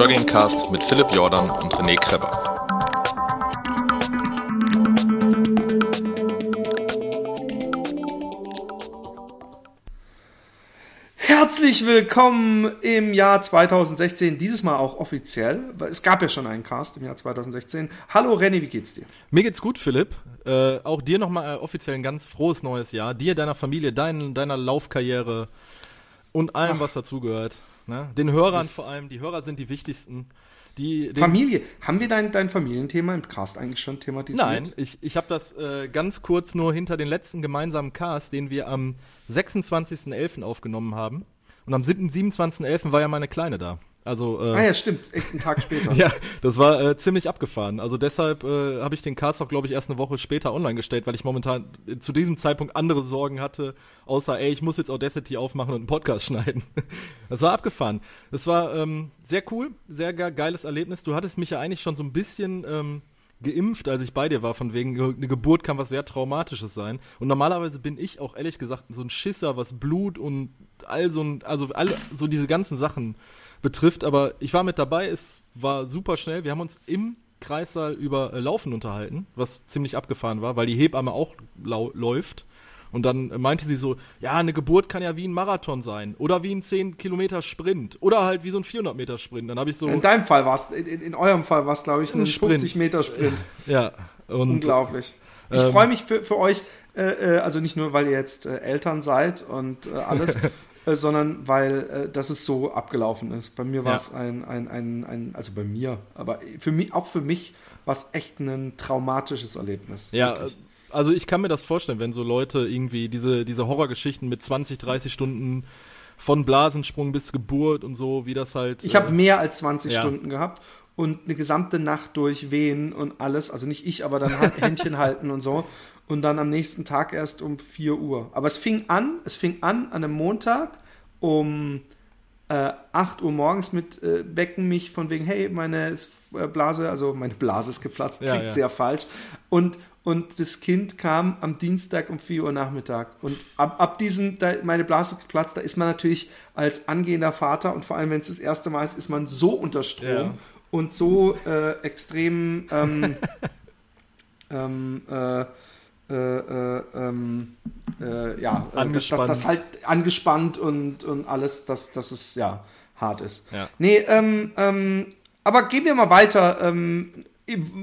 Joggingcast mit Philipp Jordan und René Kreber. Herzlich willkommen im Jahr 2016, dieses Mal auch offiziell. Es gab ja schon einen Cast im Jahr 2016. Hallo René, wie geht's dir? Mir geht's gut, Philipp. Äh, auch dir nochmal äh, offiziell ein ganz frohes neues Jahr. Dir, deiner Familie, dein, deiner Laufkarriere und allem, Ach. was dazugehört. Ne? Den Hörern vor allem. Die Hörer sind die wichtigsten. Die, Familie. Haben wir dein, dein Familienthema im Cast eigentlich schon thematisiert? Nein, ich, ich habe das äh, ganz kurz nur hinter den letzten gemeinsamen Cast, den wir am 26.11. aufgenommen haben. Und am 27.11. war ja meine Kleine da. Also, äh, ah ja, stimmt, echt einen Tag später. ja, das war äh, ziemlich abgefahren. Also deshalb äh, habe ich den Cast auch, glaube ich, erst eine Woche später online gestellt, weil ich momentan äh, zu diesem Zeitpunkt andere Sorgen hatte, außer, ey, ich muss jetzt Audacity aufmachen und einen Podcast schneiden. das war abgefahren. Das war ähm, sehr cool, sehr ge geiles Erlebnis. Du hattest mich ja eigentlich schon so ein bisschen ähm, geimpft, als ich bei dir war, von wegen, eine Geburt kann was sehr Traumatisches sein. Und normalerweise bin ich auch ehrlich gesagt so ein Schisser, was Blut und all so ein, also alle, so diese ganzen Sachen betrifft. Aber ich war mit dabei, es war super schnell. Wir haben uns im Kreissaal über äh, Laufen unterhalten, was ziemlich abgefahren war, weil die Hebamme auch läuft. Und dann meinte sie so, ja, eine Geburt kann ja wie ein Marathon sein oder wie ein 10 Kilometer Sprint oder halt wie so ein 400 Meter Sprint. Dann habe ich so. In deinem Fall war es, in, in, eurem Fall war es, glaube ich, ein, ein 50 Meter Sprint. Ja. Und, Unglaublich. Ich ähm, freue mich für, für euch, äh, äh, also nicht nur, weil ihr jetzt äh, Eltern seid und äh, alles, Äh, sondern weil äh, das es so abgelaufen ist. Bei mir war es ja. ein, ein, ein, ein, also bei mir, aber für mich, auch für mich war es echt ein traumatisches Erlebnis. Ja, wirklich. Äh, also ich kann mir das vorstellen, wenn so Leute irgendwie diese, diese Horrorgeschichten mit 20, 30 Stunden von Blasensprung bis Geburt und so, wie das halt. Ich äh, habe mehr als 20 ja. Stunden gehabt und eine gesamte Nacht durch Wehen und alles. Also nicht ich, aber dann Händchen halten und so und dann am nächsten Tag erst um 4 Uhr. Aber es fing an, es fing an an einem Montag um äh, 8 Uhr morgens mit äh, wecken mich von wegen, hey, meine äh, Blase, also meine Blase ist geplatzt, klingt ja, ja. sehr falsch. Und, und das Kind kam am Dienstag um 4 Uhr Nachmittag. Und ab, ab diesem, da meine Blase geplatzt, da ist man natürlich als angehender Vater und vor allem, wenn es das erste Mal ist, ist man so unter Strom ja. und so äh, extrem ähm, ähm, äh, ähm, äh, ja, angespannt. Das, das, das, halt angespannt und, und alles, dass, dass es ja hart ist. Ja. Nee, ähm, ähm, aber gehen wir mal weiter. Ähm,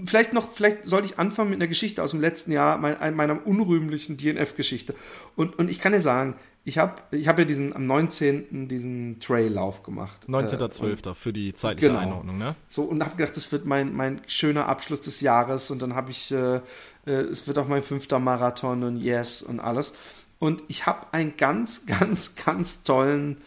vielleicht noch, vielleicht sollte ich anfangen mit einer Geschichte aus dem letzten Jahr, mein, meiner unrühmlichen DNF-Geschichte. Und, und ich kann dir sagen, ich habe ich hab ja diesen am 19. diesen Trail-Lauf gemacht. 19.12. Äh, für die zeitliche genau. Einordnung, ne? So, und habe gedacht, das wird mein, mein schöner Abschluss des Jahres. Und dann habe ich, äh, äh, es wird auch mein fünfter Marathon und Yes und alles. Und ich habe einen ganz, ganz, ganz tollen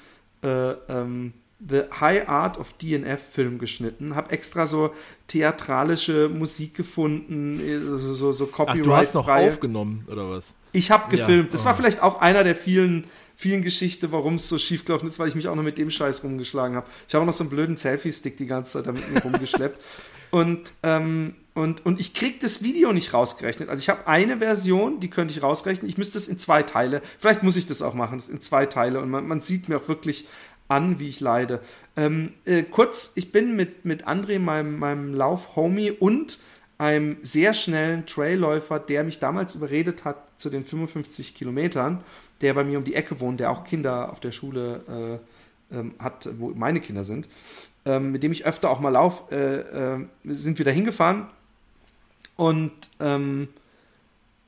äh, ähm, The High Art of DNF Film geschnitten, habe extra so theatralische Musik gefunden, äh, so, so, so Copyright. Ach, du hast noch aufgenommen oder was? Ich habe gefilmt. Ja. Das war oh. vielleicht auch einer der vielen vielen Geschichte, warum es so schief gelaufen ist, weil ich mich auch noch mit dem Scheiß rumgeschlagen habe. Ich habe noch so einen blöden Selfie-Stick die ganze Zeit damit rumgeschleppt. Und, ähm, und, und ich kriege das Video nicht rausgerechnet. Also ich habe eine Version, die könnte ich rausrechnen. Ich müsste es in zwei Teile, vielleicht muss ich das auch machen, das in zwei Teile. Und man, man sieht mir auch wirklich an, wie ich leide. Ähm, äh, kurz, ich bin mit, mit André, meinem, meinem Lauf-Homie und einem sehr schnellen Trailläufer, der mich damals überredet hat zu den 55 Kilometern, der bei mir um die Ecke wohnt, der auch Kinder auf der Schule äh, ähm, hat, wo meine Kinder sind, ähm, mit dem ich öfter auch mal laufe, äh, äh, sind wir da hingefahren und ähm,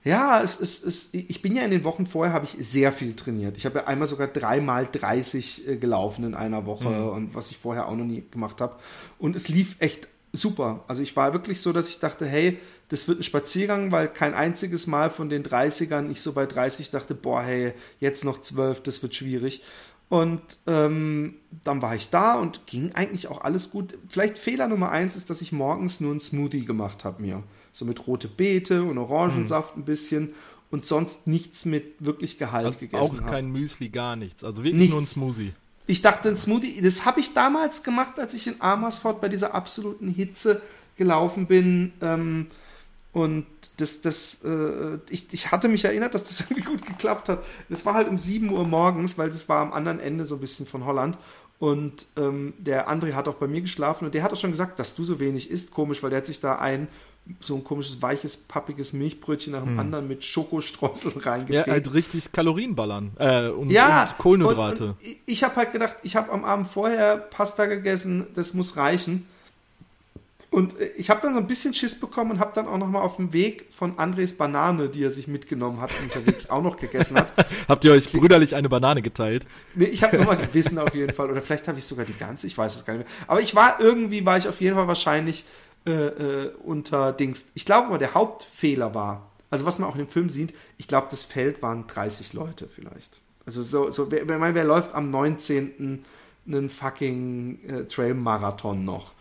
ja, es ist, es, ich bin ja in den Wochen vorher habe ich sehr viel trainiert. Ich habe ja einmal sogar dreimal 30 äh, gelaufen in einer Woche mhm. und was ich vorher auch noch nie gemacht habe. Und es lief echt super. Also ich war wirklich so, dass ich dachte, hey, das wird ein Spaziergang, weil kein einziges Mal von den 30ern ich so bei 30 dachte, boah, hey, jetzt noch 12, das wird schwierig. Und ähm, dann war ich da und ging eigentlich auch alles gut. Vielleicht Fehler Nummer eins ist, dass ich morgens nur einen Smoothie gemacht habe mir. So mit rote Beete und Orangensaft mhm. ein bisschen und sonst nichts mit wirklich Gehalt also gegessen habe. Auch kein Müsli, gar nichts. Also wirklich nichts. nur ein Smoothie. Ich dachte, ein Smoothie, das habe ich damals gemacht, als ich in Amersfoort bei dieser absoluten Hitze gelaufen bin. Ähm, und das, das, äh, ich, ich hatte mich erinnert, dass das irgendwie gut geklappt hat. Das war halt um 7 Uhr morgens, weil das war am anderen Ende so ein bisschen von Holland. Und ähm, der André hat auch bei mir geschlafen und der hat auch schon gesagt, dass du so wenig isst. Komisch, weil der hat sich da ein so ein komisches, weiches, pappiges Milchbrötchen nach dem hm. anderen mit Schokostreusel reingefegt. Ja, halt richtig Kalorien ballern. Äh, und, ja, und Kohlenhydrate. Und, und ich habe halt gedacht, ich habe am Abend vorher Pasta gegessen, das muss reichen. Und äh, ich habe dann so ein bisschen Schiss bekommen und habe dann auch noch mal auf dem Weg von Andres Banane, die er sich mitgenommen hat, unterwegs auch noch gegessen hat. Habt ihr euch brüderlich eine Banane geteilt? Nee, ich habe nochmal gewissen auf jeden Fall. Oder vielleicht habe ich sogar die ganze, ich weiß es gar nicht mehr. Aber ich war irgendwie, war ich auf jeden Fall wahrscheinlich äh, äh, unter Dings. Ich glaube aber, der Hauptfehler war, also was man auch in dem Film sieht, ich glaube, das Feld waren 30 Leute vielleicht. Also so, so wer, wer, wer läuft am 19. einen fucking äh, Trail-Marathon noch?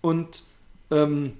Und ähm,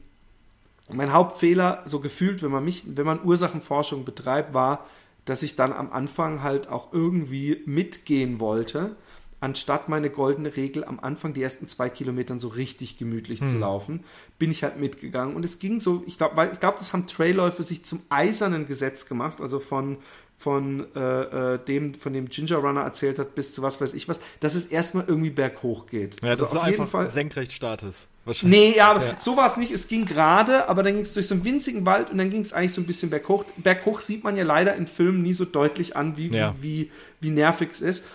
mein Hauptfehler, so gefühlt, wenn man mich, wenn man Ursachenforschung betreibt, war, dass ich dann am Anfang halt auch irgendwie mitgehen wollte, anstatt meine goldene Regel am Anfang die ersten zwei Kilometern so richtig gemütlich hm. zu laufen, bin ich halt mitgegangen. Und es ging so, ich glaube, ich glaube, das haben Trailläufe sich zum eisernen Gesetz gemacht, also von von äh, äh, dem, von dem Ginger Runner erzählt hat, bis zu was weiß ich was, dass es erstmal irgendwie berghoch geht. Ja, also auf jeden Fall senkrecht startest. Nee, ja, aber ja. so war es nicht. Es ging gerade, aber dann ging es durch so einen winzigen Wald und dann ging es eigentlich so ein bisschen berghoch. Berghoch sieht man ja leider in Filmen nie so deutlich an, wie, ja. wie, wie, wie nervig es ist.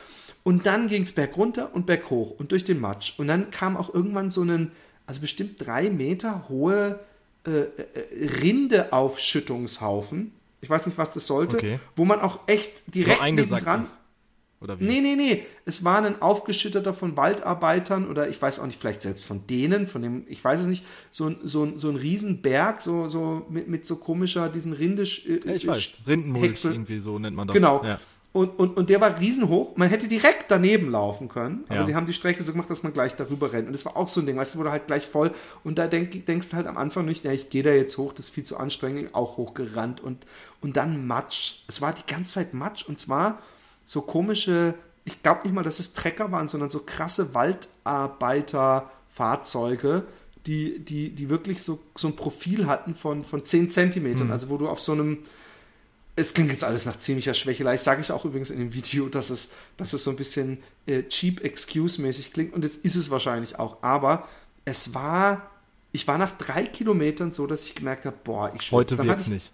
Und dann ging es bergunter und berghoch und durch den Matsch. Und dann kam auch irgendwann so ein, also bestimmt drei Meter hohe äh, äh Rindeaufschüttungshaufen ich weiß nicht, was das sollte, okay. wo man auch echt direkt so nebendran. Ist. Oder wie? Nee, nee, nee. Es war ein aufgeschütteter von Waldarbeitern oder ich weiß auch nicht, vielleicht selbst von denen, von dem, ich weiß es nicht, so, ein so, so ein Riesenberg, so, so mit, mit so komischer, diesen Rindisch. Äh, ja, ich weiß, Rindenmulch irgendwie so nennt man das. Genau. Ja. Und, und, und der war riesenhoch. Man hätte direkt daneben laufen können, aber ja. sie haben die Strecke so gemacht, dass man gleich darüber rennt. Und das war auch so ein Ding, weißt du, wurde halt gleich voll. Und da denk, denkst du halt am Anfang nicht, ja, ich gehe da jetzt hoch, das ist viel zu anstrengend, auch hochgerannt. Und, und dann Matsch. Es war die ganze Zeit Matsch und zwar so komische, ich glaube nicht mal, dass es Trecker waren, sondern so krasse Waldarbeiterfahrzeuge, die, die, die wirklich so, so ein Profil hatten von, von 10 Zentimetern. Mhm. Also wo du auf so einem es klingt jetzt alles nach ziemlicher Schwächelei. Sage ich auch übrigens in dem Video, dass es, dass es so ein bisschen äh, cheap excuse-mäßig klingt. Und das ist es wahrscheinlich auch. Aber es war, ich war nach drei Kilometern so, dass ich gemerkt habe, boah, ich schwitze. Heute wird's nicht.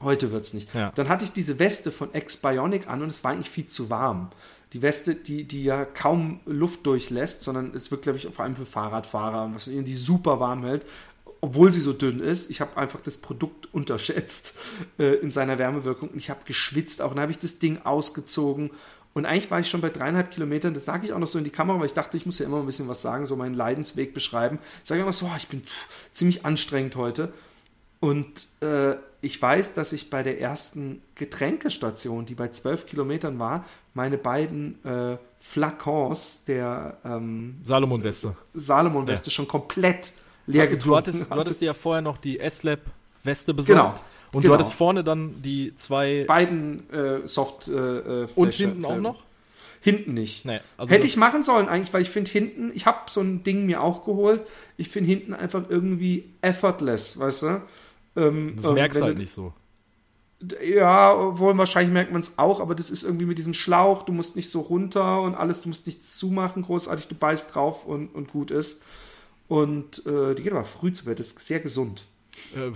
Heute wird's nicht. Ja. Dann hatte ich diese Weste von X-Bionic an und es war eigentlich viel zu warm. Die Weste, die, die ja kaum Luft durchlässt, sondern es wird, glaube ich, vor allem für Fahrradfahrer und was die super warm hält obwohl sie so dünn ist, ich habe einfach das Produkt unterschätzt äh, in seiner Wärmewirkung und ich habe geschwitzt auch. Und dann habe ich das Ding ausgezogen und eigentlich war ich schon bei dreieinhalb Kilometern, das sage ich auch noch so in die Kamera, weil ich dachte, ich muss ja immer ein bisschen was sagen, so meinen Leidensweg beschreiben. Ich sage immer so, oh, ich bin pff, ziemlich anstrengend heute. Und äh, ich weiß, dass ich bei der ersten Getränkestation, die bei zwölf Kilometern war, meine beiden äh, Flakons der ähm, Salomon-Weste Salomon-Weste ja. schon komplett leer getrunken du hattest, hatte. Du hattest ja vorher noch die S-Lab-Weste besorgt. Genau. Und genau. du hattest vorne dann die zwei. Beiden äh, Soft. Äh, äh Und hinten auch noch? Hinten nicht. Nee, also Hätte ich machen sollen eigentlich, weil ich finde hinten, ich habe so ein Ding mir auch geholt. Ich finde hinten einfach irgendwie effortless, weißt du? Ähm, das merkst du halt nicht so. Ja, obwohl wahrscheinlich merkt man es auch, aber das ist irgendwie mit diesem Schlauch, du musst nicht so runter und alles, du musst nichts zumachen, großartig, du beißt drauf und, und gut ist. Und äh, die geht aber früh zu Bett, das ist sehr gesund. Äh,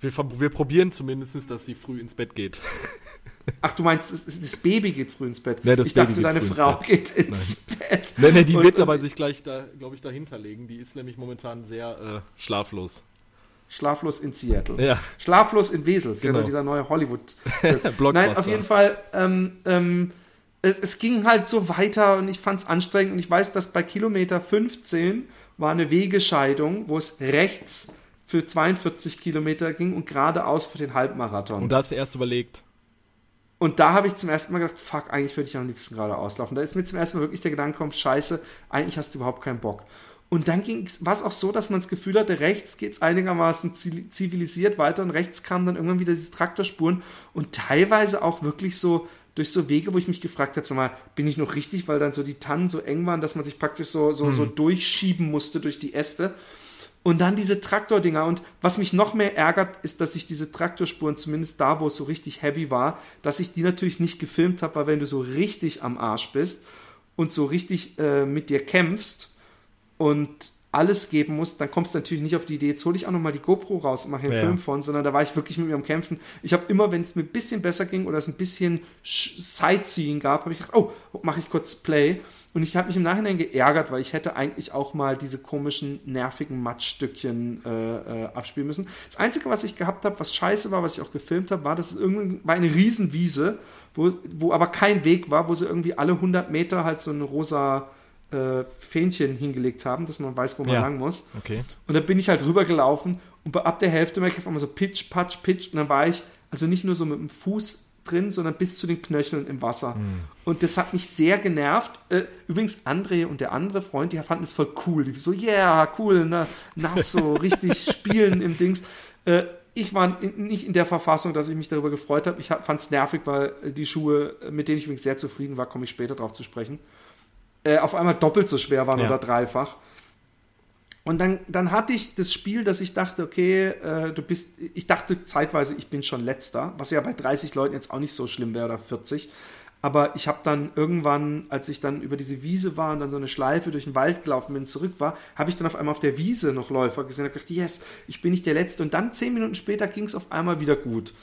wir, wir, probieren zumindest, dass sie früh ins Bett geht. Ach, du meinst, das Baby geht früh ins Bett? Nee, ich Baby dachte, deine Frau ins geht ins Nein. Bett. Nee, nee, die und, wird aber sich gleich, da, glaube ich, dahinter legen. Die ist nämlich momentan sehr äh, schlaflos. Schlaflos in Seattle. Ja. Schlaflos in Wesel. Genau. Ja dieser neue Hollywood. Nein, auf jeden Fall. Ähm, ähm, es, es, ging halt so weiter und ich fand es anstrengend. Und ich weiß, dass bei Kilometer 15 war eine Wegescheidung, wo es rechts für 42 Kilometer ging und geradeaus für den Halbmarathon. Und da hast du erst überlegt. Und da habe ich zum ersten Mal gedacht, fuck, eigentlich würde ich am liebsten geradeaus laufen. Da ist mir zum ersten Mal wirklich der Gedanke gekommen, scheiße, eigentlich hast du überhaupt keinen Bock. Und dann war es auch so, dass man das Gefühl hatte, rechts geht es einigermaßen zivilisiert weiter und rechts kamen dann irgendwann wieder diese Traktorspuren und teilweise auch wirklich so durch so Wege, wo ich mich gefragt habe, sag mal, bin ich noch richtig, weil dann so die Tannen so eng waren, dass man sich praktisch so, so, hm. so durchschieben musste durch die Äste. Und dann diese Traktordinger. Und was mich noch mehr ärgert, ist, dass ich diese Traktorspuren, zumindest da, wo es so richtig heavy war, dass ich die natürlich nicht gefilmt habe, weil wenn du so richtig am Arsch bist und so richtig äh, mit dir kämpfst und alles geben musst, dann kommst du natürlich nicht auf die Idee, jetzt hole ich auch nochmal die GoPro raus und mache einen Ja. Film von, sondern da war ich wirklich mit mir am Kämpfen. Ich habe immer, wenn es mir ein bisschen besser ging oder es ein bisschen Sch- Sightseeing gab, habe ich gedacht, oh, mache ich kurz Play. Und ich habe mich im Nachhinein geärgert, weil ich hätte eigentlich auch mal diese komischen, nervigen Matschstückchen äh, äh, abspielen müssen. Das Einzige, was ich gehabt habe, was scheiße war, was ich auch gefilmt habe, war, dass es irgendwann war eine Riesenwiese, wo, wo aber kein Weg war, wo sie irgendwie alle 100 Meter halt so ein rosa äh, Fähnchen hingelegt haben, dass man weiß, wo man Ja. lang muss. Okay. Und dann bin ich halt rübergelaufen und ab der Hälfte merke ich auf einmal so Pitch, Patsch, Pitch und dann war ich also nicht nur so mit dem Fuß drin, sondern bis zu den Knöcheln im Wasser. Und das hat mich sehr genervt. Äh, übrigens, André und der andere Freund, die fanden es voll cool. Die so, yeah, cool, na, nass, so richtig spielen im Dings. Äh, ich war nicht in der Verfassung, dass ich mich darüber gefreut habe. Ich fand es nervig, weil die Schuhe, mit denen ich übrigens sehr zufrieden war, komme ich später drauf zu sprechen, äh, auf einmal doppelt so schwer waren Ja. oder dreifach. Und dann, dann hatte ich das Spiel, dass ich dachte, okay, äh, du bist, ich dachte zeitweise, ich bin schon letzter, was ja bei 30 Leuten jetzt auch nicht so schlimm wäre oder 40. Aber ich habe dann irgendwann, als ich dann über diese Wiese war und dann so eine Schleife durch den Wald gelaufen bin, zurück war, habe ich dann auf einmal auf der Wiese noch Läufer gesehen und gedacht, yes, ich bin nicht der Letzte. Und dann zehn Minuten später ging es auf einmal wieder gut.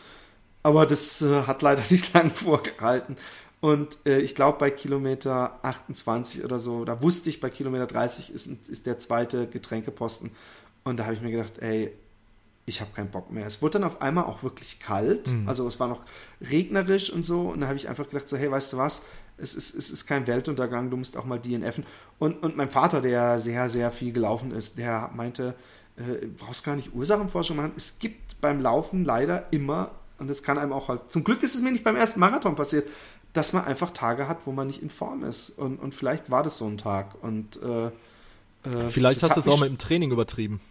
Aber das äh, hat leider nicht lang vorgehalten. Und äh, ich glaube, bei Kilometer 28 oder so, da wusste ich, bei Kilometer 30 ist, ist der zweite Getränkeposten. Und da habe ich mir gedacht, ey, ich habe keinen Bock mehr. Es wurde dann auf einmal auch wirklich kalt. Also es war noch regnerisch und so. Und da habe ich einfach gedacht, so, hey, weißt du was? Es ist, es ist kein Weltuntergang, du musst auch mal DNFen. Und, und mein Vater, der sehr, sehr viel gelaufen ist, der meinte, äh, du brauchst gar nicht Ursachenforschung machen. Es gibt beim Laufen leider immer, und das kann einem auch halt, zum Glück ist es mir nicht beim ersten Marathon passiert, dass man einfach Tage hat, wo man nicht in Form ist. Und, und vielleicht war das so ein Tag. Und äh, äh, Vielleicht hast du es auch mit dem Training übertrieben.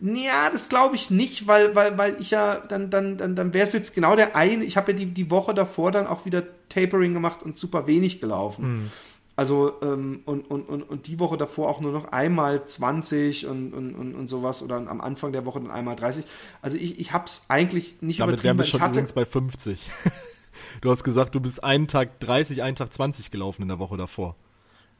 ja, das glaube ich nicht, weil, weil, weil ich ja, dann, dann, dann, dann wäre es jetzt genau der eine. Ich habe ja die, die Woche davor dann auch wieder Tapering gemacht und super wenig gelaufen. Also, ähm, und, und, und, und die Woche davor auch nur noch einmal 20 und, und, und, und sowas oder am Anfang der Woche dann einmal 30. Also ich, ich habe es eigentlich nicht Damit übertrieben, wären wir schon hatte, übrigens bei 50. Du hast gesagt, du bist einen Tag 30, einen Tag 20 gelaufen in der Woche davor.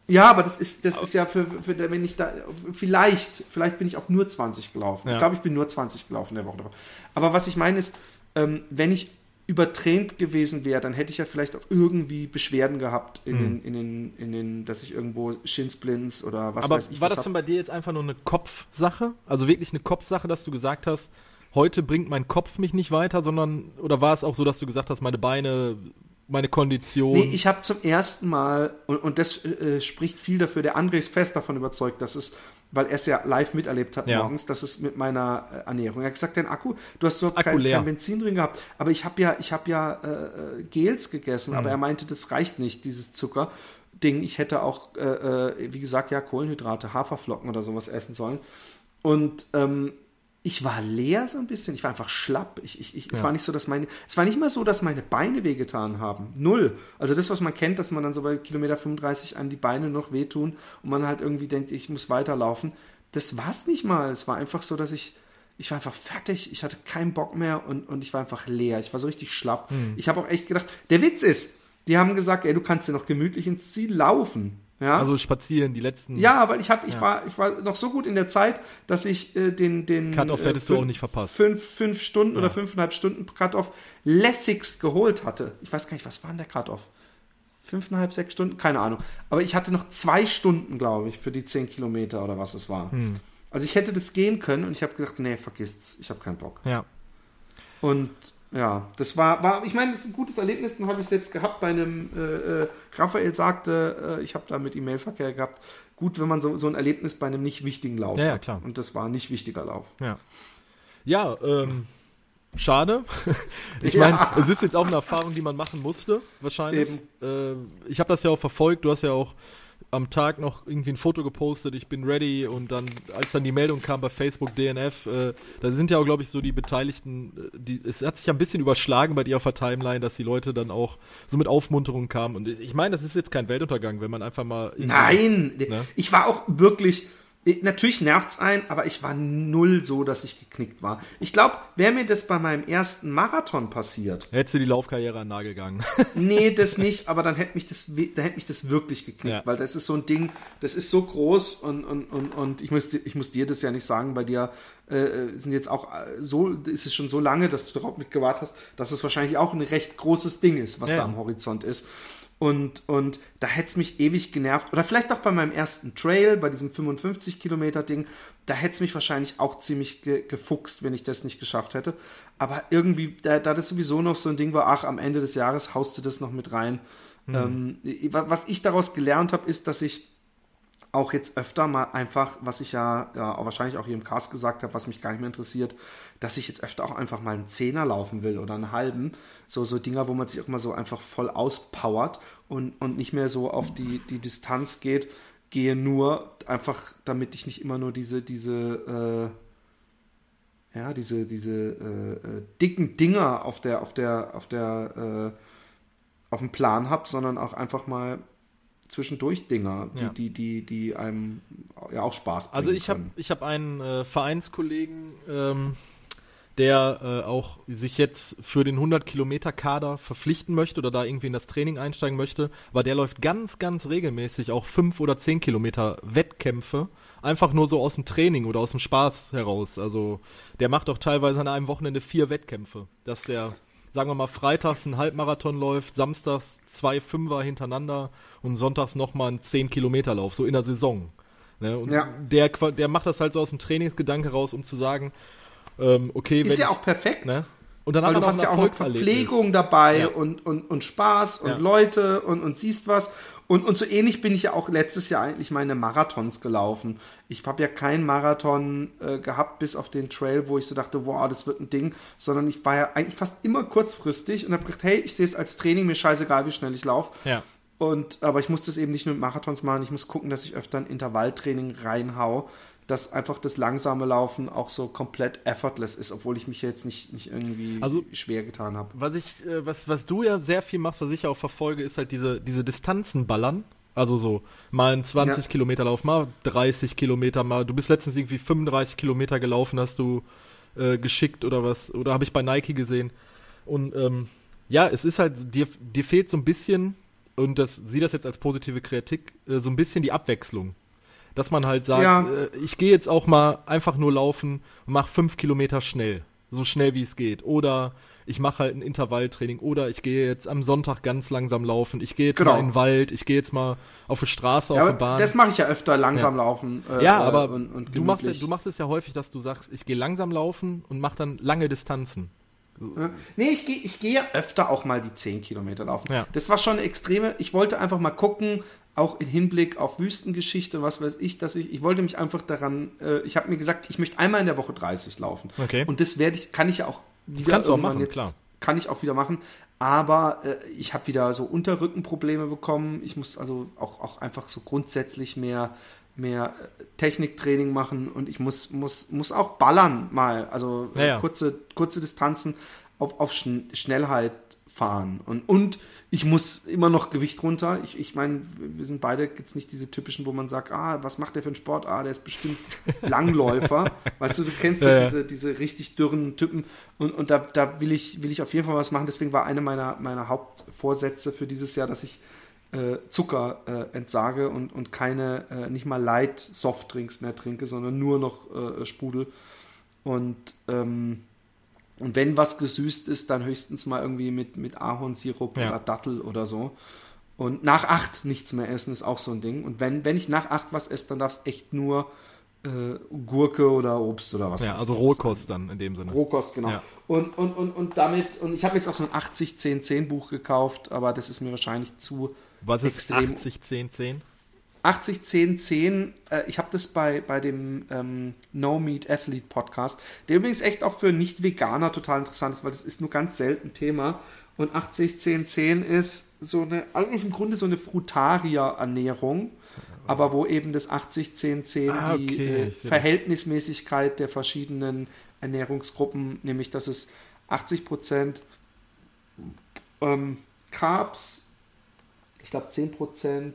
Ja, aber das ist, das ist ja für, für, wenn ich da, vielleicht, vielleicht bin ich auch nur 20 gelaufen. Ja. Ich glaube, ich bin nur 20 gelaufen in der Woche. davor. Aber was ich meine ist, ähm, wenn ich übertraint gewesen wäre, dann hätte ich ja vielleicht auch irgendwie Beschwerden gehabt in, Hm. den, in, den, in den, dass ich irgendwo Shinsplints oder was Aber weiß ich war das denn bei dir jetzt einfach nur eine Kopfsache? Also wirklich eine Kopfsache, dass du gesagt hast, heute bringt mein Kopf mich nicht weiter, sondern, oder war es auch so, dass du gesagt hast, meine Beine, meine Kondition? Nee, ich habe zum ersten Mal, und, und das äh, spricht viel dafür, der André ist fest davon überzeugt, dass es, weil er es ja live miterlebt hat Ja. morgens, dass es mit meiner äh, Ernährung. Er hat gesagt, dein Akku, du hast überhaupt kein, kein Benzin drin gehabt. Aber ich habe ja, ich habe ja äh, äh, Gels gegessen, Mhm. aber er meinte, das reicht nicht, dieses Zuckerding. Ich hätte auch, äh, äh, wie gesagt, ja, Kohlenhydrate, Haferflocken oder sowas essen sollen. Und ähm, ich war leer so ein bisschen, ich war einfach schlapp. Ich, ich, ich, Es Ja. war nicht so, dass meine, es war nicht mal so, dass meine Beine wehgetan haben. Null. Also das, was man kennt, dass man dann so bei Kilometer 35 einem die Beine noch wehtun und man halt irgendwie denkt, ich muss weiterlaufen. Das war es nicht mal. Es war einfach so, dass ich, ich war einfach fertig, ich hatte keinen Bock mehr und, und ich war einfach leer. Ich war so richtig schlapp. Ich habe auch echt gedacht, der Witz ist, die haben gesagt, ey, du kannst ja noch gemütlich ins Ziel laufen. Ja? Also spazieren, die letzten Ja, weil ich hatte, ich Ja. war, ich war noch so gut in der Zeit, dass ich äh, den, den Cut-Off äh, hättest du auch nicht verpasst. Fünf, fünf Stunden oder Ja. fünfeinhalb Stunden Cut-Off lässigst geholt hatte. Ich weiß gar nicht, was war denn der Cut-Off? Fünfeinhalb, sechs Stunden? Keine Ahnung. Aber ich hatte noch zwei Stunden, glaube ich, für die zehn Kilometer oder was es war. Hm. Also ich hätte das gehen können und ich habe gesagt, nee, vergisst's, ich habe keinen Bock. Ja. Und ja, das war, war ich meine, das ist ein gutes Erlebnis, dann habe ich es jetzt gehabt bei einem, äh, äh, Raphael sagte, äh, ich habe da mit ihm Mailverkehr gehabt, gut, wenn man so, so ein Erlebnis bei einem nicht wichtigen Lauf Ja, ja, hat. klar. Und das war ein nicht wichtiger Lauf. Ja. Ja, ähm, schade. Ich Ja. meine, es ist jetzt auch eine Erfahrung, die man machen musste, wahrscheinlich. Äh, ich habe das ja auch verfolgt. Du hast ja auch am Tag noch irgendwie ein Foto gepostet, ich bin ready und dann, als dann die Meldung kam bei Facebook DNF, äh, da sind ja auch, glaube ich, so die Beteiligten, äh, die, es hat sich ja ein bisschen überschlagen bei dir auf der Timeline, dass die Leute dann auch so mit Aufmunterungen kamen und ich meine, das ist jetzt kein Weltuntergang, wenn man einfach mal Nein, Ne? ich war auch wirklich, Natürlich nervt's ein, aber ich war null so, dass ich geknickt war. Ich glaube, wäre mir das bei meinem ersten Marathon passiert. Hättest du die Laufkarriere an den Nagel gegangen. nee, das nicht, aber dann hätte mich das, da hätte mich das wirklich geknickt, ja. weil das ist so ein Ding, das ist so groß und, und, und, und ich, muss, ich muss dir das ja nicht sagen, bei dir äh, sind jetzt auch äh, so, ist es schon so lange, dass du darauf mitgewartet hast, dass es wahrscheinlich auch ein recht großes Ding ist, was ja. da am Horizont ist. Und, und da hätte es mich ewig genervt. Oder vielleicht auch bei meinem ersten Trail, bei diesem 55-Kilometer-Ding, da hätte es mich wahrscheinlich auch ziemlich ge gefuchst, wenn ich das nicht geschafft hätte. Aber irgendwie, da, da das sowieso noch so ein Ding war, ach, am Ende des Jahres haust du das noch mit rein. Mhm. Ähm, was ich daraus gelernt habe, ist, dass ich auch jetzt öfter mal einfach, was ich ja, ja wahrscheinlich auch hier im Cast gesagt habe, was mich gar nicht mehr interessiert, dass ich jetzt öfter auch einfach mal einen Zehner laufen will oder einen halben. So, so Dinger, wo man sich auch mal so einfach voll auspowert und, und nicht mehr so auf die, die Distanz geht, gehe nur einfach, damit ich nicht immer nur diese, diese, äh, ja, diese, diese äh, äh, dicken Dinger auf der, auf der, auf der, äh, auf dem Plan habe, sondern auch einfach mal zwischendurch Dinger, die, ja. die, die, die einem ja auch Spaß bringen. Also ich habe ich hab einen äh, Vereinskollegen, ähm, der äh, auch sich jetzt für den 100 Kilometer Kader verpflichten möchte oder da irgendwie in das Training einsteigen möchte, weil der läuft ganz, ganz regelmäßig auch 5 oder 10 Kilometer Wettkämpfe, einfach nur so aus dem Training oder aus dem Spaß heraus. Also der macht auch teilweise an einem Wochenende vier Wettkämpfe, dass der sagen wir mal, freitags einen Halbmarathon läuft, samstags zwei Fünfer hintereinander und sonntags nochmal einen 10-Kilometer-Lauf, so in der Saison. Ne? Und ja. der, der macht das halt so aus dem Trainingsgedanke raus, um zu sagen, ähm, okay, Ist ja auch perfekt. Ne? Und dann Weil du hast ja auch noch Verpflegung dabei ja. und, und, und Spaß und ja. Leute und, und siehst was. Und, und so ähnlich bin ich ja auch letztes Jahr eigentlich meine Marathons gelaufen. Ich habe ja keinen Marathon äh, gehabt, bis auf den Trail, wo ich so dachte, wow, das wird ein Ding, sondern ich war ja eigentlich fast immer kurzfristig und habe gedacht, hey, ich sehe es als Training, mir scheißegal, wie schnell ich laufe. Ja. Und, aber ich muss das eben nicht nur mit Marathons machen, ich muss gucken, dass ich öfter ein Intervalltraining reinhau, dass einfach das langsame Laufen auch so komplett effortless ist, obwohl ich mich jetzt nicht, nicht irgendwie also, schwer getan habe. Was ich, äh, was, was du ja sehr viel machst, was ich ja auch verfolge, ist halt diese, diese Distanzen ballern. Also so, mal ein 20 ja. Kilometer Lauf, mal 30 Kilometer, mal, du bist letztens irgendwie 35 Kilometer gelaufen, hast du äh, geschickt oder was, oder habe ich bei Nike gesehen. Und ähm, ja, es ist halt, dir, dir fehlt so ein bisschen, und das, sieh das jetzt als positive Kritik, äh, so ein bisschen die Abwechslung dass man halt sagt, ja. äh, ich gehe jetzt auch mal einfach nur laufen und mache fünf Kilometer schnell, so schnell wie es geht. Oder ich mache halt ein Intervalltraining oder ich gehe jetzt am Sonntag ganz langsam laufen, ich gehe jetzt genau. mal in den Wald, ich gehe jetzt mal auf die Straße, ja, auf die Bahn. Das mache ich ja öfter, langsam ja. laufen. Äh, ja, aber und, und du, machst, du machst es ja häufig, dass du sagst, ich gehe langsam laufen und mache dann lange Distanzen. Ja. Nee, ich gehe ich geh ja öfter auch mal die 10 Kilometer laufen. Ja. Das war schon eine extreme. Ich wollte einfach mal gucken, auch im Hinblick auf Wüstengeschichte und was weiß ich, dass ich, ich wollte mich einfach daran, äh, ich habe mir gesagt, ich möchte einmal in der Woche 30 laufen. Okay. Und das werde ich, kann ich ja auch das kannst du auch machen, jetzt, klar. Kann ich auch wieder machen. Aber äh, ich habe wieder so Unterrückenprobleme bekommen. Ich muss also auch, auch einfach so grundsätzlich mehr, mehr äh, Techniktraining machen und ich muss, muss, muss auch ballern mal. Also ja, ja. kurze, kurze Distanzen auf, auf Schnellheit fahren. Und, und ich muss immer noch Gewicht runter. Ich, ich meine, wir sind beide jetzt nicht diese typischen, wo man sagt, ah, was macht der für einen Sport? Ah, der ist bestimmt Langläufer. weißt du, du kennst ja, ja. Diese, diese richtig dürren Typen. Und, und da, da will, ich, will ich auf jeden Fall was machen. Deswegen war eine meiner, meiner Hauptvorsätze für dieses Jahr, dass ich äh, Zucker äh, entsage und, und keine, äh, nicht mal Light Softdrinks mehr trinke, sondern nur noch äh, Sprudel. Und ähm, und wenn was gesüßt ist, dann höchstens mal irgendwie mit, mit Ahornsirup ja. oder Dattel oder so. Und nach acht nichts mehr essen ist auch so ein Ding. Und wenn, wenn ich nach acht was esse, dann darf es echt nur äh, Gurke oder Obst oder was. Ja, also Rohkost dann in dem Sinne. Rohkost, genau. Ja. Und, und, und, und damit, und ich habe jetzt auch so ein 80-10-10 Buch gekauft, aber das ist mir wahrscheinlich zu was extrem. Was ist 80-10-10? 80, 10, 10. Äh, ich habe das bei, bei dem ähm, No Meat Athlete Podcast, der übrigens echt auch für Nicht-Veganer total interessant ist, weil das ist nur ganz selten Thema. Und 80, 10, 10 ist so eine, eigentlich im Grunde so eine Frutaria-Ernährung, aber wo eben das 80, 10, 10 ah, okay. die äh, Verhältnismäßigkeit der verschiedenen Ernährungsgruppen, nämlich dass es 80 Prozent ähm, Carbs, ich glaube 10 Prozent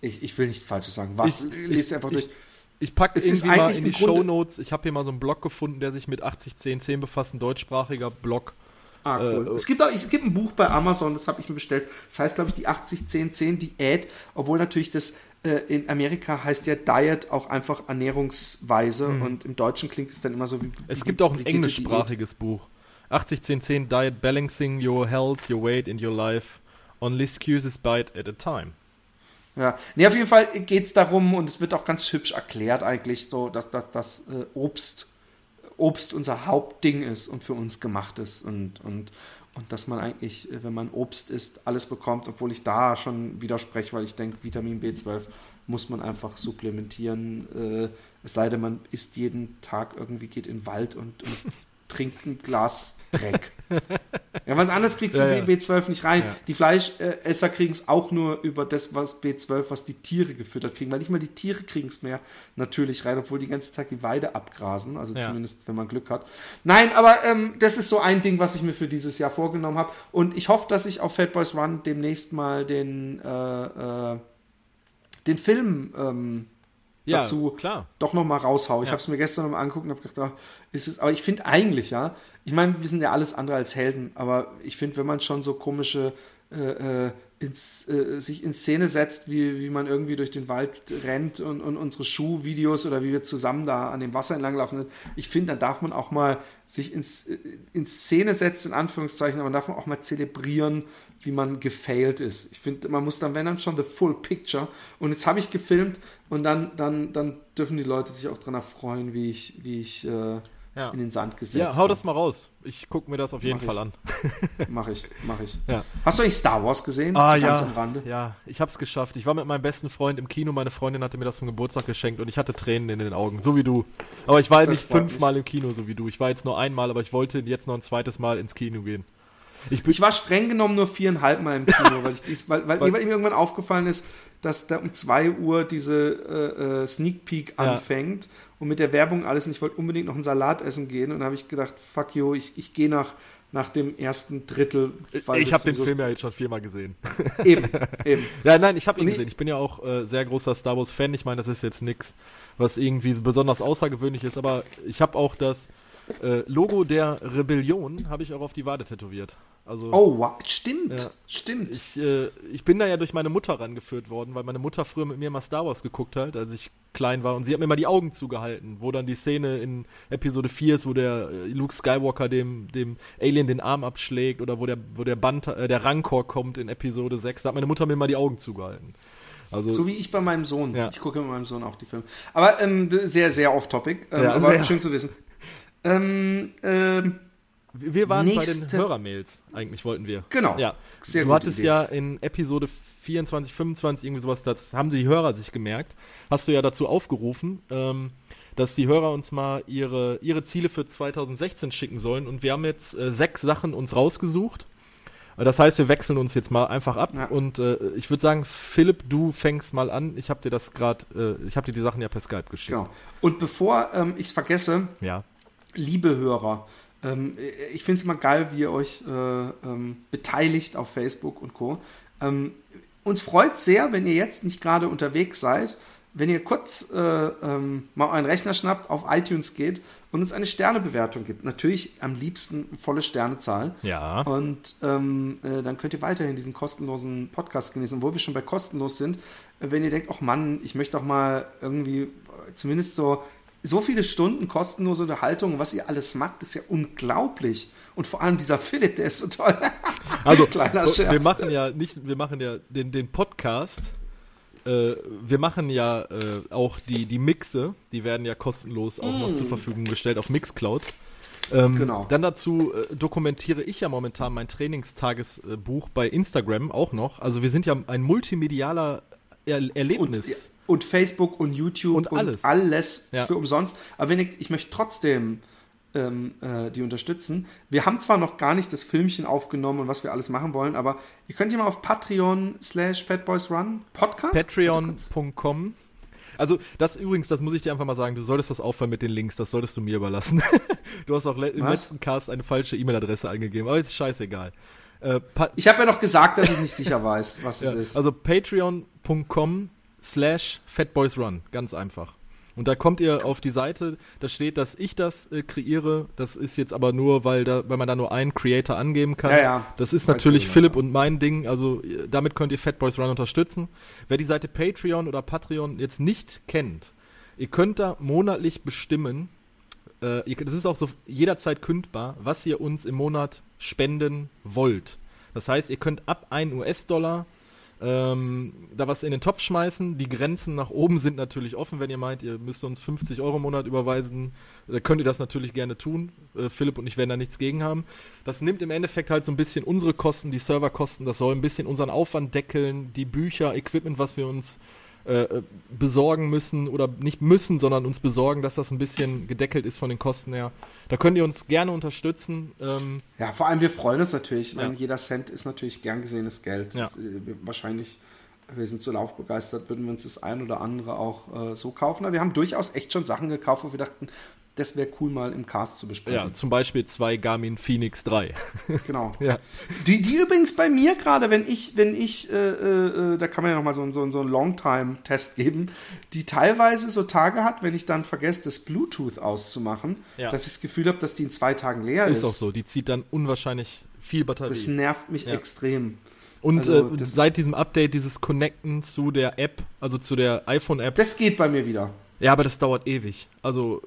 Ich, ich will nichts Falsches sagen. Warte, Ich- lese einfach ich- durch. Ich packe Es irgendwie mal in die im Grunde- Shownotes. Ich habe hier mal so einen Blog gefunden, der sich mit 801010 befasst, ein deutschsprachiger Blog. Ah, cool. Äh, es, gibt auch, es gibt ein Buch bei Amazon, das habe ich mir bestellt. Das heißt, glaube ich, die 80-10-10 Diät, obwohl natürlich das äh, in Amerika heißt ja Diet auch einfach Ernährungsweise und im Deutschen klingt es dann immer so wie. Es wie gibt auch ein Brigitte englischsprachiges Buch. 801010 Diet Balancing Your Health, Your Weight and Your Life. Only excuses bite at a time. Ja, nee, auf jeden Fall geht es darum und es wird auch ganz hübsch erklärt eigentlich, so dass, dass, dass äh, Obst, Obst unser Hauptding ist und für uns gemacht ist und, und, und dass man eigentlich, äh, wenn man Obst isst, alles bekommt, obwohl ich da schon widerspreche, weil ich denke, Vitamin B12 muss man einfach supplementieren, äh, es sei denn, man isst jeden Tag irgendwie, geht in den Wald und, und trinkt ein Glas Dreck. Ja, weil anders kriegst du Ja, ja. B12 nicht rein. Ja. Die Fleischesser kriegen es auch nur über das, was B12, was die Tiere gefüttert kriegen, weil nicht mal die Tiere kriegen es mehr natürlich rein, obwohl die ganze Tag die Weide abgrasen, also zumindest wenn man Glück hat. Nein, aber ähm, das ist so ein Ding, was ich mir für dieses Jahr vorgenommen habe und ich hoffe, dass ich auf Fat Boys Run demnächst mal den äh, äh, den Film ähm, Ja, dazu klar. doch noch mal raushau. Ich Ja. habe es mir gestern noch mal angeguckt und habe gedacht, ah, ist es, aber ich finde eigentlich, ja, ich meine, wir sind ja alles andere als Helden, aber ich finde, wenn man schon so komische äh, äh, ins, äh, sich in Szene setzt, wie, wie man irgendwie durch den Wald rennt und, und unsere Schuhvideos oder wie wir zusammen da an dem Wasser entlanglaufen sind, ich finde, dann darf man auch mal sich ins, äh, in Szene setzen, in Anführungszeichen, aber man darf man auch mal zelebrieren, wie man gefailt ist. Ich finde, man muss dann, wenn dann schon the full picture. Und jetzt habe ich gefilmt und dann, dann, dann dürfen die Leute sich auch dran erfreuen, wie ich, wie ich äh, Ja. in den Sand gesetzt Ja, hau das mal raus. Ich gucke mir das auf jeden Mach ich. Fall an. Mache ich, mache ich. Ja. Hast du eigentlich Star Wars gesehen? Ah So ja, Ganz am Rande. ja, ich hab's geschafft. Ich war mit meinem besten Freund im Kino. Meine Freundin hatte mir das zum Geburtstag geschenkt und ich hatte Tränen in den Augen, so wie du. Aber ich war halt nicht fünfmal im Kino, so wie du. Ich war jetzt nur einmal, aber ich wollte jetzt noch ein zweites Mal ins Kino gehen. Ich Ich war streng genommen nur viereinhalb Mal im Kino, weil, ich dies, weil, weil, weil mir irgendwann aufgefallen ist, dass da um 2 Uhr diese äh, äh, Sneak Peek Ja. anfängt und mit der Werbung alles. Und ich wollte unbedingt noch einen Salat essen gehen und dann habe ich gedacht, fuck you, ich, ich gehe nach, nach dem ersten Drittel. weil ich habe den Film ja jetzt schon viermal gesehen. Eben, eben. Ja, nein, ich habe ihn gesehen. Ich bin ja auch äh, sehr großer Star Wars Fan. Ich meine, das ist jetzt nix, was irgendwie besonders außergewöhnlich ist, aber ich habe auch das äh, Logo der Rebellion habe ich auch auf die Wade tätowiert. Also Oh, wow. stimmt, Ja. stimmt. ich, äh, ich bin da ja durch meine Mutter rangeführt worden, weil meine Mutter früher mit mir mal Star Wars geguckt hat, als ich klein war und sie hat mir mal die Augen zugehalten, wo dann die Szene in Episode 4 ist, wo der äh, Luke Skywalker dem, dem Alien den Arm abschlägt oder wo der wo der Band äh, der Rancor kommt in Episode 6, da hat meine Mutter mir mal die Augen zugehalten. Also So wie ich bei meinem Sohn. Ja. Ich gucke mit meinem Sohn auch die Filme. Aber ähm, sehr, sehr off-topic. Ähm, Ja, aber sehr. schön zu wissen. Ähm, ähm, Wir waren bei Nächste- den Hörermails, eigentlich wollten wir. Genau. Ja. Sehr du hattest Idee. ja in Episode 24, 25 irgendwie sowas, das haben die Hörer sich gemerkt, hast du ja dazu aufgerufen, ähm, dass die Hörer uns mal ihre, ihre Ziele für 2016 schicken sollen und wir haben jetzt äh, sechs Sachen uns rausgesucht. Äh, Das heißt, wir wechseln uns jetzt mal einfach ab Ja. und äh, ich würde sagen, Philipp, du fängst mal an. Ich habe dir das gerade, äh, ich habe dir die Sachen ja per Skype geschickt. Genau. Und bevor ähm, ich es vergesse, Ja. Liebe Hörer, ähm, ich finde es immer geil, wie ihr euch äh, ähm, beteiligt auf Facebook und Co. Ähm, uns freut sehr, wenn ihr jetzt nicht gerade unterwegs seid, wenn ihr kurz äh, ähm, mal euren Rechner schnappt, auf iTunes geht und uns eine Sternebewertung gibt. Natürlich am liebsten volle Sternezahl. Ja. Und ähm, äh, dann könnt ihr weiterhin diesen kostenlosen Podcast genießen. Wo wir schon bei kostenlos sind, äh, wenn ihr denkt, ach Mann, ich möchte doch mal irgendwie zumindest so so viele Stunden kostenlose Unterhaltung, was ihr alles macht, ist ja unglaublich. Und vor allem dieser Philipp, der ist so toll. Also, Kleiner wir Scherz. machen ja nicht, wir machen ja den, den Podcast, äh, wir machen ja äh, auch die, die Mixe, die werden ja kostenlos auch noch zur Verfügung gestellt auf Mixcloud. Ähm, Mm. Genau. Dann dazu äh, dokumentiere ich ja momentan mein Trainingstagesbuch bei Instagram auch noch. Also wir sind ja ein multimedialer er und, Erlebnis. Und Facebook und YouTube Und alles. alles Ja. für umsonst. Aber wenn ich, ich möchte trotzdem ähm, äh, die unterstützen. Wir haben zwar noch gar nicht das Filmchen aufgenommen und was wir alles machen wollen, aber ihr könnt ja mal auf Patreon slash Fatboysrun Podcast Patreon.com also das übrigens, das muss ich dir einfach mal sagen, du solltest das aufhören mit den Links, das solltest du mir überlassen. du hast auch le im Was? letzten Cast eine falsche E-Mail-Adresse eingegeben, aber ist scheißegal. Äh, Ich habe ja noch gesagt, dass ich nicht sicher weiß, was ja, es ist. also patreon.com slash fatboysrun, ganz einfach. Und da kommt ihr auf die Seite, da steht, dass ich das äh, kreiere. Das ist jetzt aber nur, weil, da, weil man da nur einen Creator angeben kann. Ja, ja, das, das ist natürlich Philipp und mein Ding. Also äh, damit könnt ihr Fatboys Run unterstützen. Wer die Seite Patreon oder Patreon jetzt nicht kennt, ihr könnt da monatlich bestimmen, äh, ihr, das ist auch so jederzeit kündbar, was ihr uns im Monat spenden wollt. Das heißt, ihr könnt ab 1 US-Dollar ähm, da was in den Topf schmeißen. Die Grenzen nach oben sind natürlich offen, wenn ihr meint, ihr müsst uns 50 Euro im Monat überweisen. Da könnt ihr das natürlich gerne tun. Äh, Philipp und ich werden da nichts gegen haben. Das nimmt im Endeffekt halt so ein bisschen unsere Kosten, die Serverkosten. Das soll ein bisschen unseren Aufwand deckeln, die Bücher, Equipment, was wir uns äh, äh, besorgen müssen oder nicht müssen, sondern uns besorgen, dass das ein bisschen gedeckelt ist von den Kosten her. Da könnt ihr uns gerne unterstützen. Ähm, ja, vor allem wir freuen uns natürlich. Ich meine, jeder Cent ist natürlich gern gesehenes Geld. Ja. Das, äh, wahrscheinlich, wir sind so laufbegeistert, würden wir uns das ein oder andere auch äh, so kaufen. Aber wir haben durchaus echt schon Sachen gekauft, wo wir dachten, das wäre cool mal im Cast zu besprechen. Ja, zum Beispiel zwei Garmin Phoenix 3. Genau. ja. Die, die übrigens bei mir gerade, wenn ich, wenn ich, äh, äh, da kann man ja nochmal so, so, so einen Longtime-Test geben, die teilweise so Tage hat, wenn ich dann vergesse, das Bluetooth auszumachen, Ja. dass ich das Gefühl habe, dass die in zwei Tagen leer ist. Ist auch so. Die zieht dann unwahrscheinlich viel Batterie. Das nervt mich Ja. extrem. Und also äh, seit diesem Update, dieses Connecten zu der App, also zu der iPhone-App, Das geht bei mir wieder. ja, aber das dauert ewig. Also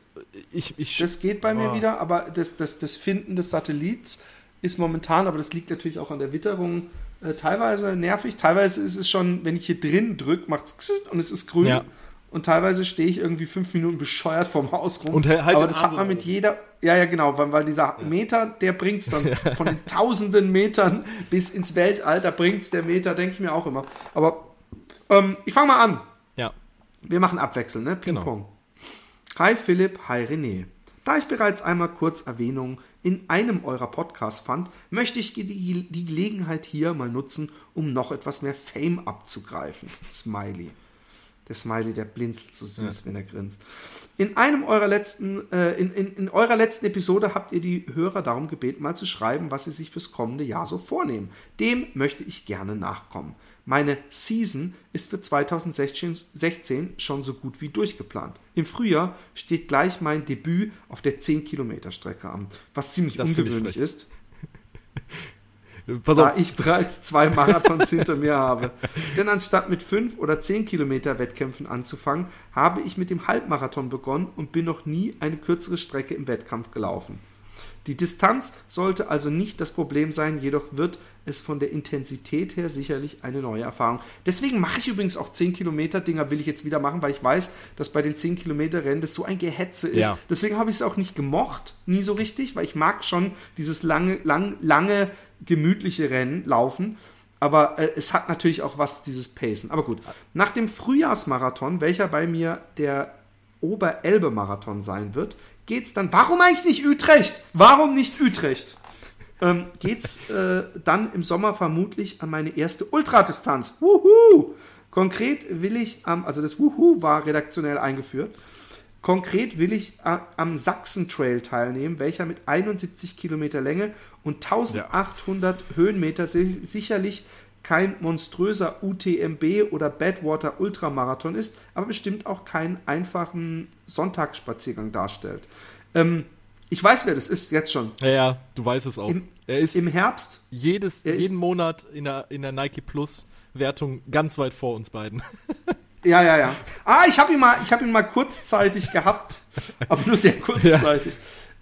ich, ich Das geht bei mir Oh. wieder, aber das, das, das Finden des Satellits ist momentan, aber das liegt natürlich auch an der Witterung, äh, teilweise nervig. Teilweise ist es schon, wenn ich hier drin drücke, macht es und es ist grün. Ja. Und teilweise stehe ich irgendwie fünf Minuten bescheuert vorm Haus rum. Und halt aber das Arm hat man mit jeder. Ja, ja, genau, weil, weil dieser Meter, der bringt es dann von den tausenden Metern bis ins Weltalter bringt es der Meter, denke ich mir auch immer. Aber ähm, ich fange mal an. ja. Wir machen abwechselnd, ne? Genau. Hi Philipp, hi René. Da ich bereits einmal kurz Erwähnung in einem eurer Podcasts fand, möchte ich die, die Gelegenheit hier mal nutzen, um noch etwas mehr Fame abzugreifen. Smiley. Der Smiley, der blinzelt so süß, wenn er grinst. In einem eurer letzten, äh, in, in, in eurer letzten Episode habt ihr die Hörer darum gebeten, mal zu schreiben, was sie sich fürs kommende Jahr so vornehmen. Dem möchte ich gerne nachkommen. Meine Season ist für 2016 16 schon so gut wie durchgeplant. Im Frühjahr steht gleich mein Debüt auf der 10-Kilometer-Strecke an, was ziemlich Das ungewöhnlich ist, Pass da auf, ich bereits zwei Marathons hinter mir habe. Denn anstatt mit 5 oder 10 Kilometer Wettkämpfen anzufangen, habe ich mit dem Halbmarathon begonnen und bin noch nie eine kürzere Strecke im Wettkampf gelaufen. Die Distanz sollte also nicht das Problem sein, jedoch wird es von der Intensität her sicherlich eine neue Erfahrung. Deswegen mache ich übrigens auch 10 Kilometer Dinger, will ich jetzt wieder machen, weil ich weiß, dass bei den 10 Kilometer Rennen das so ein Gehetze ist. Ja. Deswegen habe ich es auch nicht gemocht, nie so richtig, weil ich mag schon dieses lange, lang, lange, gemütliche Rennen laufen. Aber äh, es hat natürlich auch was, dieses Pacen. Aber gut, nach dem Frühjahrsmarathon, welcher bei mir der Oberelbe-Marathon sein wird, geht's dann. Warum eigentlich nicht Utrecht? Warum nicht Utrecht? Ähm, geht's äh, dann im Sommer vermutlich an meine erste Ultradistanz. Wuhu! Konkret will ich am, also das Wuhu war redaktionell eingeführt. Konkret will ich äh, am Sachsen Trail teilnehmen, welcher mit 71 Kilometer Länge und 1800 Höhenmeter si sicherlich kein monströser UTMB oder Badwater Ultramarathon ist, aber bestimmt auch keinen einfachen Sonntagsspaziergang darstellt. Ähm, ich weiß, wer das ist, jetzt schon. ja, ja, du weißt es auch. Im- er ist Im Herbst jedes, er ist- jeden Monat in der, in der Nike Plus Wertung ganz weit vor uns beiden. Ja, ja, ja. Ah, ich habe ihn, mal- ich hab ihn mal kurzzeitig gehabt, aber nur sehr kurzzeitig.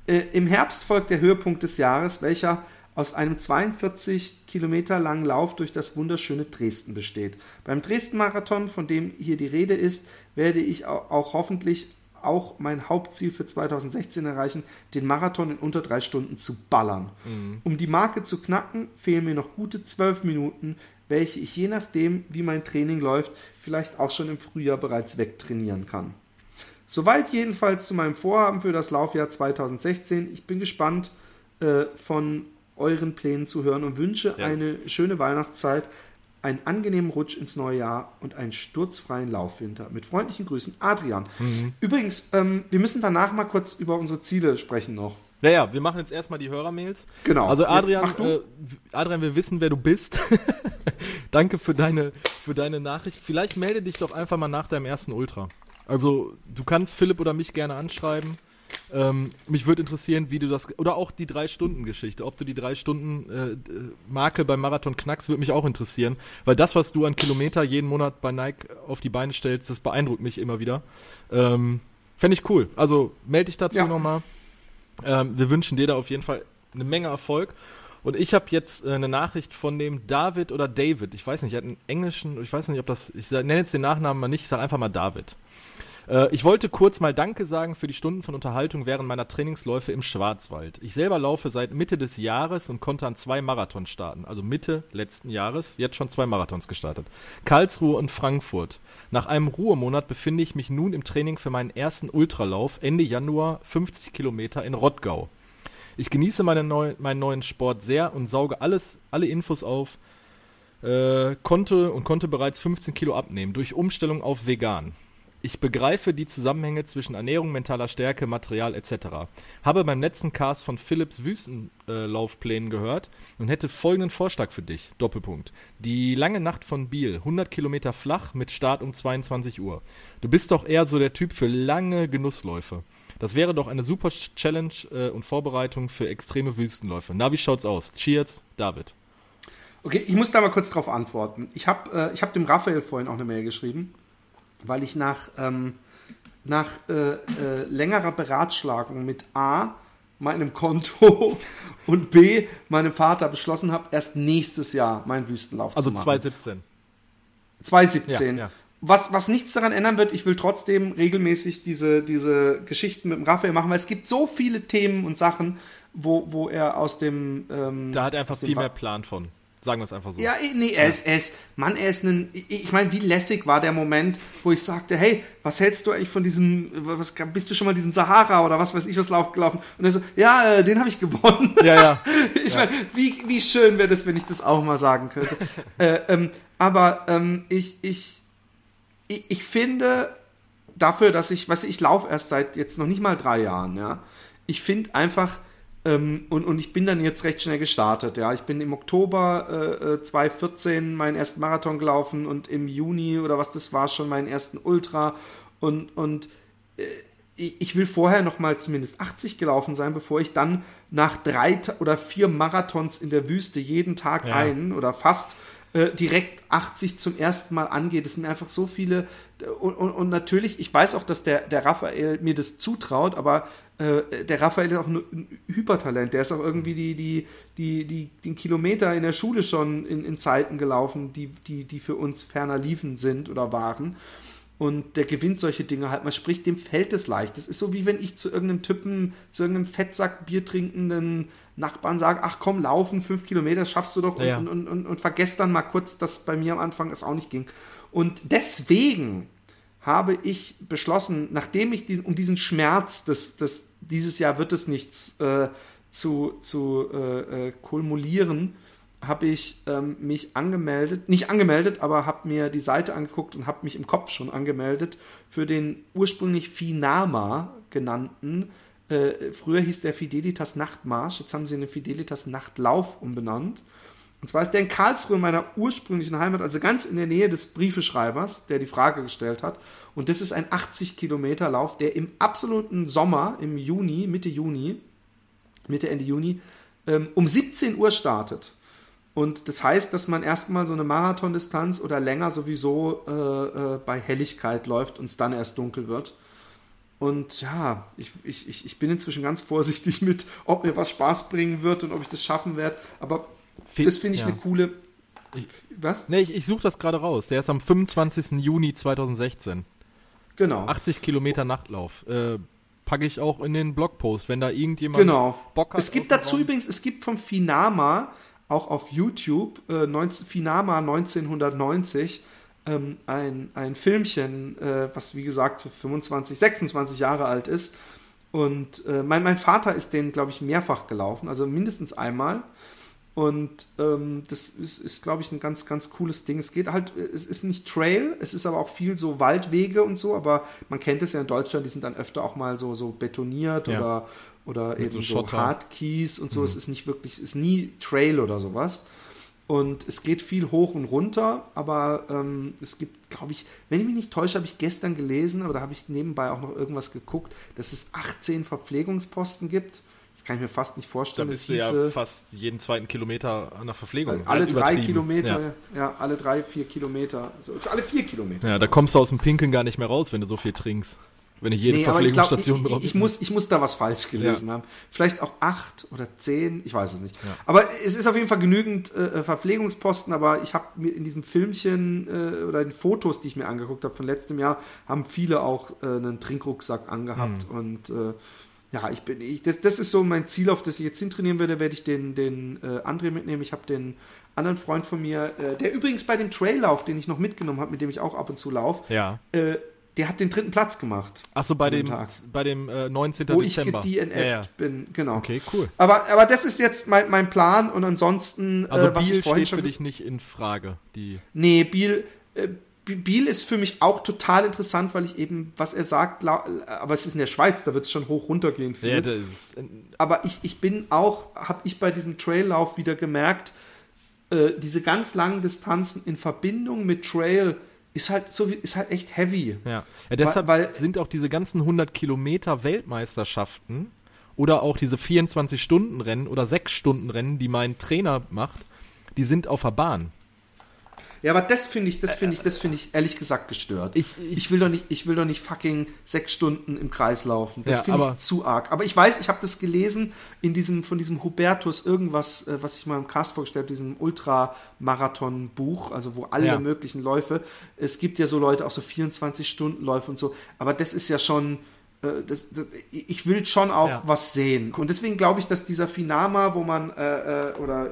Äh, Im Herbst folgt der Höhepunkt des Jahres, welcher aus einem 42 Kilometer langen Lauf durch das wunderschöne Dresden besteht. Beim Dresden-Marathon, von dem hier die Rede ist, werde ich au- auch hoffentlich auch mein Hauptziel für 2016 erreichen, den Marathon in unter drei Stunden zu ballern. Um die Marke zu knacken, fehlen mir noch gute zwölf Minuten, welche ich je nachdem, wie mein Training läuft, vielleicht auch schon im Frühjahr bereits wegtrainieren kann. Soweit jedenfalls zu meinem Vorhaben für das Laufjahr 2016. Ich bin gespannt äh, von euren Plänen zu hören und wünsche Ja. eine schöne Weihnachtszeit. einen angenehmen Rutsch ins neue Jahr und einen sturzfreien Laufwinter. Mit freundlichen Grüßen, Adrian. Mhm. Übrigens, ähm, wir müssen danach mal kurz über unsere Ziele sprechen noch. Ja, ja, wir machen jetzt erstmal die Hörermails. Genau. Also Jetzt Adrian, du. äh, Adrian, wir wissen, wer du bist. Danke für deine, für deine Nachricht. Vielleicht melde dich doch einfach mal nach deinem ersten Ultra. Also du kannst Philipp oder mich gerne anschreiben. Ähm, mich würde interessieren, wie du das oder auch die drei Stunden Geschichte, ob du die drei Stunden äh, Marke beim Marathon knackst, würde mich auch interessieren, weil das, was du an Kilometer jeden Monat bei Nike auf die Beine stellst, das beeindruckt mich immer wieder. Ähm, Fände ich cool. Also melde dich dazu Ja. nochmal. Ähm, wir wünschen dir da auf jeden Fall eine Menge Erfolg. Und ich habe jetzt äh, eine Nachricht von dem David oder David. Ich weiß nicht, er hat einen englischen, ich weiß nicht, ob das, ich nenne jetzt den Nachnamen mal nicht, ich sage einfach mal David. Äh, ich wollte kurz mal Danke sagen für die Stunden von Unterhaltung während meiner Trainingsläufe im Schwarzwald. Ich selber laufe seit Mitte des Jahres und konnte an zwei Marathons starten. Also Mitte letzten Jahres, jetzt schon zwei Marathons gestartet. Karlsruhe und Frankfurt. Nach einem Ruhemonat befinde ich mich nun im Training für meinen ersten Ultralauf Ende Januar 50 Kilometer in Rottgau. Ich genieße neu, meinen neuen Sport sehr und sauge alles, alle Infos auf. Äh, konnte und konnte bereits 15 Kilo abnehmen durch Umstellung auf vegan. Ich begreife die Zusammenhänge zwischen Ernährung, mentaler Stärke, Material etc. Habe beim letzten Cast von Philips Wüstenlaufplänen gehört und hätte folgenden Vorschlag für dich. Doppelpunkt. Die lange Nacht von Biel, 100 Kilometer flach mit Start um 22 Uhr. Du bist doch eher so der Typ für lange Genussläufe. Das wäre doch eine super Challenge äh, und Vorbereitung für extreme Wüstenläufe. Na, wie schaut's aus? Cheers, David. Okay, ich muss da mal kurz drauf antworten. Ich habe äh, hab dem Raphael vorhin auch eine Mail geschrieben, weil ich nach, ähm, nach äh, äh, längerer Beratschlagung mit A, meinem Konto und B, meinem Vater beschlossen habe, erst nächstes Jahr meinen Wüstenlauf Also zu machen. 2017. 2017. Ja, ja. Was, was nichts daran ändern wird, ich will trotzdem regelmäßig diese, diese Geschichten mit dem Raphael machen, weil es gibt so viele Themen und Sachen, wo, wo er aus dem. Ähm, Da hat er einfach viel mehr Plan von. Sagen wir es einfach so. Ja, nee, er ist, er ist, Mann, er ist ein, ich, meine, wie lässig war der Moment, wo ich sagte, hey, was hältst du eigentlich von diesem, was, bist du schon mal diesen Sahara oder was weiß ich was lauf gelaufen? Und er so, ja, äh, den habe ich gewonnen. Ja, ja. Ich meine, wie, wie schön wäre das, wenn ich das auch mal sagen könnte. äh, ähm, aber ähm, ich, ich, ich, ich finde dafür, dass ich, was ich laufe erst seit jetzt noch nicht mal drei Jahren, ja. Ich finde einfach, ähm, und, und ich bin dann jetzt recht schnell gestartet, ja. Ich bin im Oktober äh, äh, 2014 meinen ersten Marathon gelaufen und im Juni oder was das war schon meinen ersten Ultra und, und äh, ich, will vorher noch mal zumindest 80 gelaufen sein, bevor ich dann nach drei oder vier Marathons in der Wüste jeden Tag Ja. einen oder fast äh, direkt 80 zum ersten Mal angeht. Das sind einfach so viele. Und, und, und natürlich, ich weiß auch, dass der, der Raphael mir das zutraut, aber äh, der Raphael ist auch ein ein Hypertalent. Der ist auch irgendwie die, die, die, die, den Kilometer in der Schule schon in, in Zeiten gelaufen, die, die, die für uns ferner liefen sind oder waren. Und der gewinnt solche Dinge halt. Man spricht, dem fällt es leicht. Das ist so, wie wenn ich zu irgendeinem Typen, zu irgendeinem Fettsack Bier trinkenden Nachbarn sage, ach komm, laufen, fünf Kilometer schaffst du doch Ja, ja. und, und, und, und vergesst dann mal kurz, dass bei mir am Anfang es auch nicht ging. Und deswegen habe ich beschlossen, nachdem ich diesen, um diesen Schmerz, des, des, dieses Jahr wird es nichts äh, zu, zu äh, äh, kulmulieren, habe ich ähm, mich angemeldet, nicht angemeldet, aber habe mir die Seite angeguckt und habe mich im Kopf schon angemeldet für den ursprünglich Finama genannten, äh, früher hieß der Fidelitas Nachtmarsch, jetzt haben sie den Fidelitas Nachtlauf umbenannt. Und zwar ist der in Karlsruhe, meiner ursprünglichen Heimat, also ganz in der Nähe des Briefeschreibers, der die Frage gestellt hat. Und das ist ein 80 Kilometer Lauf, der im absoluten Sommer, im Juni, Mitte Juni, Mitte, Ende Juni, ähm, um 17 Uhr startet. Und das heißt, dass man erstmal so eine Marathondistanz oder länger sowieso äh, äh, bei Helligkeit läuft und es dann erst dunkel wird. Und ja, ich, ich, ich bin inzwischen ganz vorsichtig mit, ob mir was Spaß bringen wird und ob ich das schaffen werde. Aber Viel- das finde ich ja. eine coole. Ich- Was? Nee, ich, ich suche das gerade raus. Der ist am 25. Juni 2016. Genau. 80 Kilometer Nachtlauf. Äh, packe ich auch in den Blogpost, wenn da irgendjemand Genau. Bock hat. Es gibt dazu Raum. übrigens, es gibt vom Finama auch auf YouTube, äh, 19, Finama 1990, ähm, ein, ein Filmchen, äh, was wie gesagt 25, 26 Jahre alt ist. Und äh, mein, mein Vater ist den, glaube ich, mehrfach gelaufen, also mindestens einmal. Und ähm, das ist, ist glaube ich, ein ganz, ganz cooles Ding. Es geht halt, es ist nicht Trail, es ist aber auch viel so Waldwege und so, aber man kennt es ja in Deutschland, die sind dann öfter auch mal so, so betoniert Ja. oder, oder Mit eben so so. Hardkeys und so. Mhm. Es ist nicht wirklich, es ist nie Trail oder sowas. Und es geht viel hoch und runter, aber ähm, es gibt, glaube ich, wenn ich mich nicht täusche, habe ich gestern gelesen, aber da habe ich nebenbei auch noch irgendwas geguckt, dass es 18 Verpflegungsposten gibt. Das kann ich mir fast nicht Da vorstellen. bist Es du ja fast jeden zweiten Kilometer an der Verpflegung. alle Halt drei. Kilometer, Ja. ja. alle drei, vier Kilometer. Also für alle vier Kilometer. ja, da kommst du aus dem Pinkeln gar nicht mehr raus, wenn du so viel trinkst. Wenn ich jede Nee, aber ich, glaub, ich, Verpflegungsstation ich, ich, muss, ich muss da was falsch gelesen haben. Vielleicht auch acht oder zehn, ich weiß es nicht. Ja. Aber es ist auf jeden Fall genügend äh, Verpflegungsposten, aber ich habe mir in diesem Filmchen äh, oder den Fotos, die ich mir angeguckt habe von letztem Jahr, haben viele auch äh, einen Trinkrucksack angehabt. Hm. Und äh, ja, ich bin, ich, das, das ist so mein Ziel, auf das ich jetzt hintrainieren werde, werde ich den, den äh, André mitnehmen. Ich habe den anderen Freund von mir, äh, der übrigens bei dem Traillauf, den ich noch mitgenommen habe, mit dem ich auch ab und zu laufe, Ja. äh, der hat den dritten Platz gemacht. Achso, bei dem Tag. bei dem äh, 19. wo ich Dezember. gedNF't ja, ja. bin, genau. Okay, cool. Aber, aber das ist jetzt mein, mein Plan und ansonsten, Also äh, was Biel ich vorhin steht schon für dich nicht in Frage. Die, Nee, Biel, äh, Bi- Biel ist für mich auch total interessant, weil ich eben, was er sagt, lau- aber es ist in der Schweiz, da wird es schon hoch runtergehen. viel. ja, äh, aber ich, ich bin auch, habe ich bei diesem Traillauf wieder gemerkt, äh, diese ganz langen Distanzen in Verbindung mit Trail ist halt so wie- ist halt echt heavy. ja. ja deshalb Weil- weil- sind auch diese ganzen 100 Kilometer Weltmeisterschaften oder auch diese 24-Stunden-Rennen oder 6-Stunden-Rennen, die mein Trainer macht, die sind auf der Bahn. Ja, aber das finde ich, das finde ich, das finde ich ehrlich gesagt gestört. Ich- Ich, ich- will doch nicht, ich will doch nicht fucking sechs Stunden im Kreis laufen. Das Ja, finde ich zu arg. Aber ich weiß, ich habe das gelesen in diesem, von diesem Hubertus irgendwas, äh, was ich mal im Cast vorgestellt habe, diesem Ultramarathon-Buch, also wo alle Ja. möglichen Läufe. Es gibt ja so Leute, auch so 24-Stunden-Läufe und so. Aber das ist ja schon, äh, das, das, ich will schon auch Ja. was sehen. Und deswegen glaube ich, dass dieser Finama, wo man, äh, äh, oder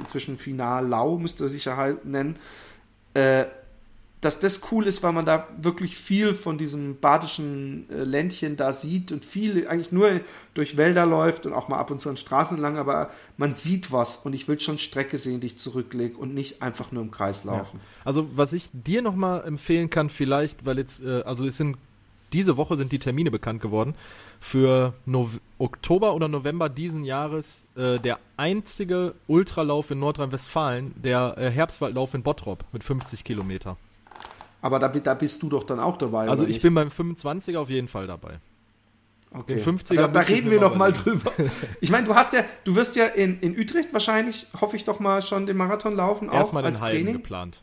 inzwischen Finalau müsste er sich ja halt nennen, äh, dass das cool ist, weil man da wirklich viel von diesem badischen äh, Ländchen da sieht und viel eigentlich nur durch Wälder läuft und auch mal ab und zu an Straßen lang, aber man sieht was und ich will schon Strecke sehen, die ich zurücklege und nicht einfach nur im Kreis laufen. Also was ich dir nochmal empfehlen kann, vielleicht, weil jetzt, äh, also es sind, diese Woche sind die Termine bekannt geworden, für Nov Oktober oder November diesen Jahres äh, der einzige Ultralauf in Nordrhein-Westfalen, der äh, Herbstwaldlauf in Bottrop mit 50 Kilometer. Aber da, da bist du doch dann auch dabei. Also ich nicht? bin beim 25er auf jeden Fall dabei. okay. den 50er Da, da reden wir noch mal drüber. Ich meine, du hast ja, du wirst ja in, in Utrecht wahrscheinlich, hoffe ich doch mal, schon den Marathon laufen, auch Erstmal den als halben Training. geplant.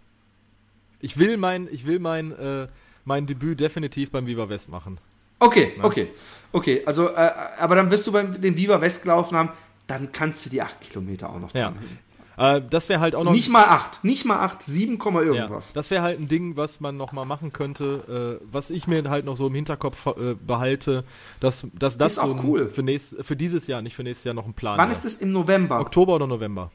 Ich will mein, ich will mein, äh, mein Debüt definitiv beim Viva West machen. Okay, Ja. okay, okay. Also, äh, aber dann wirst du beim den Viva West gelaufen haben, dann kannst du die acht Kilometer auch noch Ja. Äh, das wäre halt auch noch Nicht mal acht, nicht mal acht, sieben Komma Ja, irgendwas. das wäre halt ein Ding, was man noch mal machen könnte, äh, was ich mir halt noch so im Hinterkopf äh, behalte, dass, dass das Ist auch so ein, cool. für, nächst, für dieses Jahr, nicht für nächstes Jahr noch ein Plan Wann wäre. ist es im November? Oktober oder November.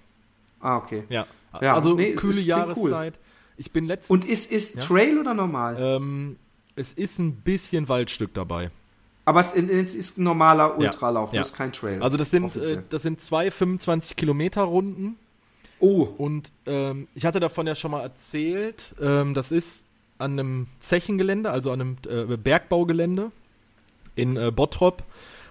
Ah, okay. Ja. Ja, also nee, es kühle ist- klingt cool. Jahreszeit. Ich bin letztens. Und ist, ist Ja. Trail oder normal? ähm, es ist ein bisschen Waldstück dabei. Aber es, es ist ein normaler Ultralauf, ja. das ist kein Trail. Also das sind, äh, das sind zwei 25 Kilometer Runden. oh, Und ähm, ich hatte davon ja schon mal erzählt, ähm, das ist an einem Zechengelände, also an einem äh, Bergbaugelände in äh, Bottrop.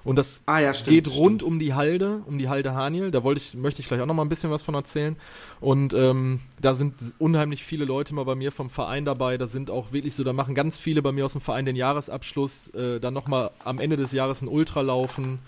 Und das ah ja, stimmt. geht stimmt. rund um die Halde, um die Halde Haniel. Da wollte ich, möchte ich gleich auch noch mal ein bisschen was von erzählen. Und ähm, da sind unheimlich viele Leute mal bei mir vom Verein dabei. Da sind auch wirklich so, da machen ganz viele bei mir aus dem Verein den Jahresabschluss, äh, dann noch mal am Ende des Jahres ein Ultralaufen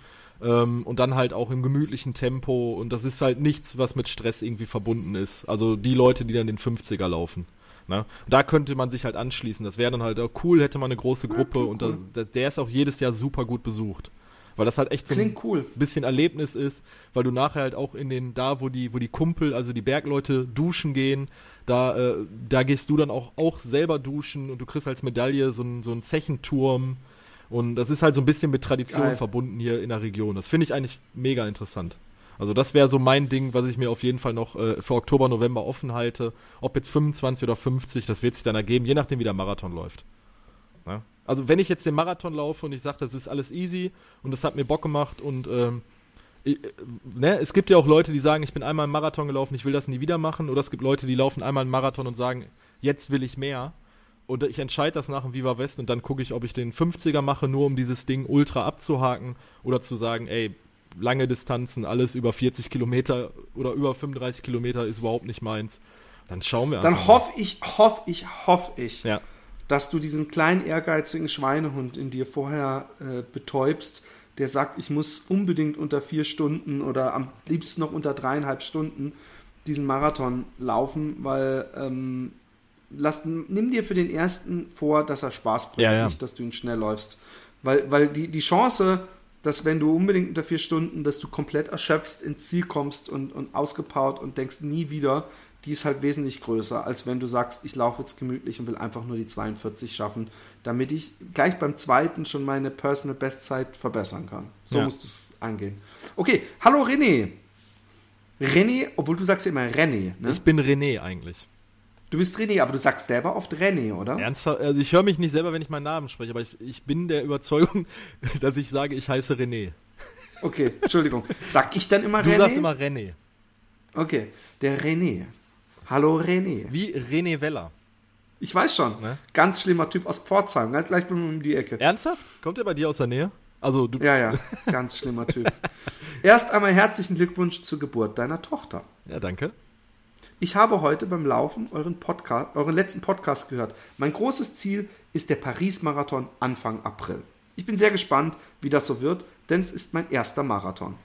ähm, und dann halt auch im gemütlichen Tempo. Und das ist halt nichts, was mit Stress irgendwie verbunden ist. Also die Leute, die dann den 50er laufen. Ne? Da könnte man sich halt anschließen. Das wäre dann halt auch cool, hätte man eine große Gruppe und da, cool. da, der ist auch jedes Jahr super gut besucht. Weil das halt echt so ein cool. bisschen Erlebnis ist, weil du nachher halt auch in den, da wo die, wo die Kumpel, also die Bergleute duschen gehen, da, äh, da gehst du dann auch, auch selber duschen und du kriegst als Medaille so einen so einen Zechenturm. Und das ist halt so ein bisschen mit Tradition Geil. verbunden hier in der Region. Das finde ich eigentlich mega interessant. Also das wäre so mein Ding, was ich mir auf jeden Fall noch äh, für Oktober, November offen halte. Ob jetzt 25 oder 50, das wird sich dann ergeben, je nachdem wie der Marathon läuft. Ja? Also wenn ich jetzt den Marathon laufe und ich sage, das ist alles easy und das hat mir Bock gemacht und ähm, Ich, äh, ne, es gibt ja auch Leute, die sagen, ich bin einmal einen Marathon gelaufen, ich will das nie wieder machen. Oder es gibt Leute, die laufen einmal einen Marathon und sagen, jetzt will ich mehr. Und ich entscheide das nach dem Viva West und dann gucke ich, ob ich den 50er mache, nur um dieses Ding ultra abzuhaken oder zu sagen, ey, lange Distanzen, alles über 40 Kilometer oder über 35 Kilometer ist überhaupt nicht meins. Dann schauen wir Dann hoffe ich, hoffe ich, hoffe ich, Ja. Dass du diesen kleinen ehrgeizigen Schweinehund in dir vorher äh, betäubst, der sagt, ich muss unbedingt unter vier Stunden oder am liebsten noch unter dreieinhalb Stunden diesen Marathon laufen, weil ähm, lass, nimm dir für den ersten vor, dass er Spaß bringt, Ja, ja. nicht, dass du ihn schnell läufst. Weil, weil die, die Chance, dass wenn du unbedingt unter vier Stunden, dass du komplett erschöpft ins Ziel kommst und, und ausgepowert und denkst nie wieder, die ist halt wesentlich größer, als wenn du sagst, ich laufe jetzt gemütlich und will einfach nur die 42 schaffen, damit ich gleich beim zweiten schon meine Personal Bestzeit verbessern kann. So Ja. musst du es angehen. Okay, hallo René. René, obwohl du sagst ja immer René, ne? Ich bin René eigentlich. Du bist René, aber du sagst selber oft René, oder? Ernsthaft? Also ich höre mich nicht selber, wenn ich meinen Namen spreche, aber ich, ich bin der Überzeugung, dass ich sage, ich heiße René. Okay, Entschuldigung. Sag ich dann immer Du René? sagst immer René. Okay, der René. Hallo René. Wie René Weller. Ich weiß schon. Ne? Ganz schlimmer Typ aus Pforzheim. Gleich gleich bin ich um die Ecke. Ernsthaft? Kommt er bei dir aus der Nähe? Also du. Ja, ja, ganz schlimmer Typ. Erst einmal herzlichen Glückwunsch zur Geburt deiner Tochter. Ja, danke. Ich habe heute beim Laufen euren Podcast, euren letzten Podcast gehört. Mein großes Ziel ist der Paris-Marathon Anfang April. Ich bin sehr gespannt, wie das so wird, denn es ist mein erster Marathon.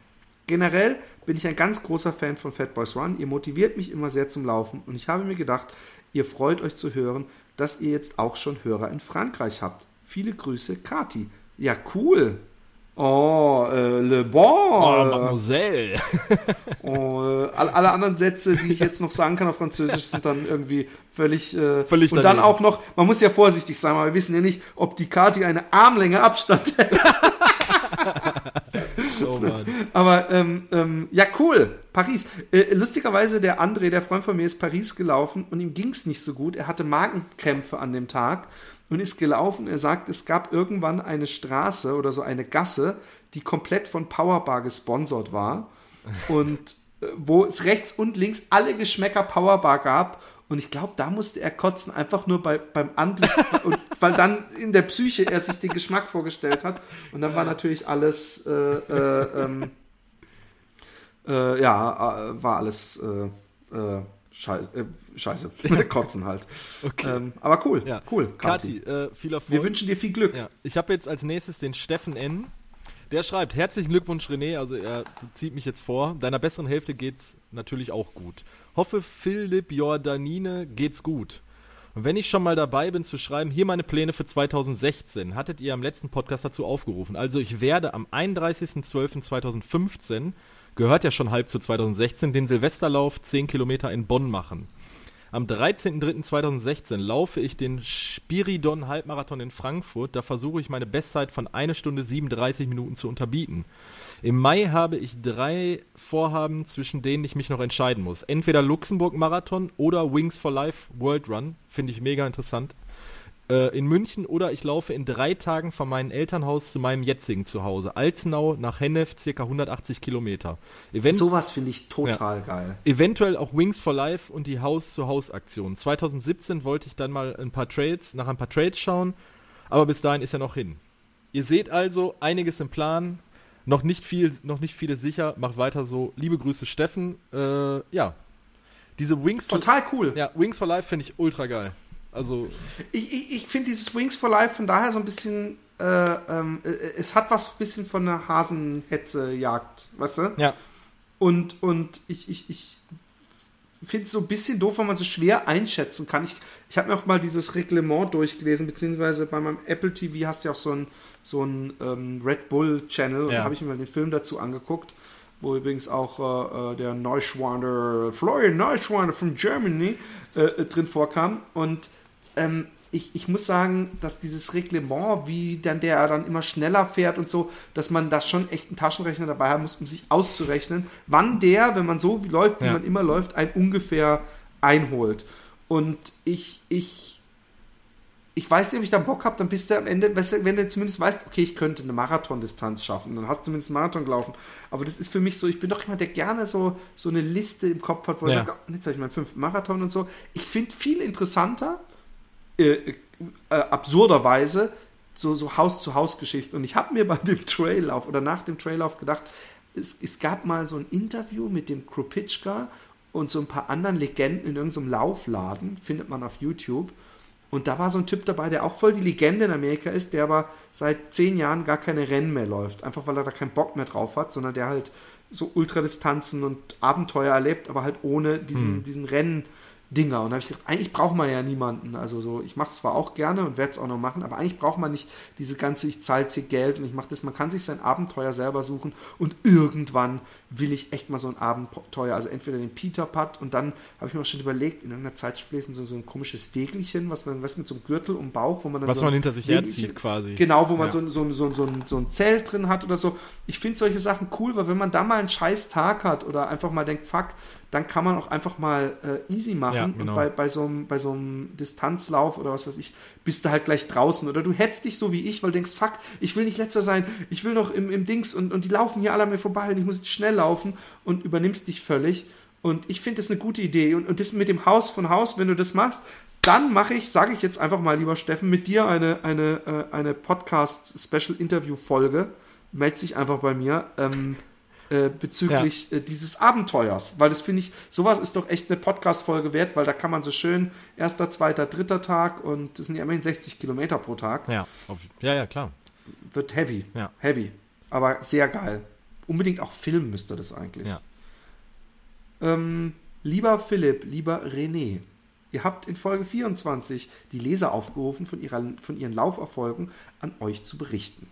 Generell bin ich ein ganz großer Fan von Fat Boys Run. Ihr motiviert mich immer sehr zum Laufen und ich habe mir gedacht, ihr freut euch zu hören, dass ihr jetzt auch schon Hörer in Frankreich habt. Viele Grüße, Kati. Ja, cool. Oh, äh, Le Bon. Oh, Mademoiselle. Oh, äh, alle, alle anderen Sätze, die ich jetzt noch sagen kann auf Französisch, sind dann irgendwie völlig. Äh, Völlig und dann daneben. auch noch, man muss ja vorsichtig sein, weil wir wissen ja nicht, ob die Kati eine Armlänge Abstand hält. Oh. Aber ähm, ähm, ja, cool. Paris. Äh, lustigerweise, der André, der Freund von mir, ist Paris gelaufen und ihm ging es nicht so gut. Er hatte Magenkrämpfe an dem Tag und ist gelaufen. Er sagt, es gab irgendwann eine Straße oder so eine Gasse, die komplett von Powerbar gesponsert war und äh, wo es rechts und links alle Geschmäcker Powerbar gab. Und ich glaube, da musste er kotzen, einfach nur bei, beim Anblick, und, weil dann in der Psyche er sich den Geschmack vorgestellt hat. Und dann war natürlich alles, äh, äh, ähm, äh, ja, äh, war alles äh, äh, scheiße, scheiße. kotzen halt. Okay. Ähm, aber cool, Ja. cool, Kati. Kathi, äh, viel Erfolg. Wir wünschen dir viel Glück. Ja, ich habe jetzt als nächstes den Steffen N. Der schreibt, herzlichen Glückwunsch René, also er zieht mich jetzt vor. Deiner besseren Hälfte geht's natürlich auch gut. Hoffe Philipp Jordanine geht's gut. Und wenn ich schon mal dabei bin zu schreiben, hier meine Pläne für 2016, hattet ihr am letzten Podcast dazu aufgerufen. Also ich werde am 31.12.2015, gehört ja schon halb zu 2016, den Silvesterlauf 10 Kilometer in Bonn machen. Am 13.03.2016 laufe ich den Spiridon Halbmarathon in Frankfurt. Da versuche ich meine Bestzeit von 1 Stunde 37 Minuten zu unterbieten. Im Mai habe ich drei Vorhaben, zwischen denen ich mich noch entscheiden muss. Entweder Luxemburg Marathon oder Wings for Life World Run. Finde ich mega interessant. Äh, in München oder ich laufe in drei Tagen von meinem Elternhaus zu meinem jetzigen Zuhause. Alzenau nach Hennef, circa 180 Kilometer. Event Sowas finde ich total geil. Eventuell auch Wings for Life und die Haus-zu-Haus-Aktion. 2017 wollte ich dann mal ein paar Trails, nach ein paar Trails schauen, aber bis dahin ist er noch hin. Ihr seht also einiges im Plan, noch nicht viel, noch nicht viele sicher. Macht weiter so. Liebe Grüße, Steffen. Äh, ja, diese Wings for Total cool. ja, Wings for Life finde ich ultra geil. Also Ich, ich, ich finde dieses Wings for Life von daher so ein bisschen, äh, ähm, äh, es hat was ein bisschen von einer Hasenhetze-Jagd, weißt du? ja, Und, und ich, ich, ich finde es so ein bisschen doof, wenn man so schwer einschätzen kann. Ich, ich habe mir auch mal dieses Reglement durchgelesen, beziehungsweise bei meinem Apple TV hast du ja auch so ein, so ein ähm, Red Bull Channel und Ja. da habe ich mir mal den Film dazu angeguckt, wo übrigens auch äh, äh, der Neuschwander, Florian Neuschwander von Germany äh, äh, drin vorkam. Und ähm, ich, ich muss sagen, dass dieses Reglement, wie dann der dann immer schneller fährt und so, dass man da schon echt einen Taschenrechner dabei haben muss, um sich auszurechnen, wann der, wenn man so wie läuft, wie Ja. man immer läuft, ein ungefähr einholt. Und ich, ich ich weiß nicht, ob ich da Bock habe, dann bist du am Ende, wenn du zumindest weißt, okay, ich könnte eine Marathondistanz schaffen, dann hast du zumindest einen Marathon gelaufen. Aber das ist für mich so, ich bin doch jemand, der gerne so, so eine Liste im Kopf hat, wo er Ja. sagt, oh, jetzt habe ich meinen fünften Marathon und so. Ich finde viel interessanter, äh, äh, absurderweise, so, so Haus-zu-Haus-Geschichten. Und ich habe mir bei dem Traillauf oder nach dem Traillauf gedacht, es, es gab mal so ein Interview mit dem Kropitschka und so ein paar anderen Legenden in irgendeinem Laufladen, findet man auf YouTube. Und da war so ein Typ dabei, der auch voll die Legende in Amerika ist, der aber seit zehn Jahren gar keine Rennen mehr läuft. Einfach weil er da keinen Bock mehr drauf hat, sondern der halt so Ultradistanzen und Abenteuer erlebt, aber halt ohne diesen, diesen Renndinger. Und da habe ich gedacht, eigentlich braucht man ja niemanden. Also so, ich mache es zwar auch gerne und werde es auch noch machen, aber eigentlich braucht man nicht diese ganze, ich zahle jetzt hier Geld und ich mache das. Man kann sich sein Abenteuer selber suchen und irgendwann will ich echt mal so ein Abenteuer, also entweder den Peter Putt und dann habe ich mir auch schon überlegt, in irgendeiner Zeitschrift lesen, so, so ein komisches Wägelchen, was man, was mit so einem Gürtel um Bauch, wo man dann Was so man hinter sich Wägelchen- herzieht quasi. Genau, wo man Ja. so, so, so, so, ein- so ein Zelt drin hat oder so. Ich finde solche Sachen cool, weil wenn man da mal einen scheiß Tag hat oder einfach mal denkt, fuck, dann kann man auch einfach mal äh, easy machen. Ja, genau. Und bei, bei, so einem, bei so einem Distanzlauf oder was weiß ich, bist du halt gleich draußen. Oder du hetzt dich so wie ich, weil du denkst, fuck, ich will nicht letzter sein, ich will noch im, im Dings und, und die laufen hier alle an mir vorbei und ich muss jetzt schnell laufen und übernimmst dich völlig. Und ich finde das eine gute Idee. Und, und das mit dem Haus von Haus, wenn du das machst, dann mache ich, sage ich jetzt einfach mal, lieber Steffen, mit dir eine, eine, äh, eine Podcast-Special-Interview-Folge. Meld dich einfach bei mir ähm, äh, bezüglich äh, dieses Abenteuers. Weil das finde ich, sowas ist doch echt eine Podcast-Folge wert, weil da kann man so schön erster, zweiter, dritter Tag und das sind ja immerhin 60 Kilometer pro Tag. Ja, ja, ja, klar. Wird heavy. Ja. Heavy. Aber sehr geil. Unbedingt auch filmen müsste das eigentlich. Ja. Ähm, lieber Philipp, lieber René, ihr habt in Folge 24 die Leser aufgerufen, von, ihrer, von ihren Lauferfolgen an euch zu berichten.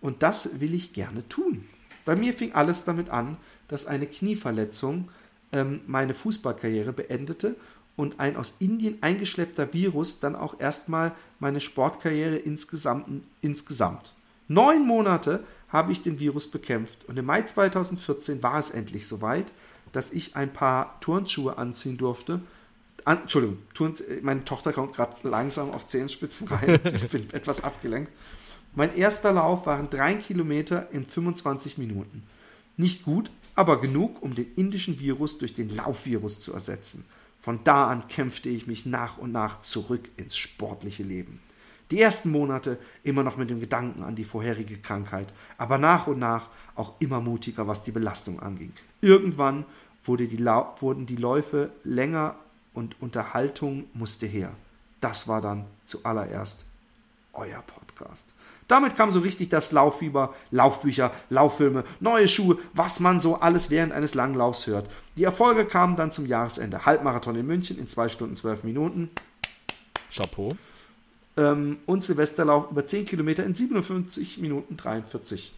Und das will ich gerne tun. Bei mir fing alles damit an, dass eine Knieverletzung ähm, meine Fußballkarriere beendete und ein aus Indien eingeschleppter Virus dann auch erstmal meine Sportkarriere insgesamt, insgesamt. Neun Monate habe ich den Virus bekämpft und im Mai 2014 war es endlich soweit, dass ich ein paar Turnschuhe anziehen durfte. An, Entschuldigung, Turn, meine Tochter kommt gerade langsam auf Zehenspitzen rein. ich bin etwas abgelenkt. Mein erster Lauf waren drei Kilometer in 25 Minuten. Nicht gut, aber genug, um den indischen Virus durch den Laufvirus zu ersetzen. Von da an kämpfte ich mich nach und nach zurück ins sportliche Leben. Die ersten Monate immer noch mit dem Gedanken an die vorherige Krankheit, aber nach und nach auch immer mutiger, was die Belastung anging. Irgendwann wurde die wurden die Läufe länger und Unterhaltung musste her. Das war dann zuallererst euer Podcast. Damit kam so richtig das Lauffieber, Laufbücher, Lauffilme, neue Schuhe, was man so alles während eines langen Laufs hört. Die Erfolge kamen dann zum Jahresende. Halbmarathon in München in 2 Stunden 12 Minuten Chapeau. ähm, und Silvesterlauf über 10 Kilometer in 57 Minuten 43.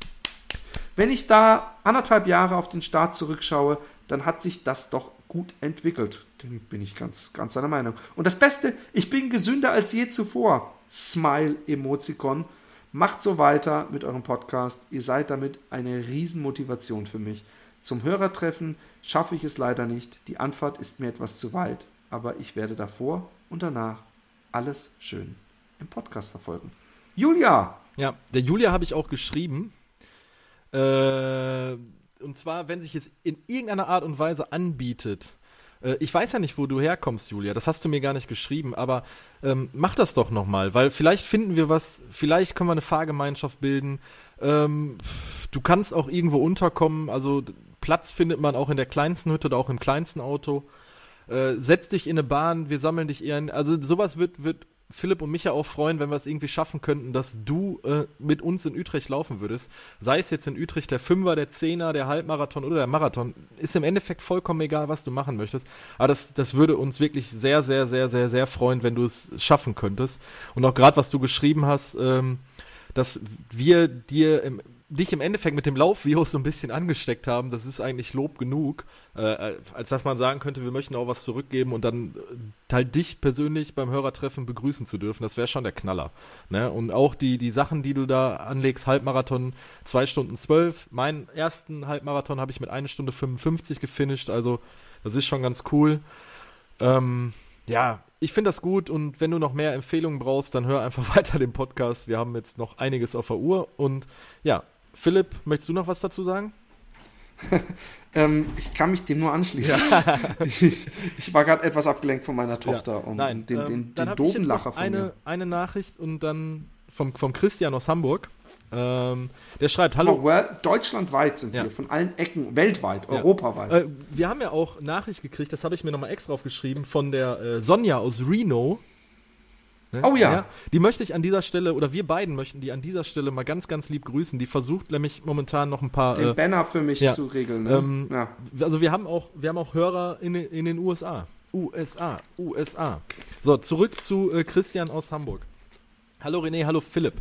Wenn ich da anderthalb Jahre auf den Start zurückschaue, dann hat sich das doch gut entwickelt. Dem bin ich ganz, ganz seiner Meinung. Und das Beste, ich bin gesünder als je zuvor. Smile Emozikon. Macht so weiter mit eurem Podcast. Ihr seid damit eine Riesenmotivation für mich. Zum Hörertreffen schaffe ich es leider nicht. Die Anfahrt ist mir etwas zu weit. Aber ich werde davor und danach alles schön im Podcast verfolgen. Julia! Ja, der Julia habe ich auch geschrieben. Äh, und zwar, wenn sich es in irgendeiner Art und Weise anbietet. Äh, ich weiß ja nicht, wo du herkommst, Julia. Das hast du mir gar nicht geschrieben, aber ähm, mach das doch nochmal, weil vielleicht finden wir was, vielleicht können wir eine Fahrgemeinschaft bilden. Ähm, du kannst auch irgendwo unterkommen, also Platz findet man auch in der kleinsten Hütte oder auch im kleinsten Auto. Äh, setz dich in eine Bahn, wir sammeln dich eher in. Also sowas wird, wird Philipp und mich ja auch freuen, wenn wir es irgendwie schaffen könnten, dass du äh, mit uns in Utrecht laufen würdest. Sei es jetzt in Utrecht der Fünfer, der Zehner, der Halbmarathon oder der Marathon. Ist im Endeffekt vollkommen egal, was du machen möchtest. Aber das, das würde uns wirklich sehr, sehr, sehr, sehr, sehr freuen, wenn du es schaffen könntest. Und auch gerade, was du geschrieben hast, ähm, dass wir dir im, dich im Endeffekt mit dem Laufvirus so ein bisschen angesteckt haben, das ist eigentlich Lob genug, äh, als dass man sagen könnte, wir möchten auch was zurückgeben und dann äh, halt dich persönlich beim Hörertreffen begrüßen zu dürfen. Das wäre schon der Knaller. Ne? Und auch die, die Sachen, die du da anlegst, Halbmarathon 2 Stunden 12. Meinen ersten Halbmarathon habe ich mit 1 Stunde 55 gefinisht, also das ist schon ganz cool. Ähm, ja, ich finde das gut und wenn du noch mehr Empfehlungen brauchst, dann hör einfach weiter den Podcast. Wir haben jetzt noch einiges auf der Uhr und ja, Philipp, möchtest du noch was dazu sagen? ähm, ich kann mich dem nur anschließen. Ja. ich, ich, war gerade etwas abgelenkt von meiner Tochter ja. und Nein, den, den, ähm, den doofen Lacher von eine, mir. Eine Nachricht und dann vom, vom Christian aus Hamburg. Ähm, der schreibt, hallo. Oh, well, deutschlandweit sind ja. wir, von allen Ecken, weltweit, ja. europaweit. Äh, wir haben ja auch Nachricht gekriegt, das habe ich mir nochmal extra aufgeschrieben, von der äh, Sonja aus Reno. Ne? Oh ja. ja. Die möchte ich an dieser Stelle, oder wir beiden möchten die an dieser Stelle mal ganz, ganz lieb grüßen. Die versucht nämlich momentan noch ein paar. Den äh, Banner für mich zu regeln. Ne? Ähm, ja. Also wir haben auch, wir haben auch Hörer in, in den USA. USA, USA. So, zurück zu äh, Christian aus Hamburg. Hallo René, hallo Philipp.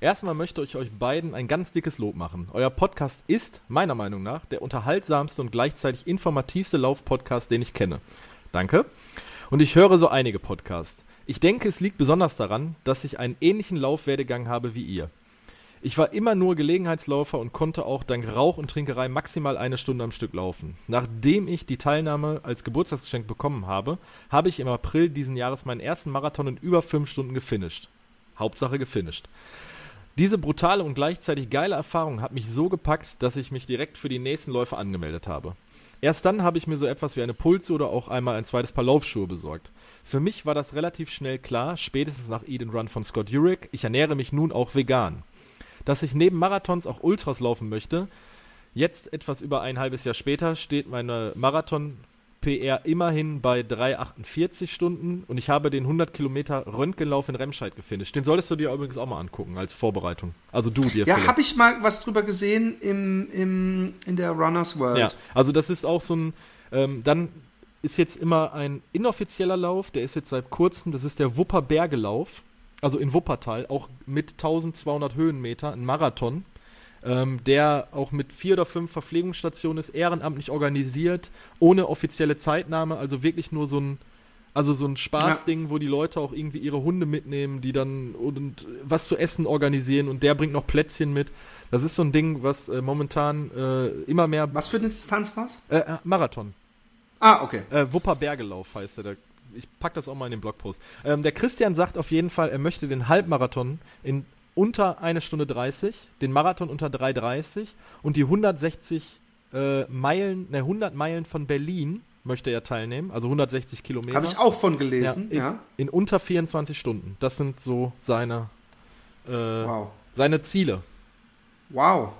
Erstmal möchte ich euch beiden ein ganz dickes Lob machen. Euer Podcast ist, meiner Meinung nach, der unterhaltsamste und gleichzeitig informativste Laufpodcast, den ich kenne. Danke. Und ich höre so einige Podcasts. Ich denke, es liegt besonders daran, dass ich einen ähnlichen Laufwerdegang habe wie ihr. Ich war immer nur Gelegenheitsläufer und konnte auch dank Rauch und Trinkerei maximal eine Stunde am Stück laufen. Nachdem ich die Teilnahme als Geburtstagsgeschenk bekommen habe, habe ich im April diesen Jahres meinen ersten Marathon in über fünf Stunden gefinisht. Hauptsache gefinisht. Diese brutale und gleichzeitig geile Erfahrung hat mich so gepackt, dass ich mich direkt für die nächsten Läufe angemeldet habe. Erst dann habe ich mir so etwas wie eine Pulse oder auch einmal ein zweites Paar Laufschuhe besorgt. Für mich war das relativ schnell klar, spätestens nach and Run von Scott Jurek, ich ernähre mich nun auch vegan. Dass ich neben Marathons auch Ultras laufen möchte, jetzt etwas über ein halbes Jahr später steht meine Marathon PR immerhin bei 3,48 Stunden und ich habe den 100 Kilometer Röntgenlauf in Remscheid gefinisht. Den solltest du dir übrigens auch mal angucken als Vorbereitung. Also du dir. Ja, habe ich mal was drüber gesehen im, im, in der Runners World. Ja, also das ist auch so ein, ähm, dann ist jetzt immer ein inoffizieller Lauf, der ist jetzt seit kurzem, das ist der Wupper Bergelauf, also in Wuppertal, auch mit 1200 Höhenmeter, ein Marathon ähm, der auch mit vier oder fünf Verpflegungsstationen ist, ehrenamtlich organisiert, ohne offizielle Zeitnahme, also wirklich nur so ein, also so ein Spaßding, ja. wo die Leute auch irgendwie ihre Hunde mitnehmen, die dann und was zu essen organisieren und der bringt noch Plätzchen mit. Das ist so ein Ding, was äh, momentan äh, immer mehr. Was für eine Distanz war's? Äh, äh Marathon. Ah, okay. Äh, Wupper Bergelauf heißt er. ich pack das auch mal in den Blogpost. Ähm, der Christian sagt auf jeden Fall, er möchte den Halbmarathon in unter eine Stunde 30, den Marathon unter 3,30 und die 160 äh, Meilen, ne, 100 Meilen von Berlin möchte er teilnehmen, also 160 Kilometer. Habe ich auch von gelesen, ja in, ja. in, unter 24 Stunden. Das sind so seine, äh, wow. seine Ziele. Wow.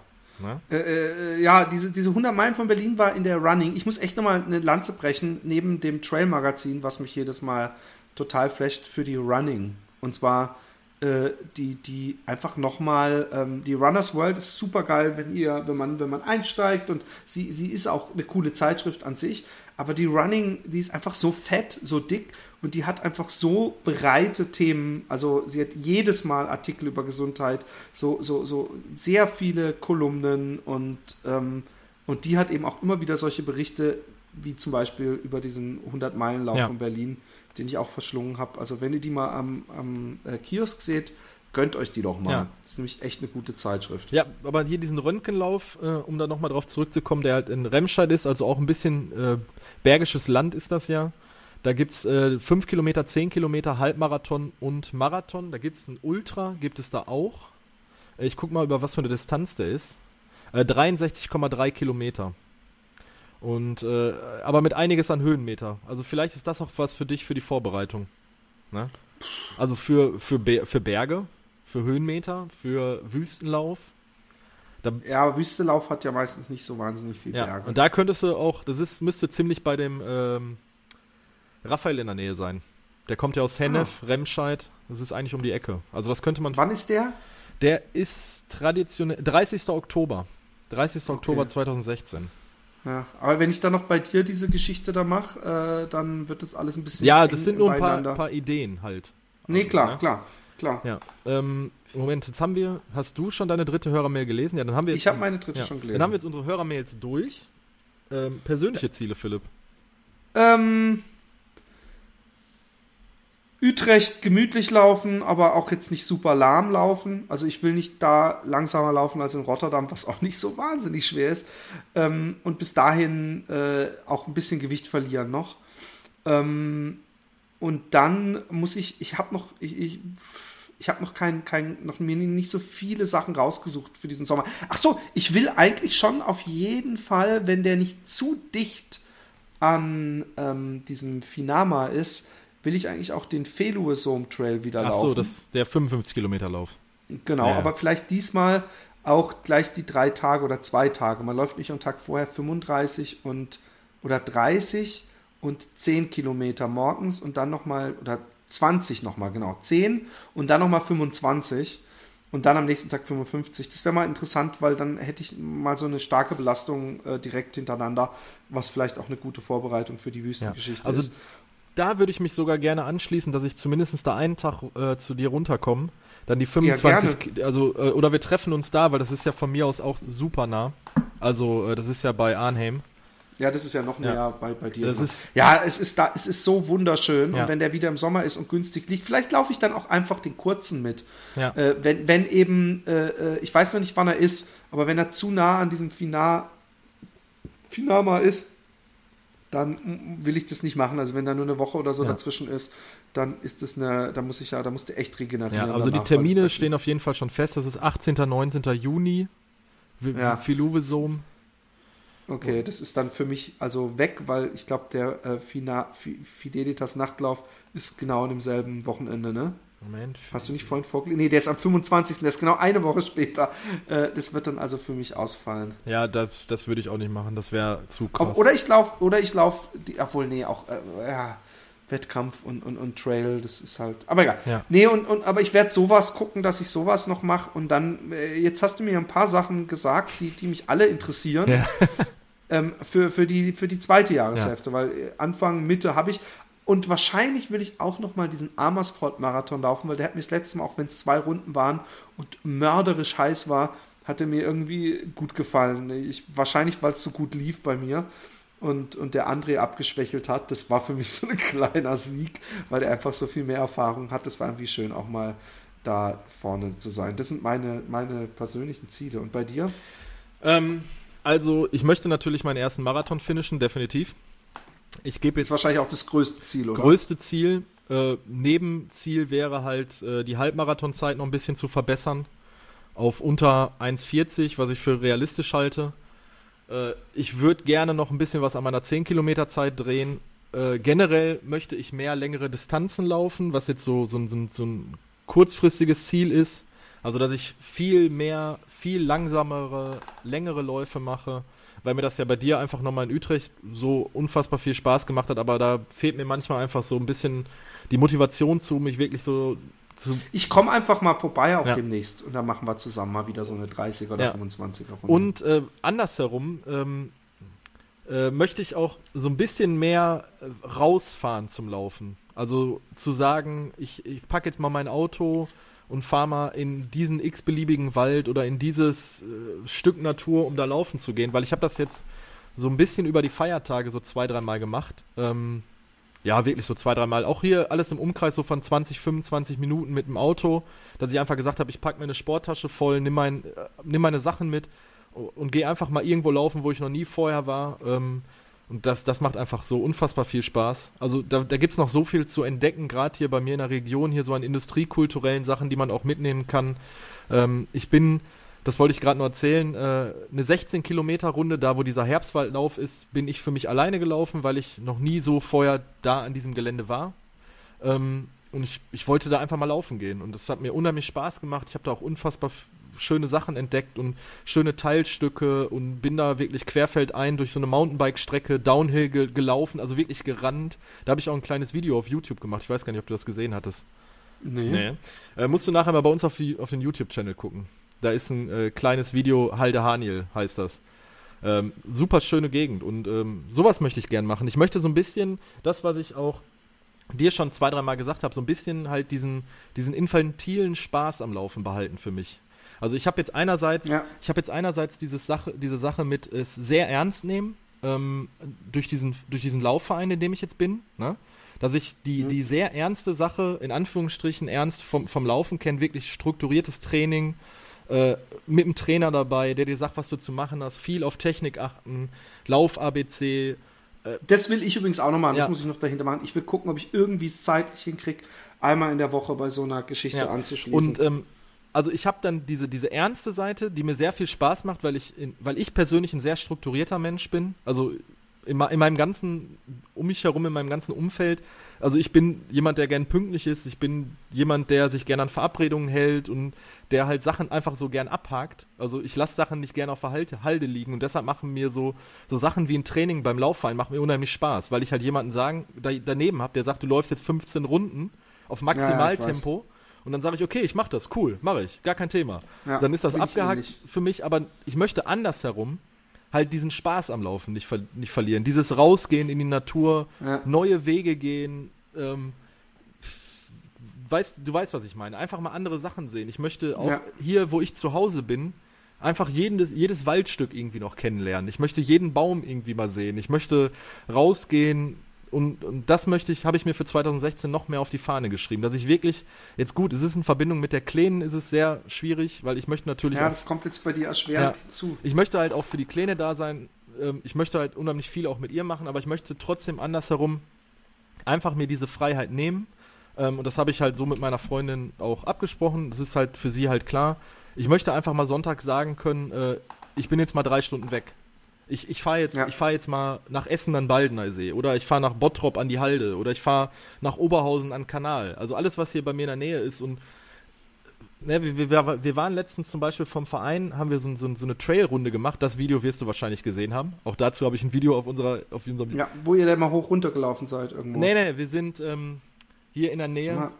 Äh, äh, ja, diese, diese 100 Meilen von Berlin war in der Running. Ich muss echt nochmal eine Lanze brechen, neben dem Trail-Magazin, was mich jedes Mal total flasht für die Running. Und zwar äh, die, die einfach nochmal, ähm, die Runners World ist super geil, wenn ihr, wenn man, wenn man einsteigt und sie, sie ist auch eine coole Zeitschrift an sich, aber die Running, die ist einfach so fett, so dick und die hat einfach so breite Themen, also sie hat jedes Mal Artikel über Gesundheit, so, so, so sehr viele Kolumnen und, ähm, und die hat eben auch immer wieder solche Berichte, wie zum Beispiel über diesen 100-Meilen-Lauf ja. von Berlin, den ich auch verschlungen habe. Also wenn ihr die mal am, am äh, Kiosk seht, gönnt euch die doch mal. Ja. Das ist nämlich echt eine gute Zeitschrift. Ja, aber hier diesen Röntgenlauf, äh, um da nochmal drauf zurückzukommen, der halt in Remscheid ist, also auch ein bisschen äh, bergisches Land ist das ja. Da gibt es äh, 5 Kilometer, 10 Kilometer, Halbmarathon und Marathon. Da gibt es einen Ultra, gibt es da auch. Ich guck mal, über was für eine Distanz der ist. Äh, 63,3 Kilometer. Und äh, aber mit einiges an Höhenmeter. Also vielleicht ist das auch was für dich für die Vorbereitung. Ne? Also für, für, Be für Berge, für Höhenmeter, für Wüstenlauf. Da, ja, Wüstenlauf hat ja meistens nicht so wahnsinnig viel ja, Berge. Und da könntest du auch, das ist, müsste ziemlich bei dem ähm, Raphael in der Nähe sein. Der kommt ja aus Hennef, ah. Remscheid. Das ist eigentlich um die Ecke. Also was könnte man. Wann ist der? Der ist traditionell 30. Oktober. 30. Okay. Oktober 2016. Ja, aber wenn ich dann noch bei dir diese Geschichte da mache, äh, dann wird das alles ein bisschen. Ja, das sind nur ein paar, paar, Ideen halt. Nee, also, klar, ne? klar, klar. Ja. Ähm, Moment, jetzt haben wir. Hast du schon deine dritte Hörermail gelesen? Ja, dann haben wir. Jetzt, ich habe meine dritte ja, schon gelesen. Dann haben wir jetzt unsere Hörermails durch. Ähm, persönliche Ziele, Philipp. Ähm, Utrecht gemütlich laufen, aber auch jetzt nicht super lahm laufen. Also ich will nicht da langsamer laufen als in Rotterdam, was auch nicht so wahnsinnig schwer ist. Ähm, und bis dahin äh, auch ein bisschen Gewicht verlieren noch. Ähm, und dann muss ich, ich habe noch, ich, ich, ich habe noch kein, kein, noch mir nicht so viele Sachen rausgesucht für diesen Sommer. Ach so, ich will eigentlich schon auf jeden Fall, wenn der nicht zu dicht an ähm, diesem Finama ist, will ich eigentlich auch den Felue Sohm Trail wieder Ach laufen. so, das, der 55 Kilometer Lauf. Genau, Ja, ja. aber vielleicht diesmal auch gleich die drei Tage oder zwei Tage. Man läuft nicht am Tag vorher 35 und oder 30 und 10 Kilometer morgens und dann nochmal, oder 20 nochmal, genau, 10 und dann nochmal 25 und dann am nächsten Tag 55. Das wäre mal interessant, weil dann hätte ich mal so eine starke Belastung äh, direkt hintereinander, was vielleicht auch eine gute Vorbereitung für die Wüstengeschichte Also ist. Da würde ich mich sogar gerne anschließen, dass ich zumindest da einen Tag äh, zu dir runterkomme. Dann die 25, Ki- also, äh, oder wir treffen uns da, weil das ist ja von mir aus auch super nah. Also, äh, das ist ja bei Arnhem. Ja, das ist ja noch näher Ja. bei, bei dir. Ja, es ist da, es ist so wunderschön. Ja. Und wenn der wieder im Sommer ist und günstig liegt, vielleicht laufe ich dann auch einfach den kurzen mit. Ja. Äh, wenn, wenn eben, äh, äh, ich weiß noch nicht, wann er ist, aber wenn er zu nah an diesem Final, Finama ist, dann will ich das nicht machen. Also wenn da nur eine Woche oder so Ja. dazwischen ist, dann ist das eine, da muss ich ja, da musst du echt regenerieren. Ja, also die danach, weil Termine stehen auf jeden Fall schon fest. Das ist 18. 19. Juni. Ja. Filuvesom. Okay, das ist dann für mich also weg, weil ich glaube, der äh, Fina, Fi- Fidelitas Nachtlauf ist genau an demselben Wochenende, ne? Moment. Hast du nicht vorhin vorgelesen? Nee, der ist am 25. Der ist genau eine Woche später. Äh, das wird dann also für mich ausfallen. Ja, das, das würde ich auch nicht machen. Das wäre zu krass. Ob, oder ich laufe, oder ich laufe, obwohl, nee, auch, äh, ja, Wettkampf und, und, und Trail, das ist halt, aber egal. Ja. Nee, und, und, aber ich werde sowas gucken, dass ich sowas noch mache und dann, äh, jetzt hast du mir ein paar Sachen gesagt, die, die mich alle interessieren. Ja. ähm, für, für, die, für die zweite Jahreshälfte, weil äh, Anfang, Mitte habe ich. Und wahrscheinlich will ich auch noch mal diesen Amersfoort-Marathon laufen, weil der hat mir das letzte Mal, auch wenn es zwei Runden waren und mörderisch heiß war, hatte mir irgendwie gut gefallen. Ich, wahrscheinlich, weil es so gut lief bei mir und, und der André abgeschwächelt hat. Das war für mich so ein kleiner Sieg, weil er einfach so viel mehr Erfahrung hat. Das war irgendwie schön, auch mal da vorne zu sein. Das sind meine, meine persönlichen Ziele. Und bei dir? Ähm, also, ich möchte natürlich meinen ersten Marathon finishen, definitiv. Ich gebe Das ist jetzt wahrscheinlich auch das größte Ziel, oder? größte Ziel. Äh, Nebenziel wäre halt, äh, die Halbmarathonzeit noch ein bisschen zu verbessern. Auf unter 1,40, was ich für realistisch halte. Äh, ich würde gerne noch ein bisschen was an meiner 10 Kilometer Zeit drehen. Äh, generell möchte ich mehr längere Distanzen laufen, was jetzt so, so, ein- so, so ein kurzfristiges Ziel ist. Also, dass ich viel mehr, viel langsamere, längere Läufe mache, weil mir das ja bei dir einfach nochmal in Utrecht so unfassbar viel Spaß gemacht hat, aber da fehlt mir manchmal einfach so ein bisschen die Motivation zu, mich wirklich so zu. Ich komme einfach mal vorbei auch Ja. demnächst und dann machen wir zusammen mal wieder so eine 30er oder Ja. 25er Runde. Und äh, andersherum ähm, äh, möchte ich auch so ein bisschen mehr äh, rausfahren zum Laufen. Also zu sagen, ich, ich packe jetzt mal mein Auto und fahre mal in diesen x-beliebigen Wald oder in dieses äh, Stück Natur, um da laufen zu gehen, weil ich habe das jetzt so ein bisschen über die Feiertage so zwei, dreimal gemacht. Ähm, ja, wirklich so zwei, dreimal. Auch hier alles im Umkreis so von 20, 25 Minuten mit dem Auto, dass ich einfach gesagt habe, ich packe mir eine Sporttasche voll, nimm, mein, äh, nimm meine Sachen mit und gehe einfach mal irgendwo laufen, wo ich noch nie vorher war. Ähm, und das, das macht einfach so unfassbar viel Spaß. Also da, da gibt es noch so viel zu entdecken, gerade hier bei mir in der Region, hier so an industriekulturellen Sachen, die man auch mitnehmen kann. Ähm, ich bin, das wollte ich gerade nur erzählen, äh, eine 16 Kilometer Runde, da wo dieser Herbstwaldlauf ist, bin ich für mich alleine gelaufen, weil ich noch nie so vorher da an diesem Gelände war. Ähm, und ich, ich wollte da einfach mal laufen gehen. Und das hat mir unheimlich Spaß gemacht. Ich habe da auch unfassbar schöne Sachen entdeckt und schöne Teilstücke und bin da wirklich querfeldein durch so eine Mountainbike-Strecke Downhill ge gelaufen, also wirklich gerannt. Da habe ich auch ein kleines Video auf YouTube gemacht. Ich weiß gar nicht, ob du das gesehen hattest. nee. Äh, musst du nachher mal bei uns auf, die, auf den YouTube-Channel gucken. Da ist ein äh, kleines Video, Halde Haniel heißt das. Ähm, super schöne Gegend und ähm, sowas möchte ich gern machen. Ich möchte so ein bisschen das, was ich auch dir schon zwei, dreimal gesagt habe, so ein bisschen halt diesen, diesen infantilen Spaß am Laufen behalten für mich. Also ich habe jetzt einerseits, Ja. ich habe jetzt einerseits diese Sache, diese Sache mit es sehr ernst nehmen ähm, durch diesen durch diesen Laufverein, in dem ich jetzt bin, ne? dass ich die die sehr ernste Sache in Anführungsstrichen ernst vom vom Laufen kenne, wirklich strukturiertes Training äh, mit einem Trainer dabei, der dir sagt, was du zu machen hast, viel auf Technik achten, Lauf ABC, äh, Das will ich übrigens auch noch machen. Das Ja. muss ich noch dahinter machen. Ich will gucken, ob ich irgendwie es zeitlich hinkriege, einmal in der Woche bei so einer Geschichte Ja. anzuschließen. Und ähm, also ich habe dann diese, diese ernste Seite, die mir sehr viel Spaß macht, weil ich, in, weil ich persönlich ein sehr strukturierter Mensch bin. Also in, in meinem ganzen, um mich herum, in meinem ganzen Umfeld. Also ich bin jemand, der gern pünktlich ist. Ich bin jemand, der sich gern an Verabredungen hält und der halt Sachen einfach so gern abhakt. Also ich lasse Sachen nicht gern auf der Halde, liegen und deshalb machen mir so, so Sachen wie ein Training beim Laufverein machen mir unheimlich Spaß, weil ich halt jemanden sagen, da, daneben habe, der sagt, du läufst jetzt 15 Runden auf Maximaltempo. Und dann sage ich, okay, ich mache das, cool, mache ich, gar kein Thema. Ja, dann ist das ich abgehakt für mich, aber ich möchte andersherum halt diesen Spaß am Laufen nicht, ver nicht verlieren. Dieses Rausgehen in die Natur, Ja. neue Wege gehen, ähm, weißt, du weißt, was ich meine. Einfach mal andere Sachen sehen. Ich möchte auch Ja. hier, wo ich zu Hause bin, einfach jedes, jedes Waldstück irgendwie noch kennenlernen. Ich möchte jeden Baum irgendwie mal sehen. Ich möchte rausgehen und, und das möchte ich, habe ich mir für 2016 noch mehr auf die Fahne geschrieben, dass ich wirklich, jetzt gut, es ist in Verbindung mit der Kleinen, ist es sehr schwierig, weil ich möchte natürlich ja, auch das kommt jetzt bei dir erschwerend Ja. zu. ich möchte halt auch für die Kleine da sein. Ähm, ich möchte halt unheimlich viel auch mit ihr machen, aber ich möchte trotzdem andersherum einfach mir diese Freiheit nehmen. Ähm, und das habe ich halt so mit meiner Freundin auch abgesprochen. Das ist halt für sie halt klar. Ich möchte einfach mal Sonntag sagen können, äh, ich bin jetzt mal drei Stunden weg. Ich, ich fahre jetzt, Ja. ich fahr jetzt mal nach Essen an Baldeneysee oder ich fahre nach Bottrop an die Halde oder ich fahre nach Oberhausen an Kanal. Also alles, was hier bei mir in der Nähe ist und Ne, wir, wir, wir waren letztens zum Beispiel vom Verein, haben wir so, so, so eine Trailrunde gemacht. Das Video wirst du wahrscheinlich gesehen haben. Auch dazu habe ich ein Video auf unserer, auf unserem. Ja, wo ihr da mal hoch runtergelaufen seid irgendwo. Nee, nee, wir sind ähm, hier in der Nähe.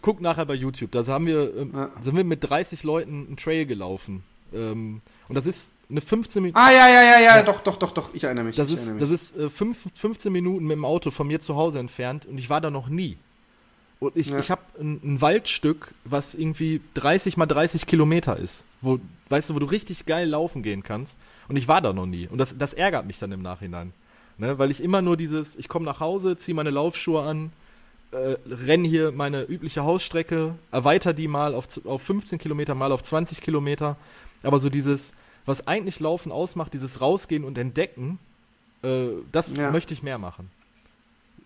Guck nachher bei YouTube. Da haben wir, ähm, Ja. sind wir mit 30 Leuten einen Trail gelaufen. Ähm, und das ist eine 15 Minuten. Ah, ja, ja, ja, ja, doch, doch, doch, doch, ich erinnere mich. Das ist, das ist äh, fünf, 15 Minuten mit dem Auto von mir zu Hause entfernt und ich war da noch nie. Und ich, Ja. ich habe ein, ein Waldstück, was irgendwie 30 mal 30 Kilometer ist. Wo, weißt du, wo du richtig geil laufen gehen kannst. Und ich war da noch nie. Und das, das ärgert mich dann im Nachhinein. Ne? Weil ich immer nur dieses, ich komme nach Hause, ziehe meine Laufschuhe an, äh, renn hier meine übliche Hausstrecke, erweiter die mal auf, auf 15 Kilometer, mal auf 20 Kilometer. Aber so dieses, was eigentlich Laufen ausmacht, dieses Rausgehen und Entdecken, äh, das Ja. möchte ich mehr machen.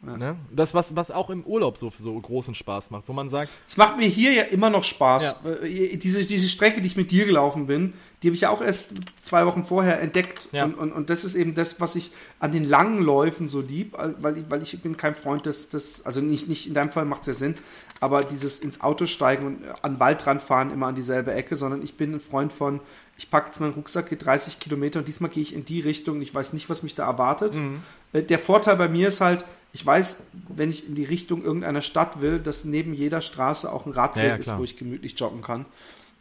Ja. Ne? Das, was, was auch im Urlaub so, so großen Spaß macht, wo man sagt, Es macht mir hier ja immer noch Spaß. Äh, Diese, diese Strecke, die ich mit dir gelaufen bin, die habe ich ja auch erst zwei Wochen vorher entdeckt. Ja. Und, und, und das ist eben das, was ich an den langen Läufen so lieb, weil ich, weil ich bin kein Freund des, des also nicht, nicht in deinem Fall macht es ja Sinn, aber dieses ins Auto steigen und an den Waldrand fahren immer an dieselbe Ecke, sondern ich bin ein Freund von, ich packe jetzt meinen Rucksack, gehe 30 Kilometer und diesmal gehe ich in die Richtung und ich weiß nicht, was mich da erwartet. Äh, Der Vorteil bei mir ist halt, ich weiß, wenn ich in die Richtung irgendeiner Stadt will, dass neben jeder Straße auch ein Radweg Ja, ja, ist, wo ich gemütlich joggen kann.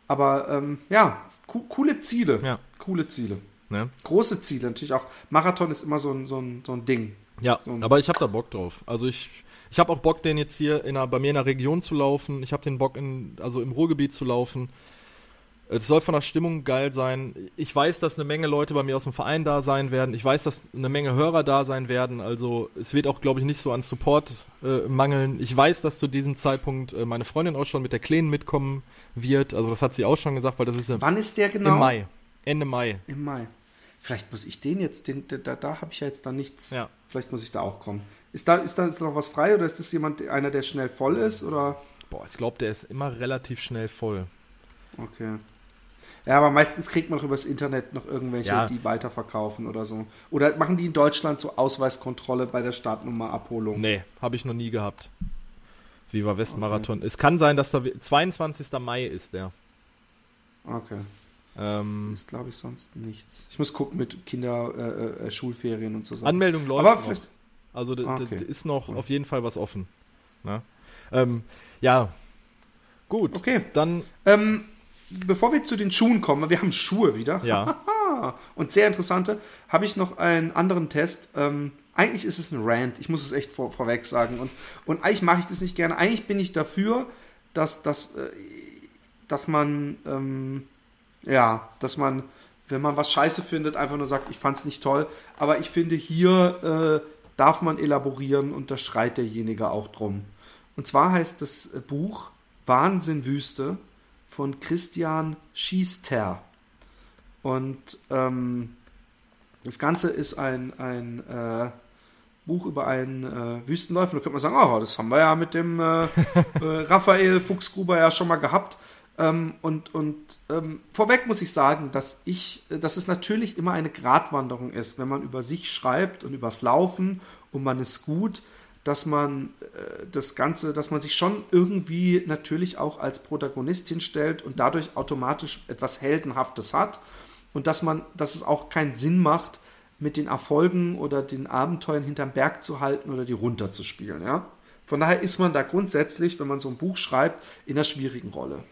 Aber ähm, ja, co coole Ziele. Ja. Coole Ziele. ne? Große Ziele natürlich auch. Marathon ist immer so ein, so ein, so ein Ding. Ja, So ein- aber ich habe da Bock drauf. Also ich, ich habe auch Bock, den jetzt hier in einer, bei mir in der Region zu laufen. Ich habe den Bock, in, also im Ruhrgebiet zu laufen. Es soll von der Stimmung geil sein. Ich weiß, dass eine Menge Leute bei mir aus dem Verein da sein werden. Ich weiß, dass eine Menge Hörer da sein werden. Also es wird auch, glaube ich, nicht so an Support äh, mangeln. Ich weiß, dass zu diesem Zeitpunkt äh, meine Freundin auch schon mit der Kleinen mitkommen wird. Also das hat sie auch schon gesagt, weil das ist im, Wann ist der genau? im Mai. Ende Mai. Im Mai. Vielleicht muss ich den jetzt, den, da, da habe ich ja jetzt dann nichts. Ja. Vielleicht muss ich da auch kommen. Ist da, ist da ist noch was frei oder ist das jemand, einer, der schnell voll ist? Oder? Boah, ich glaube, der ist immer relativ schnell voll. Okay. Ja, aber meistens kriegt man doch übers Internet noch irgendwelche, Ja. die weiterverkaufen oder so. Oder machen die in Deutschland so Ausweiskontrolle bei der Startnummerabholung? Nee, habe ich noch nie gehabt. Viva West Marathon. Es kann sein, dass da 22. Mai ist der. Okay. Ähm, Ist, glaube ich, sonst nichts. Ich muss gucken mit Kinder, äh, äh, Schulferien und so. Anmeldung läuft aber noch. vielleicht. Also da, Ah, okay. ist noch Cool. auf jeden Fall was offen. Ne? Ähm, ja, gut. Okay. Dann, Ähm, bevor wir zu den Schuhen kommen, wir haben Schuhe wieder. ja, und sehr interessante, habe ich noch einen anderen Test. Ähm, eigentlich ist es ein Rant, ich muss es echt vor, vorweg sagen. Und, und eigentlich mache ich das nicht gerne. Eigentlich bin ich dafür, dass, dass, äh, dass man, ähm, ja, dass man, wenn man was scheiße findet, einfach nur sagt, ich fand es nicht toll. Aber ich finde, hier äh, darf man elaborieren und da schreit derjenige auch drum. Und zwar heißt das Buch Wahnsinn Wüste von Christian Schiester. Und ähm, das Ganze ist ein, ein, äh, Buch über einen äh, Wüstenläufer. Da könnte man sagen, oh, das haben wir ja mit dem äh, äh, Raphael Fuchsgruber ja schon mal gehabt. Ähm, und und ähm, vorweg muss ich sagen, dass ich, dass es natürlich immer eine Gratwanderung ist, wenn man über sich schreibt und übers Laufen und man ist gut, dass man äh, das Ganze, dass man sich schon irgendwie natürlich auch als Protagonistin stellt und dadurch automatisch etwas Heldenhaftes hat und dass man, dass es auch keinen Sinn macht, mit den Erfolgen oder den Abenteuern hinterm Berg zu halten oder die runterzuspielen. Ja? Von daher ist man da grundsätzlich, wenn man so ein Buch schreibt, in einer schwierigen Rolle.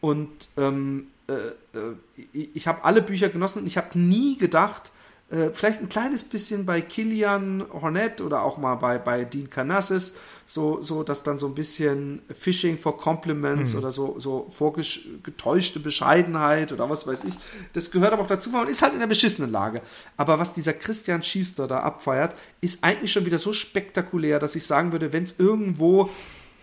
Und ähm, äh, äh ich habe alle Bücher genossen und ich habe nie gedacht, äh, vielleicht ein kleines bisschen bei Kilian Hornet oder auch mal bei, bei Dean Canassis, so, so dass dann so ein bisschen Fishing for Compliments mhm. oder so, so vorgetäuschte Bescheidenheit oder was weiß ich. Das gehört aber auch dazu, man ist halt in einer beschissenen Lage. Aber was dieser Christian Schiester da abfeiert, ist eigentlich schon wieder so spektakulär, dass ich sagen würde, wenn es irgendwo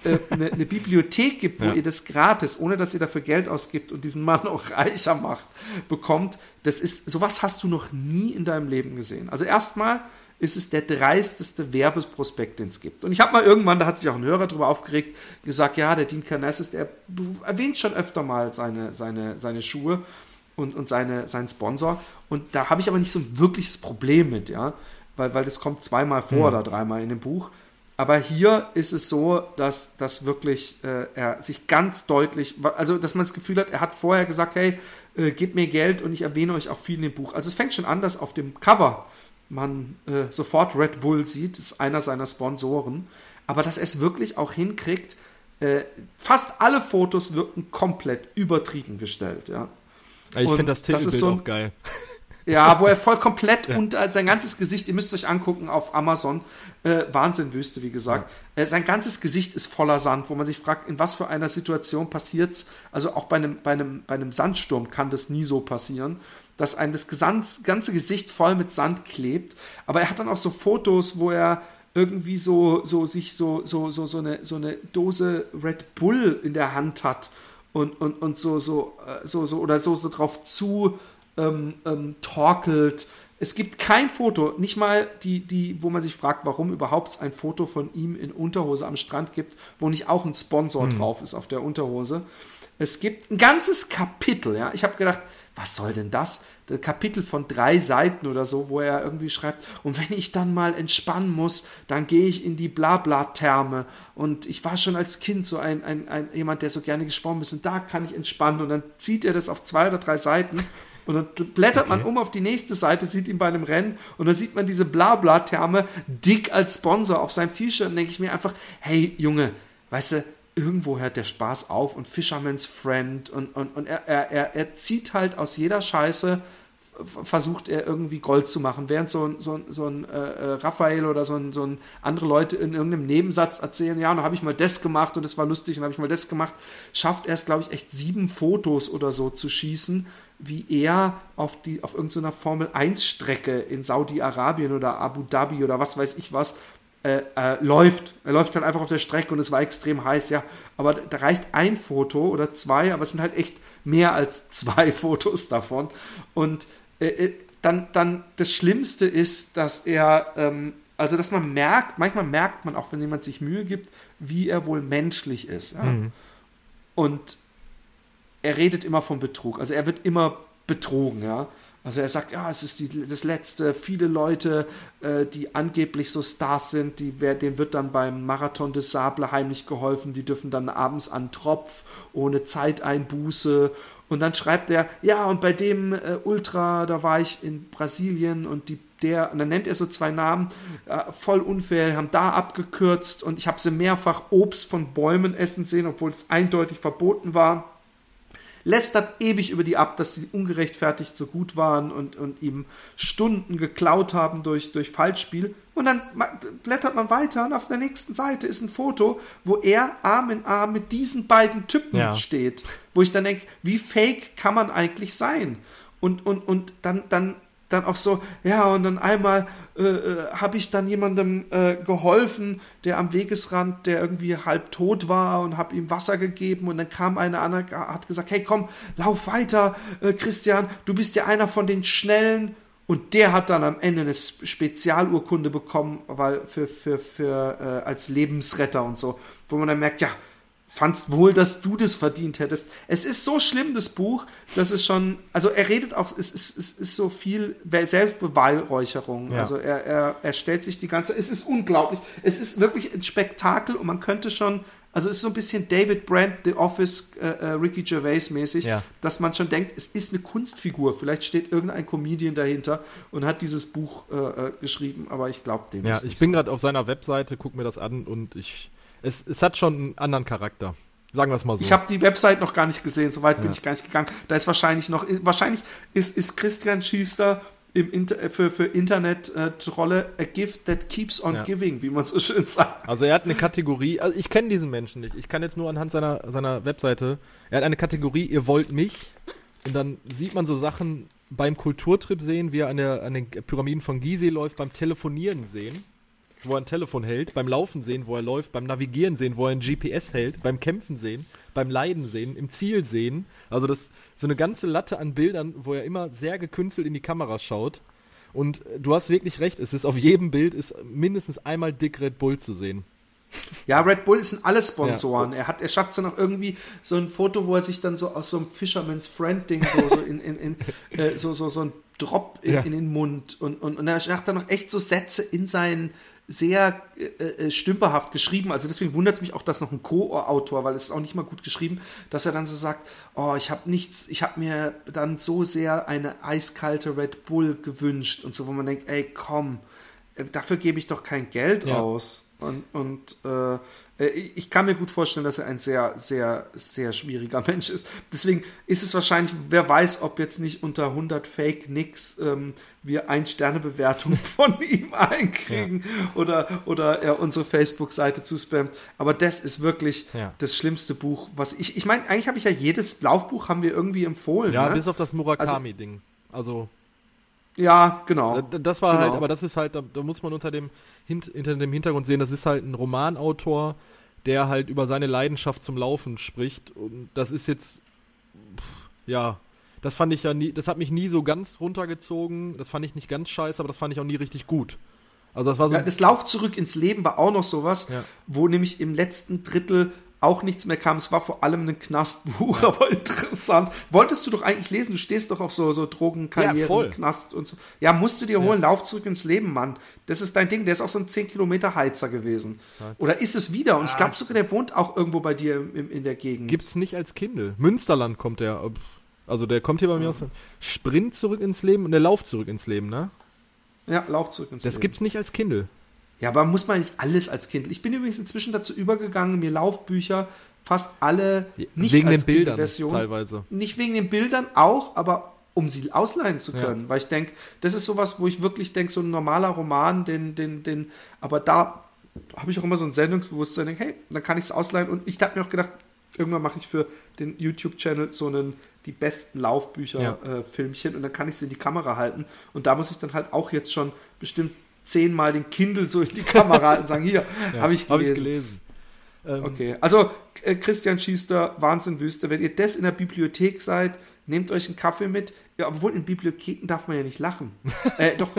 äh, eine, eine, Bibliothek gibt, wo ja. ihr das gratis, ohne dass ihr dafür Geld ausgibt und diesen Mann auch reicher macht, bekommt, das ist, sowas hast du noch nie in deinem Leben gesehen. Also erstmal ist es der dreisteste Werbeprospekt, den es gibt. Und ich habe mal irgendwann, da hat sich auch ein Hörer darüber aufgeregt, gesagt, ja, der Dean Carnessis, der erwähnt schon öfter mal seine, seine, seine Schuhe und, und seine, seinen Sponsor. Und da habe ich aber nicht so ein wirkliches Problem mit, ja, weil, weil das kommt zweimal vor mhm. oder dreimal in dem Buch. Aber hier ist es so, dass, dass wirklich äh, er sich ganz deutlich, also dass man das Gefühl hat, er hat vorher gesagt, hey, äh, gebt mir Geld und ich erwähne euch auch viel in dem Buch. Also es fängt schon an, dass auf dem Cover man äh, sofort Red Bull sieht, das ist einer seiner Sponsoren, aber dass er es wirklich auch hinkriegt, äh, fast alle Fotos wirken komplett übertrieben gestellt, ja. Ich finde das Titelbild das so ein, auch geil. Ja, wo er voll komplett ja. und sein ganzes Gesicht, ihr müsst euch angucken auf Amazon, äh, Wahnsinnwüste, wie gesagt. Ja. Äh, sein ganzes Gesicht ist voller Sand, wo man sich fragt, in was für einer Situation passiert's. Also auch bei einem, bei einem, bei einem Sandsturm kann das nie so passieren, dass ein das ganze Gesicht voll mit Sand klebt. Aber er hat dann auch so Fotos, wo er irgendwie so, so sich so, so, so, so eine, so eine Dose Red Bull in der Hand hat und, und, und so, so, äh, so, so, oder so, so drauf zu ähm, ähm, torkelt. Es gibt kein Foto, nicht mal die, die, wo man sich fragt, warum überhaupt ein Foto von ihm in Unterhose am Strand gibt, wo nicht auch ein Sponsor mhm. drauf ist auf der Unterhose. Es gibt ein ganzes Kapitel, ja. Ich habe gedacht, was soll denn das? Ein Kapitel von drei Seiten oder so, wo er irgendwie schreibt, und wenn ich dann mal entspannen muss, dann gehe ich in die Blabla-Therme. Und ich war schon als Kind so ein, ein, ein jemand, der so gerne geschwommen ist, und da kann ich entspannen. Und dann zieht er das auf zwei oder drei Seiten und dann blättert okay. man um auf die nächste Seite, sieht ihn bei einem Rennen und dann sieht man diese Blabla-Therme dick als Sponsor auf seinem T-Shirt und denke ich mir einfach, hey Junge, weißt du, irgendwo hört der Spaß auf und Fisherman's Friend und, und, und er, er, er zieht halt aus jeder Scheiße versucht er irgendwie Gold zu machen, während so ein, so ein, so ein äh, äh, Raphael oder so ein, so ein andere Leute in irgendeinem Nebensatz erzählen, ja, und da habe ich mal das gemacht und das war lustig und habe ich mal das gemacht, schafft er es, glaube ich, echt sieben Fotos oder so zu schießen, wie er auf, die, auf irgendeiner Formel-1-Strecke in Saudi-Arabien oder Abu Dhabi oder was weiß ich was äh, äh, läuft. Er läuft halt einfach auf der Strecke und es war extrem heiß, ja. Aber da reicht ein Foto oder zwei, aber es sind halt echt mehr als zwei Fotos davon. Und äh, äh, dann, dann das Schlimmste ist, dass er, ähm, also dass man merkt, manchmal merkt man auch, wenn jemand sich Mühe gibt, wie er wohl menschlich ist. Ja? Mhm. Und er redet immer vom Betrug. Also er wird immer betrogen, ja. Also er sagt, ja, es ist die, das Letzte. Viele Leute, äh, die angeblich so Stars sind, die, denen wird dann beim Marathon des Sable heimlich geholfen. Die dürfen dann abends an Tropf, ohne Zeiteinbuße und dann schreibt er, ja, und bei dem äh, Ultra, da war ich in Brasilien und die, der, und dann nennt er so zwei Namen, äh, voll unfair, haben da abgekürzt und ich habe sie mehrfach Obst von Bäumen essen sehen, obwohl es eindeutig verboten war lästert ewig über die ab, dass sie ungerechtfertigt so gut waren und, und ihm Stunden geklaut haben durch, durch Falschspiel. Und dann blättert man weiter und auf der nächsten Seite ist ein Foto, wo er Arm in Arm mit diesen beiden Typen ja. steht. Wo ich dann denke, wie fake kann man eigentlich sein? Und, und, und dann, dann dann auch so, ja, und dann einmal äh, äh, habe ich dann jemandem äh, geholfen, der am Wegesrand, der irgendwie halb tot war und habe ihm Wasser gegeben und dann kam eine andere, hat gesagt, hey komm, lauf weiter, äh, Christian, du bist ja einer von den Schnellen. Und der hat dann am Ende eine Spezialurkunde bekommen, weil für, für, für äh, als Lebensretter und so, wo man dann merkt, ja, fandst wohl, dass du das verdient hättest. Es ist so schlimm, das Buch, dass es schon, also er redet auch, es ist, es ist so viel Selbstbeweihräucherung. Ja. Also er, er, er stellt sich die ganze, es ist unglaublich. Es ist wirklich ein Spektakel und man könnte schon, also es ist so ein bisschen David Brandt, The Office, äh, äh, Ricky Gervais mäßig, ja. dass man schon denkt, es ist eine Kunstfigur. Vielleicht steht irgendein Comedian dahinter und hat dieses Buch äh, äh geschrieben, aber ich glaube dem Ja, ich bin gerade auf seiner Webseite, guck mir das an und ich es, es hat schon einen anderen Charakter. Sagen wir es mal so. Ich habe die Website noch gar nicht gesehen, soweit ja. bin ich gar nicht gegangen. Da ist wahrscheinlich noch, wahrscheinlich ist, ist Christian Schiester im Inter äh, für, für Internet-Trolle äh, a gift that keeps on ja. giving, wie man so schön sagt. Also er hat eine Kategorie, also ich kenne diesen Menschen nicht. Ich kann jetzt nur anhand seiner, seiner Webseite, er hat eine Kategorie, ihr wollt mich. Und dann sieht man so Sachen beim Kulturtrip sehen, wie er an, der, an den Pyramiden von Gizeh läuft, beim Telefonieren sehen wo er ein Telefon hält, beim Laufen sehen, wo er läuft, beim Navigieren sehen, wo er ein GPS hält, beim Kämpfen sehen, beim Leiden sehen, im Ziel sehen. Also das so eine ganze Latte an Bildern, wo er immer sehr gekünstelt in die Kamera schaut. Und du hast wirklich recht, es ist auf jedem Bild ist mindestens einmal dick Red Bull zu sehen. Ja, Red Bull sind alle Sponsoren. Ja. Er hat, er schafft es dann auch irgendwie so ein Foto, wo er sich dann so aus so einem Fisherman's Friend Ding so, so in, in, in äh, so, so, so ein Drop in, ja. in, den Mund und, und, und er macht dann noch echt so Sätze in seinen, sehr äh, äh, stümperhaft geschrieben. Also deswegen wundert es mich auch, dass noch ein Co-Autor, weil es ist auch nicht mal gut geschrieben, dass er dann so sagt, oh, ich habe nichts, ich habe mir dann so sehr eine eiskalte Red Bull gewünscht und so, wo man denkt, ey, komm, äh, dafür gebe ich doch kein Geld ja. aus. Und, und äh, äh, ich kann mir gut vorstellen, dass er ein sehr, sehr, sehr schwieriger Mensch ist. Deswegen ist es wahrscheinlich, wer weiß, ob jetzt nicht unter 100 Fake Nicks ähm, wir ein Sterne Bewertung von ihm einkriegen ja. oder, oder er unsere Facebook-Seite zuspammt. Aber das ist wirklich ja. das schlimmste Buch, was ich, ich meine, eigentlich habe ich ja jedes Laufbuch haben wir irgendwie empfohlen. Ja, ne? bis auf das Murakami-Ding. Also, also ja, genau. Das war halt, genau. halt, aber das ist halt, da, da muss man unter dem, hinter dem Hintergrund sehen, das ist halt ein Romanautor, der halt über seine Leidenschaft zum Laufen spricht. Und das ist jetzt, ja, das fand ich ja nie, das hat mich nie so ganz runtergezogen. Das fand ich nicht ganz scheiße, aber das fand ich auch nie richtig gut. Also das war so. Ja, das Lauf zurück ins Leben war auch noch sowas, ja. wo nämlich im letzten Drittel auch nichts mehr kam. Es war vor allem ein Knastbuch, ja. aber interessant. Wolltest du doch eigentlich lesen, du stehst doch auf so, so Drogenkarrieren, ja, Knast und so. Ja, musst du dir holen, ja. lauf zurück ins Leben, Mann. Das ist dein Ding, der ist auch so ein 10 Kilometer Heizer gewesen. Oder ist es wieder? Und ich glaube sogar, der wohnt auch irgendwo bei dir in, in der Gegend. Gibt's nicht als Kindle. Münsterland kommt der. Also der kommt hier bei mir aus. Sprint zurück ins Leben und der Lauf zurück ins Leben, ne? Ja, Lauf zurück ins das Leben. Das gibt's nicht als Kindle. Ja, aber muss man nicht alles als Kind. Ich bin übrigens inzwischen dazu übergegangen, mir Laufbücher fast alle nicht wegen als den Bildern Version, teilweise. Nicht wegen den Bildern auch, aber um sie ausleihen zu können, ja. weil ich denke, das ist sowas, wo ich wirklich denke, so ein normaler Roman, den, den, den, aber da habe ich auch immer so ein Sendungsbewusstsein, denke, hey, dann kann ich es ausleihen und ich habe mir auch gedacht, irgendwann mache ich für den YouTube-Channel so einen die besten Laufbücher-Filmchen ja. äh, und dann kann ich sie in die Kamera halten und da muss ich dann halt auch jetzt schon bestimmt zehnmal den Kindle so in die Kamera halten und sagen, hier, ja, habe ich gelesen. Hab ich gelesen. Ähm, okay, also äh, Christian Schiester, Wahnsinnwüste, wenn ihr das in der Bibliothek seid, nehmt euch einen Kaffee mit. Ja, obwohl in Bibliotheken darf man ja nicht lachen. äh, doch,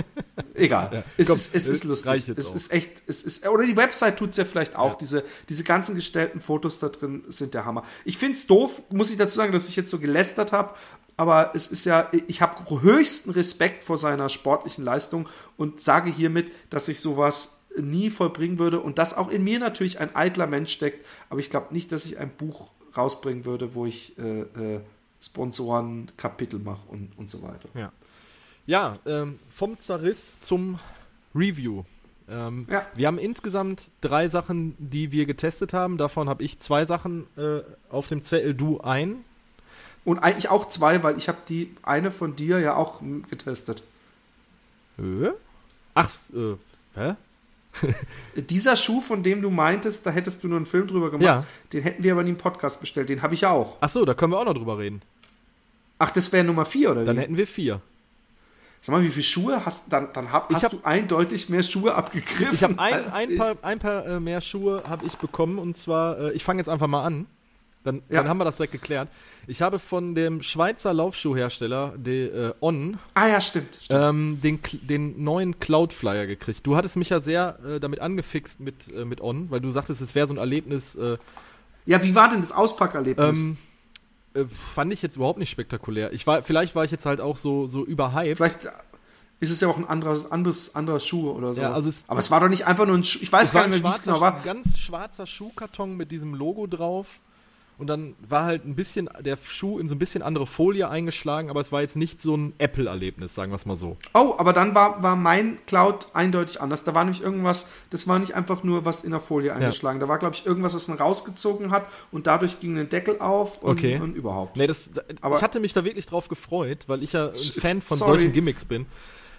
egal. Ja, es, komm, ist, es ist lustig. Es auch. ist echt, es ist, oder die Website tut es ja vielleicht auch. Ja. Diese, diese ganzen gestellten Fotos da drin sind der Hammer. Ich finde es doof, muss ich dazu sagen, dass ich jetzt so gelästert habe, aber es ist ja, ich habe höchsten Respekt vor seiner sportlichen Leistung und sage hiermit, dass ich sowas nie vollbringen würde und dass auch in mir natürlich ein eitler Mensch steckt, aber ich glaube nicht, dass ich ein Buch rausbringen würde, wo ich äh, äh, Sponsoren Kapitel mache und, und so weiter. Ja, ja ähm, vom Zerriss zum Review. Ähm, ja. Wir haben insgesamt drei Sachen, die wir getestet haben. Davon habe ich zwei Sachen äh, auf dem Zettel, du ein. Und eigentlich auch zwei, weil ich habe die eine von dir ja auch getestet. Ach, äh, hä? Dieser Schuh, von dem du meintest, da hättest du nur einen Film drüber gemacht, ja. den hätten wir aber nie im Podcast bestellt. Den habe ich ja auch. Ach so, da können wir auch noch drüber reden. Ach, das wäre Nummer vier, oder Dann wie? hätten wir vier. Sag mal, wie viele Schuhe hast, dann, dann hab, hast hab, du eindeutig mehr Schuhe abgegriffen? Ich habe ein, ein, paar, ein paar äh, mehr Schuhe habe ich bekommen und zwar, äh, ich fange jetzt einfach mal an. Dann, Ja. dann haben wir das direkt geklärt. Ich habe von dem Schweizer Laufschuhhersteller, der äh, On, Ah ja, stimmt. stimmt. ähm, den, den neuen Cloudflyer gekriegt. Du hattest mich ja sehr äh, damit angefixt mit, äh, mit On, weil du sagtest, es wäre so ein Erlebnis, äh, ja, wie war denn das Auspackerlebnis? ähm, äh, fand ich jetzt überhaupt nicht spektakulär. Ich war, vielleicht war ich jetzt halt auch so, so überhyped. Vielleicht ist es ja auch ein anderes, anderes, anderer Schuh oder so. Ja, also es- Aber es war doch nicht einfach nur ein Schuh. Ich weiß gar nicht mehr, wie es genau war. ein ganz schwarzer Schuhkarton mit diesem Logo drauf. Und dann war halt ein bisschen der Schuh in so ein bisschen andere Folie eingeschlagen, aber es war jetzt nicht so ein Apple-Erlebnis, sagen wir es mal so. Oh, aber dann war, war mein Cloud eindeutig anders. Da war nämlich irgendwas, das war nicht einfach nur was in der Folie eingeschlagen. Da war, glaube ich, irgendwas, was man rausgezogen hat und dadurch ging ein Deckel auf und, Okay. und überhaupt. Nee, das, Aber- ich hatte mich da wirklich drauf gefreut, weil ich ja ein Fan von sorry. solchen Gimmicks bin.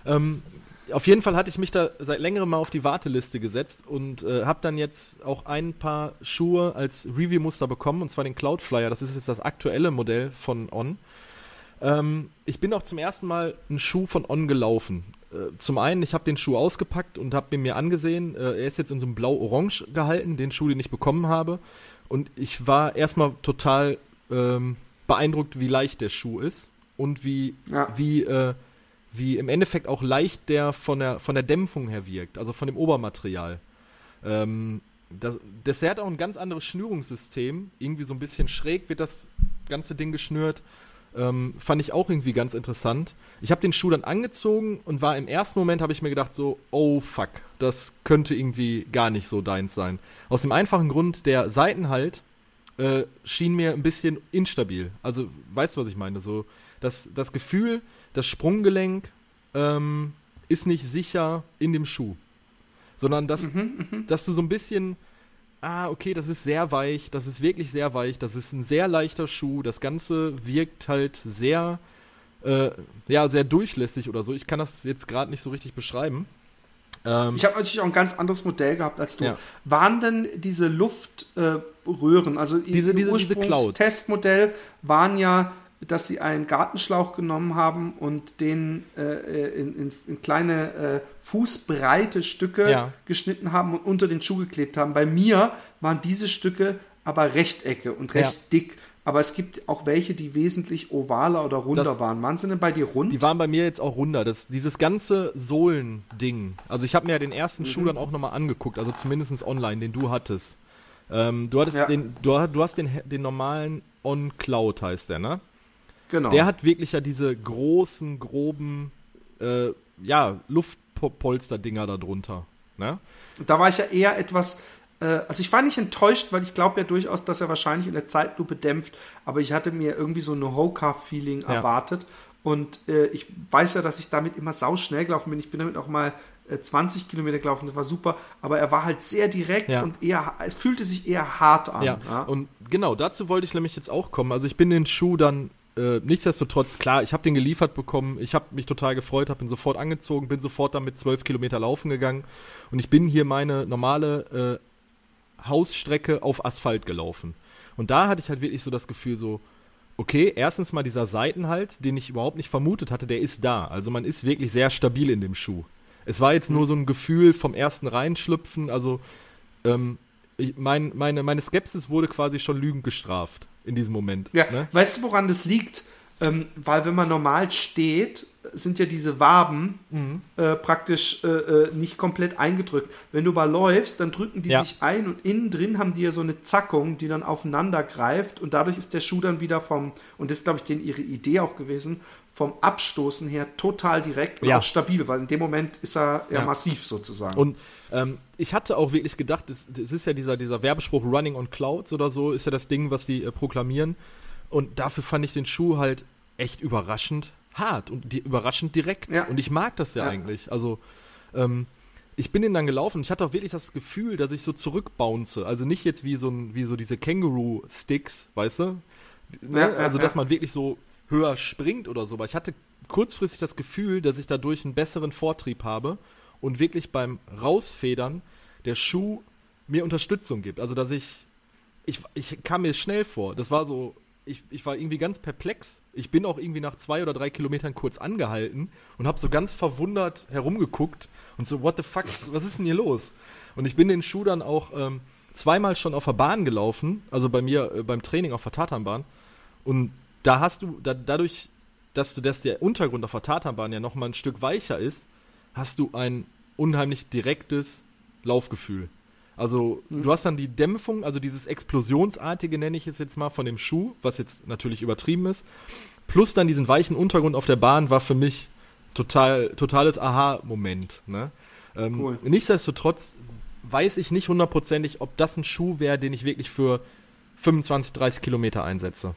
Ähm, auf jeden Fall hatte ich mich da seit längerem mal auf die Warteliste gesetzt und äh, habe dann jetzt auch ein paar Schuhe als Review-Muster bekommen, und zwar den Cloudflyer. Das ist jetzt das aktuelle Modell von On. Ähm, ich bin auch zum ersten Mal einen Schuh von On gelaufen. Äh, zum einen, ich habe den Schuh ausgepackt und habe ihn mir angesehen. Äh, er ist jetzt in so einem blau-orange gehalten, den Schuh, den ich bekommen habe. Und ich war erstmal total ähm, beeindruckt, wie leicht der Schuh ist und wie, Ja. wie, äh, wie im Endeffekt auch leicht der von der, von der Dämpfung her wirkt, also von dem Obermaterial. Ähm, das, hat auch ein ganz anderes Schnürungssystem. Irgendwie so ein bisschen schräg wird das ganze Ding geschnürt. Ähm, fand ich auch irgendwie ganz interessant. Ich habe den Schuh dann angezogen und war im ersten Moment, habe ich mir gedacht so, oh fuck, das könnte irgendwie gar nicht so deins sein. Aus dem einfachen Grund, der Seitenhalt äh, schien mir ein bisschen instabil. Also, weißt du, was ich meine? So, das, das Gefühl, das Sprunggelenk ähm, ist nicht sicher in dem Schuh. Sondern dass, dass du so ein bisschen, ah, okay, das ist sehr weich, das ist wirklich sehr weich, das ist ein sehr leichter Schuh, das Ganze wirkt halt sehr, äh, ja, sehr durchlässig oder so. Ich kann das jetzt gerade nicht so richtig beschreiben. Ähm, Ich habe natürlich auch ein ganz anderes Modell gehabt als du. Ja. Waren denn diese Luftröhren, äh, also Diese- diese- diese Clouds. Testmodell waren ja, dass sie einen Gartenschlauch genommen haben und den äh, in, in, in kleine äh, fußbreite Stücke Ja. geschnitten haben und unter den Schuh geklebt haben. Bei mir waren diese Stücke aber Rechtecke und recht Ja. dick. Aber es gibt auch welche, die wesentlich ovaler oder runder Das- waren. Waren sie denn bei dir rund? Die waren bei mir jetzt auch runder. Das, dieses ganze Sohlending. Also ich habe mir ja den ersten Schuh dann auch nochmal angeguckt, also zumindest online, den du hattest. Ähm, du hattest Ja. den, du, du hast den, den normalen On Cloud heißt der, ne? Genau. Der hat wirklich ja diese großen, groben, äh, ja, Luftpolster-Dinger da drunter. Ne? Und da war ich ja eher etwas, äh, also ich war nicht enttäuscht, weil ich glaube ja durchaus, dass er wahrscheinlich in der Zeitlupe dämpft, aber ich hatte mir irgendwie so eine Hoka-Feeling Ja. erwartet. Und äh, ich weiß ja, dass ich damit immer sauschnell gelaufen bin. Ich bin damit auch mal äh, 20 Kilometer gelaufen, das war super, aber er war halt sehr direkt Ja. und eher, es fühlte sich eher hart an. Ja, und genau, dazu wollte ich nämlich jetzt auch kommen. Also ich bin den Schuh dann, äh, nichtsdestotrotz, klar, ich habe den geliefert bekommen, ich habe mich total gefreut, habe ihn sofort angezogen, bin sofort damit zwölf Kilometer laufen gegangen und ich bin hier meine normale äh, Hausstrecke auf Asphalt gelaufen. Und da hatte ich halt wirklich so das Gefühl so, okay, erstens mal dieser Seitenhalt, den ich überhaupt nicht vermutet hatte, der ist da. Also man ist wirklich sehr stabil in dem Schuh. Es war jetzt nur so ein Gefühl vom ersten Reinschlüpfen, also ähm, ich, mein, meine, meine Skepsis wurde quasi schon lügend gestraft in diesem Moment. Ja, ne? weißt du, woran das liegt? Ähm, weil wenn man normal steht, sind ja diese Waben Mhm. äh, praktisch äh, äh, nicht komplett eingedrückt. Wenn du mal läufst, dann drücken die Ja. sich ein und innen drin haben die ja so eine Zackung, die dann aufeinander greift und dadurch ist der Schuh dann wieder vom, und das ist glaube ich denen ihre Idee auch gewesen, vom Abstoßen her total direkt und Ja. auch stabil, weil in dem Moment ist er ja, Ja. massiv sozusagen. Und ähm, ich hatte auch wirklich gedacht, das ist ja dieser, dieser Werbespruch Running on Clouds oder so, ist ja das Ding, was die äh, proklamieren. Und dafür fand ich den Schuh halt echt überraschend hart und die, überraschend direkt. Ja. Und ich mag das ja, eigentlich. Also, ähm, ich bin den dann gelaufen ich hatte auch wirklich das Gefühl, dass ich so zurückbounce. Also nicht jetzt wie so, ein, wie so diese Känguru-Sticks, weißt du? Ne? Also, dass man wirklich so höher springt oder so. Aber ich hatte kurzfristig das Gefühl, dass ich dadurch einen besseren Vortrieb habe und wirklich beim Rausfedern der Schuh mir Unterstützung gibt. Also, dass ich, ich, ich kam mir schnell vor. Das war so, ich, ich war irgendwie ganz perplex. Ich bin auch irgendwie nach zwei oder drei Kilometern kurz angehalten und habe so ganz verwundert herumgeguckt und so, what the fuck, was ist denn hier los? Und ich bin den Schuh dann auch ähm, zweimal schon auf der Bahn gelaufen, also bei mir äh, beim Training auf der Tatanbahn. Und da hast du, da, dadurch, dass du, dass der Untergrund auf der Tatanbahn ja nochmal ein Stück weicher ist, hast du ein unheimlich direktes Laufgefühl. Also mhm. du hast dann die Dämpfung, also dieses explosionsartige nenne ich es jetzt mal von dem Schuh, was jetzt natürlich übertrieben ist, plus dann diesen weichen Untergrund auf der Bahn war für mich total totales Aha-Moment. Ne? Ähm, cool. Nichtsdestotrotz weiß ich nicht hundertprozentig, ob das ein Schuh wäre, den ich wirklich für 25, 30 Kilometer einsetze.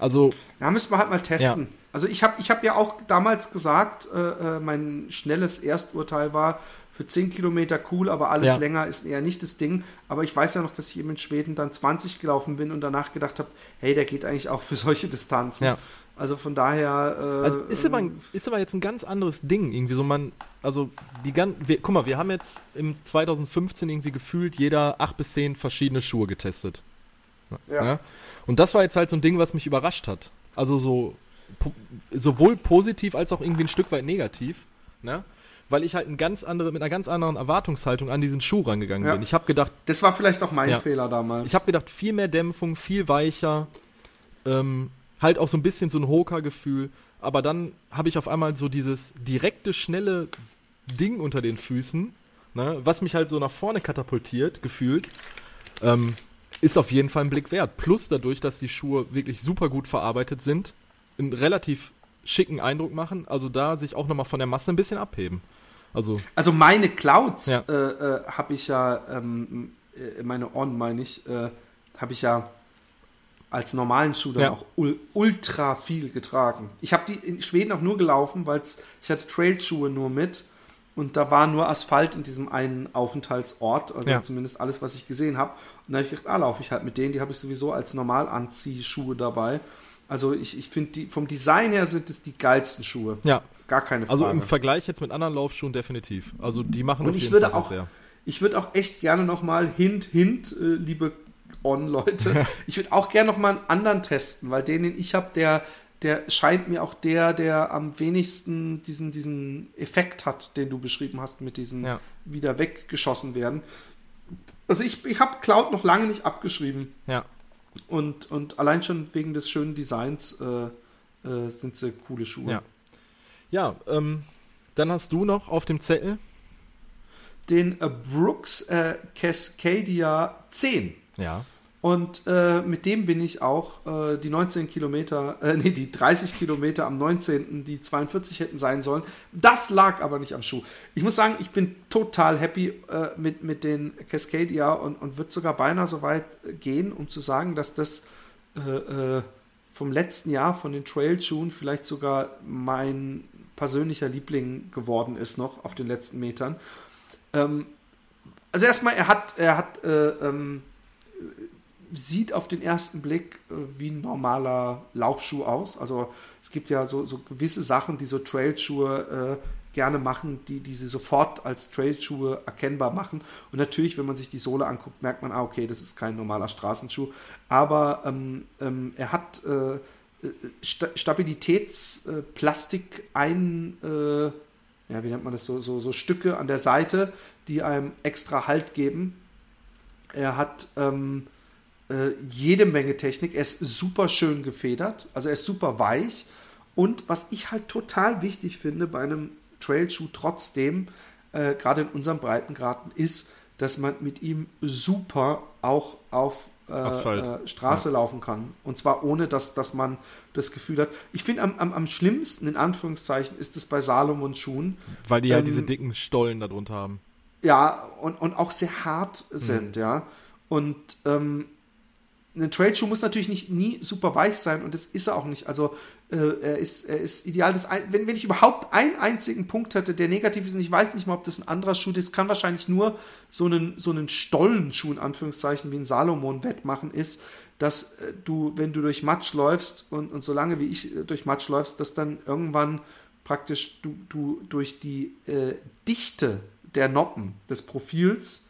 Also. Ja, müssen wir halt mal testen. Ja. Also ich habe ich hab ja auch damals gesagt, äh, äh mein schnelles Ersturteil war, für 10 Kilometer cool, aber alles ja. länger ist eher nicht das Ding. Aber ich weiß ja noch, dass ich eben in Schweden dann 20 gelaufen bin und danach gedacht habe, hey, der geht eigentlich auch für solche Distanzen. Ja. Also von daher. Äh, also ist, aber, ist aber jetzt ein ganz anderes Ding. Irgendwie so man, also die ganzen, guck mal, wir haben jetzt im 2015 irgendwie gefühlt jeder 8 bis 10 verschiedene Schuhe getestet. Ja. ja. Und das war jetzt halt so ein Ding, was mich überrascht hat. Also so po sowohl positiv als auch irgendwie ein Stück weit negativ. Ne? weil ich halt ein ganz andere, mit einer ganz anderen Erwartungshaltung an diesen Schuh rangegangen ja. bin. Ich habe gedacht. Das war vielleicht auch mein ja, Fehler damals. Ich habe gedacht, viel mehr Dämpfung, viel weicher, ähm, halt auch so ein bisschen so ein Hoka-Gefühl. Aber dann habe ich auf einmal so dieses direkte, schnelle Ding unter den Füßen, ne, was mich halt so nach vorne katapultiert, gefühlt. Ähm, ist auf jeden Fall ein Blick wert. Plus dadurch, dass die Schuhe wirklich super gut verarbeitet sind, einen relativ schicken Eindruck machen. Also da sich auch nochmal von der Masse ein bisschen abheben. Also, also meine Clouds ja. äh, äh, habe ich ja, ähm, äh, meine On meine ich, äh, habe ich ja als normalen Schuh dann ja. auch ultra viel getragen. Ich habe die in Schweden auch nur gelaufen, weil ich hatte Trailschuhe nur mit und da war nur Asphalt in diesem einen Aufenthaltsort, also ja. zumindest alles, was ich gesehen habe. Und da habe ich gedacht, ah, laufe ich halt mit denen, die habe ich sowieso als Normalanziehschuhe dabei. Also ich, ich finde, die, vom Design her sind es die geilsten Schuhe. Ja. Gar keine Frage. Also im Vergleich jetzt mit anderen Laufschuhen definitiv. Also die machen Und auf ich würde Fall auch, sehr. Ich würde auch echt gerne nochmal, hint, hint, äh, liebe On-Leute, ich würde auch gerne nochmal einen anderen testen, weil den, den ich habe, der, der scheint mir auch der, der am wenigsten diesen, diesen Effekt hat, den du beschrieben hast, mit diesem ja. wieder weggeschossen werden. Also ich, ich habe Cloud noch lange nicht abgeschrieben. Ja. Und, und allein schon wegen des schönen Designs äh, äh, sind sie coole Schuhe. Ja, ja ähm, dann hast du noch auf dem Zettel den äh, Brooks äh, Cascadia 10. Ja. Und äh, mit dem bin ich auch äh, die 19 Kilometer, äh, nee, die 30 Kilometer am 19., die 42 hätten sein sollen. Das lag aber nicht am Schuh. Ich muss sagen, ich bin total happy äh, mit, mit den Cascadia und, und würde sogar beinahe so weit gehen, um zu sagen, dass das äh, äh, vom letzten Jahr von den Trail-Schuhen vielleicht sogar mein persönlicher Liebling geworden ist noch auf den letzten Metern. Ähm, also erstmal, er hat, er hat ähm, sieht auf den ersten Blick äh, wie ein normaler Laufschuh aus. Also es gibt ja so, so gewisse Sachen, die so Trailschuhe äh, gerne machen, die, die sie sofort als Trailschuhe erkennbar machen. Und natürlich, wenn man sich die Sohle anguckt, merkt man, ah, okay, das ist kein normaler Straßenschuh. Aber ähm, ähm, er hat äh, St Stabilitätsplastik ein, äh, ja, wie nennt man das, so, so, so Stücke an der Seite, die einem extra Halt geben. Er hat ähm, äh, jede Menge Technik. Er ist super schön gefedert, also er ist super weich. Und was ich halt total wichtig finde bei einem Trailschuh trotzdem, äh, gerade in unserem Breitengraden, ist, dass man mit ihm super auch auf äh, äh, Straße ja. laufen kann. Und zwar ohne, dass, dass man das Gefühl hat. Ich finde, am, am, am schlimmsten, in Anführungszeichen, ist es bei Salomon Schuhen. Weil die ja ähm, diese dicken Stollen darunter haben. Ja, und, und auch sehr hart sind, mhm. ja. Und ähm, ein Trade-Show muss natürlich nicht nie super weich sein und das ist er auch nicht. Also äh, er, ist, er ist ideal. Das ein, wenn, wenn ich überhaupt einen einzigen Punkt hätte, der negativ ist, und ich weiß nicht mal, ob das ein anderer Schuh ist, kann wahrscheinlich nur so einen, so einen Stollenschuh, in Anführungszeichen, wie ein Salomon wettmachen, ist, dass äh, du, wenn du durch Matsch läufst und, und so lange wie ich äh, durch Matsch läufst, dass dann irgendwann praktisch du, du durch die äh, Dichte der Noppen des Profils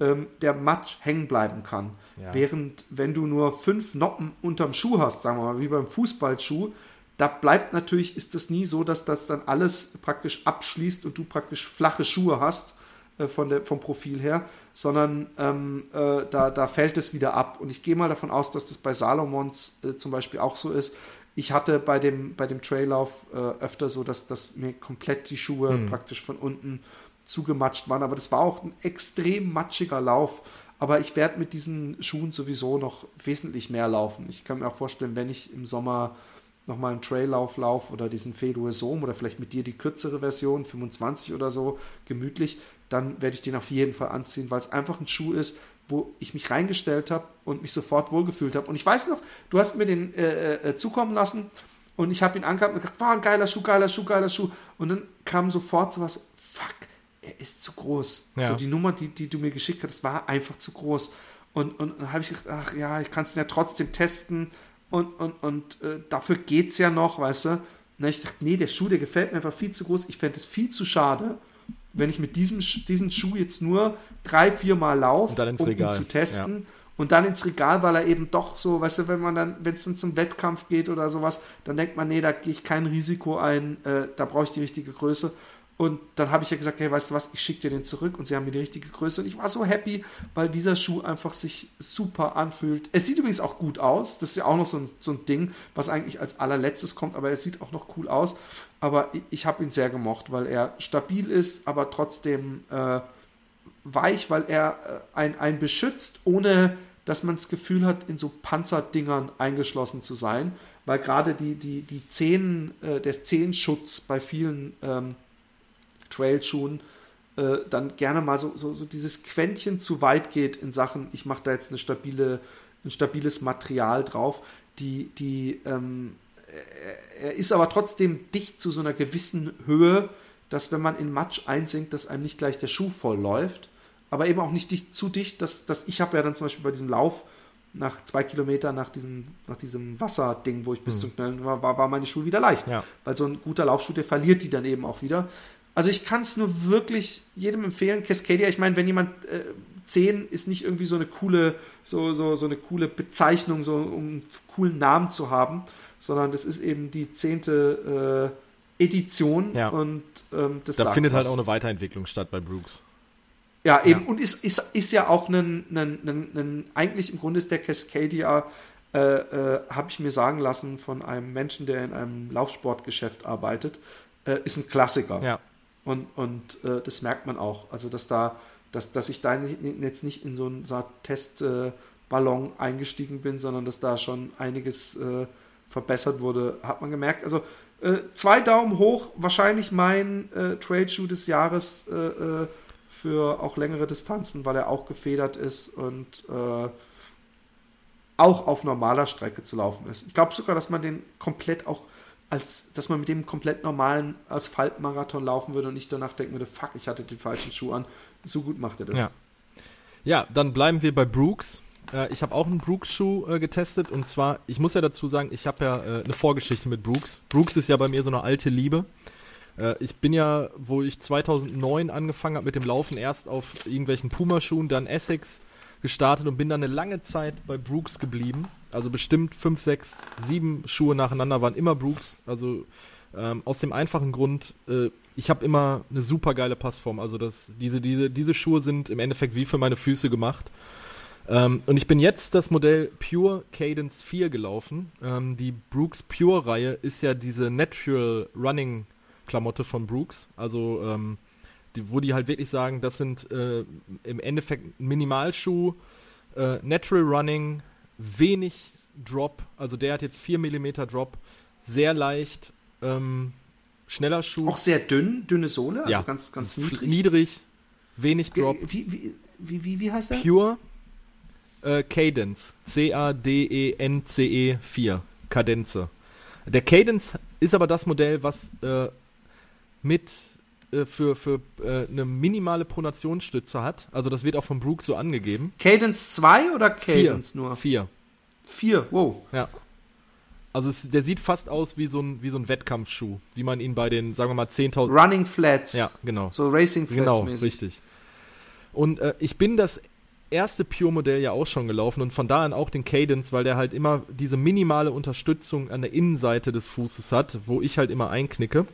ähm, der Matsch hängen bleiben kann. Ja. Während, wenn du nur fünf Noppen unterm Schuh hast, sagen wir mal, wie beim Fußballschuh, da bleibt natürlich, ist es nie so, dass das dann alles praktisch abschließt und du praktisch flache Schuhe hast, äh, von der, vom Profil her, sondern ähm, äh, da, da fällt es wieder ab. Und ich gehe mal davon aus, dass das bei Salomons äh, zum Beispiel auch so ist. Ich hatte bei dem, bei dem Traillauf äh, öfter so, dass, dass mir komplett die Schuhe Hm. praktisch von unten zugematscht waren. Aber das war auch ein extrem matschiger Lauf. Aber ich werde mit diesen Schuhen sowieso noch wesentlich mehr laufen. Ich kann mir auch vorstellen, wenn ich im Sommer nochmal einen Traillauf laufe oder diesen Fedor Sohm oder vielleicht mit dir die kürzere Version, 25 oder so, gemütlich, dann werde ich den auf jeden Fall anziehen, weil es einfach ein Schuh ist, wo ich mich reingestellt habe und mich sofort wohlgefühlt habe. Und ich weiß noch, du hast mir den äh, äh, zukommen lassen und ich habe ihn angehabt und gesagt, war ein geiler Schuh, geiler Schuh, geiler Schuh. Und dann kam sofort sowas, fuck, er ist zu groß. Ja. So die Nummer, die, die du mir geschickt hast, war einfach zu groß. Und, und, dann habe ich gedacht, ach ja, ich kann es ja trotzdem testen und, und, und äh, dafür geht es ja noch, weißt du. Und dann ich dachte, nee, der Schuh, der gefällt mir einfach viel zu groß. Ich fände es viel zu schade, wenn ich mit diesem diesen Schuh jetzt nur drei, vier Mal laufe, Und dann ins um Regal. ihn zu testen. Und dann ins Regal, weil er eben doch so, weißt du, wenn man dann, wenn es dann zum Wettkampf geht oder sowas, dann denkt man, nee, da gehe ich kein Risiko ein, äh, da brauche ich die richtige Größe. Und dann habe ich ja gesagt, hey, weißt du was, ich schicke dir den zurück und sie haben mir die richtige Größe. Und ich war so happy, weil dieser Schuh einfach sich super anfühlt. Es sieht übrigens auch gut aus. Das ist ja auch noch so ein, so ein Ding, was eigentlich als allerletztes kommt, aber er sieht auch noch cool aus. Aber ich, ich habe ihn sehr gemocht, weil er stabil ist, aber trotzdem äh, weich, weil er äh, ein, ein beschützt, ohne dass man das Gefühl hat, in so Panzerdingern eingeschlossen zu sein. Weil gerade die, die, die Zehen, äh, der Zehenschutz bei vielen ähm, Trailschuhen äh, dann gerne mal so, so, so dieses Quäntchen zu weit geht in Sachen, ich mache da jetzt eine stabile, ein stabiles Material drauf, die, die ähm, er- er ist aber trotzdem dicht zu so einer gewissen Höhe, dass wenn man in Matsch einsinkt, dass einem nicht gleich der Schuh voll läuft, aber eben auch nicht dicht, zu dicht, dass, dass ich habe ja dann zum Beispiel bei diesem Lauf nach zwei Kilometern nach diesem, nach diesem Wasserding, wo ich bis zum Knallen war, war, war meine Schuhe wieder leicht. Ja. Weil so ein guter Laufschuh, der verliert die dann eben auch wieder. Also ich kann es nur wirklich jedem empfehlen. Cascadia, ich meine, wenn jemand äh, 10 ist nicht irgendwie so eine coole, so, so, so eine coole Bezeichnung, so um einen coolen Namen zu haben, sondern das ist eben die zehnte äh, Edition Ja. und ähm, das Da findet halt was. auch eine Weiterentwicklung statt bei Brooks. Ja, eben. Ja. Und ist, ist, ist ja auch ein, ein, ein, ein, eigentlich im Grunde ist der Cascadia, äh, äh, habe ich mir sagen lassen von einem Menschen, der in einem Laufsportgeschäft arbeitet, äh, ist ein Klassiker. Ja. Und, und äh, das merkt man auch. Also, dass da, dass, dass ich da jetzt nicht in so einen, so Testballon eingestiegen bin, sondern dass da schon einiges äh, verbessert wurde, hat man gemerkt. Also, äh, zwei Daumen hoch, wahrscheinlich mein äh, Trailshoe des Jahres äh, äh, für auch längere Distanzen, weil er auch gefedert ist und äh, auch auf normaler Strecke zu laufen ist. Ich glaube sogar, dass man den komplett auch als, dass man mit dem komplett normalen Asphaltmarathon laufen würde und ich danach denken würde, fuck, ich hatte den falschen Schuh an. So gut macht er das. Ja. Ja, dann bleiben wir bei Brooks. Äh, ich habe auch einen Brooks-Schuh äh, getestet und zwar, ich muss ja dazu sagen, ich habe ja äh, eine Vorgeschichte mit Brooks. Brooks ist ja bei mir so eine alte Liebe. Ich bin ja, wo ich 2009 angefangen habe mit dem Laufen, erst auf irgendwelchen Puma-Schuhen, dann Essex gestartet und bin dann eine lange Zeit bei Brooks geblieben. Also bestimmt fünf, sechs, sieben Schuhe nacheinander waren immer Brooks. Also ähm, aus dem einfachen Grund, äh, ich habe immer eine super geile Passform. Also das, diese, diese, diese Schuhe sind im Endeffekt wie für meine Füße gemacht. Ähm, und ich bin jetzt das Modell Pure Cadence 4 gelaufen. Ähm, die Brooks Pure Reihe ist ja diese Natural Running Klamotte von Brooks. Also ähm, die, wo die halt wirklich sagen, das sind äh, im Endeffekt Minimalschuh, äh, Natural Running, wenig Drop. Also der hat jetzt 4 mm Drop, sehr leicht, ähm, schneller Schuh. Auch sehr dünn, dünne Sohle, also ja, ganz, ganz niedrig. niedrig, wenig Drop. Wie, wie, wie, wie, wie heißt der? Pure äh, Cadence. C-A-D-E-N-C-E 4. Kadenze. Der Cadence ist aber das Modell, was äh, mit äh, für, für äh, eine minimale Pronationsstütze hat. Also das wird auch von Brooks so angegeben. Cadence 2 oder Cadence Vier. nur? Vier. 4, wow. Ja. Also es, der sieht fast aus wie so ein, wie so ein Wettkampfschuh, wie man ihn bei den, sagen wir mal, 10.000. Running Flats. Ja, genau. So Racing Flats Genau, mäßig. richtig. Und äh, ich bin das erste Pure-Modell ja auch schon gelaufen und von da an auch den Cadence, weil der halt immer diese minimale Unterstützung an der Innenseite des Fußes hat, wo ich halt immer einknicke.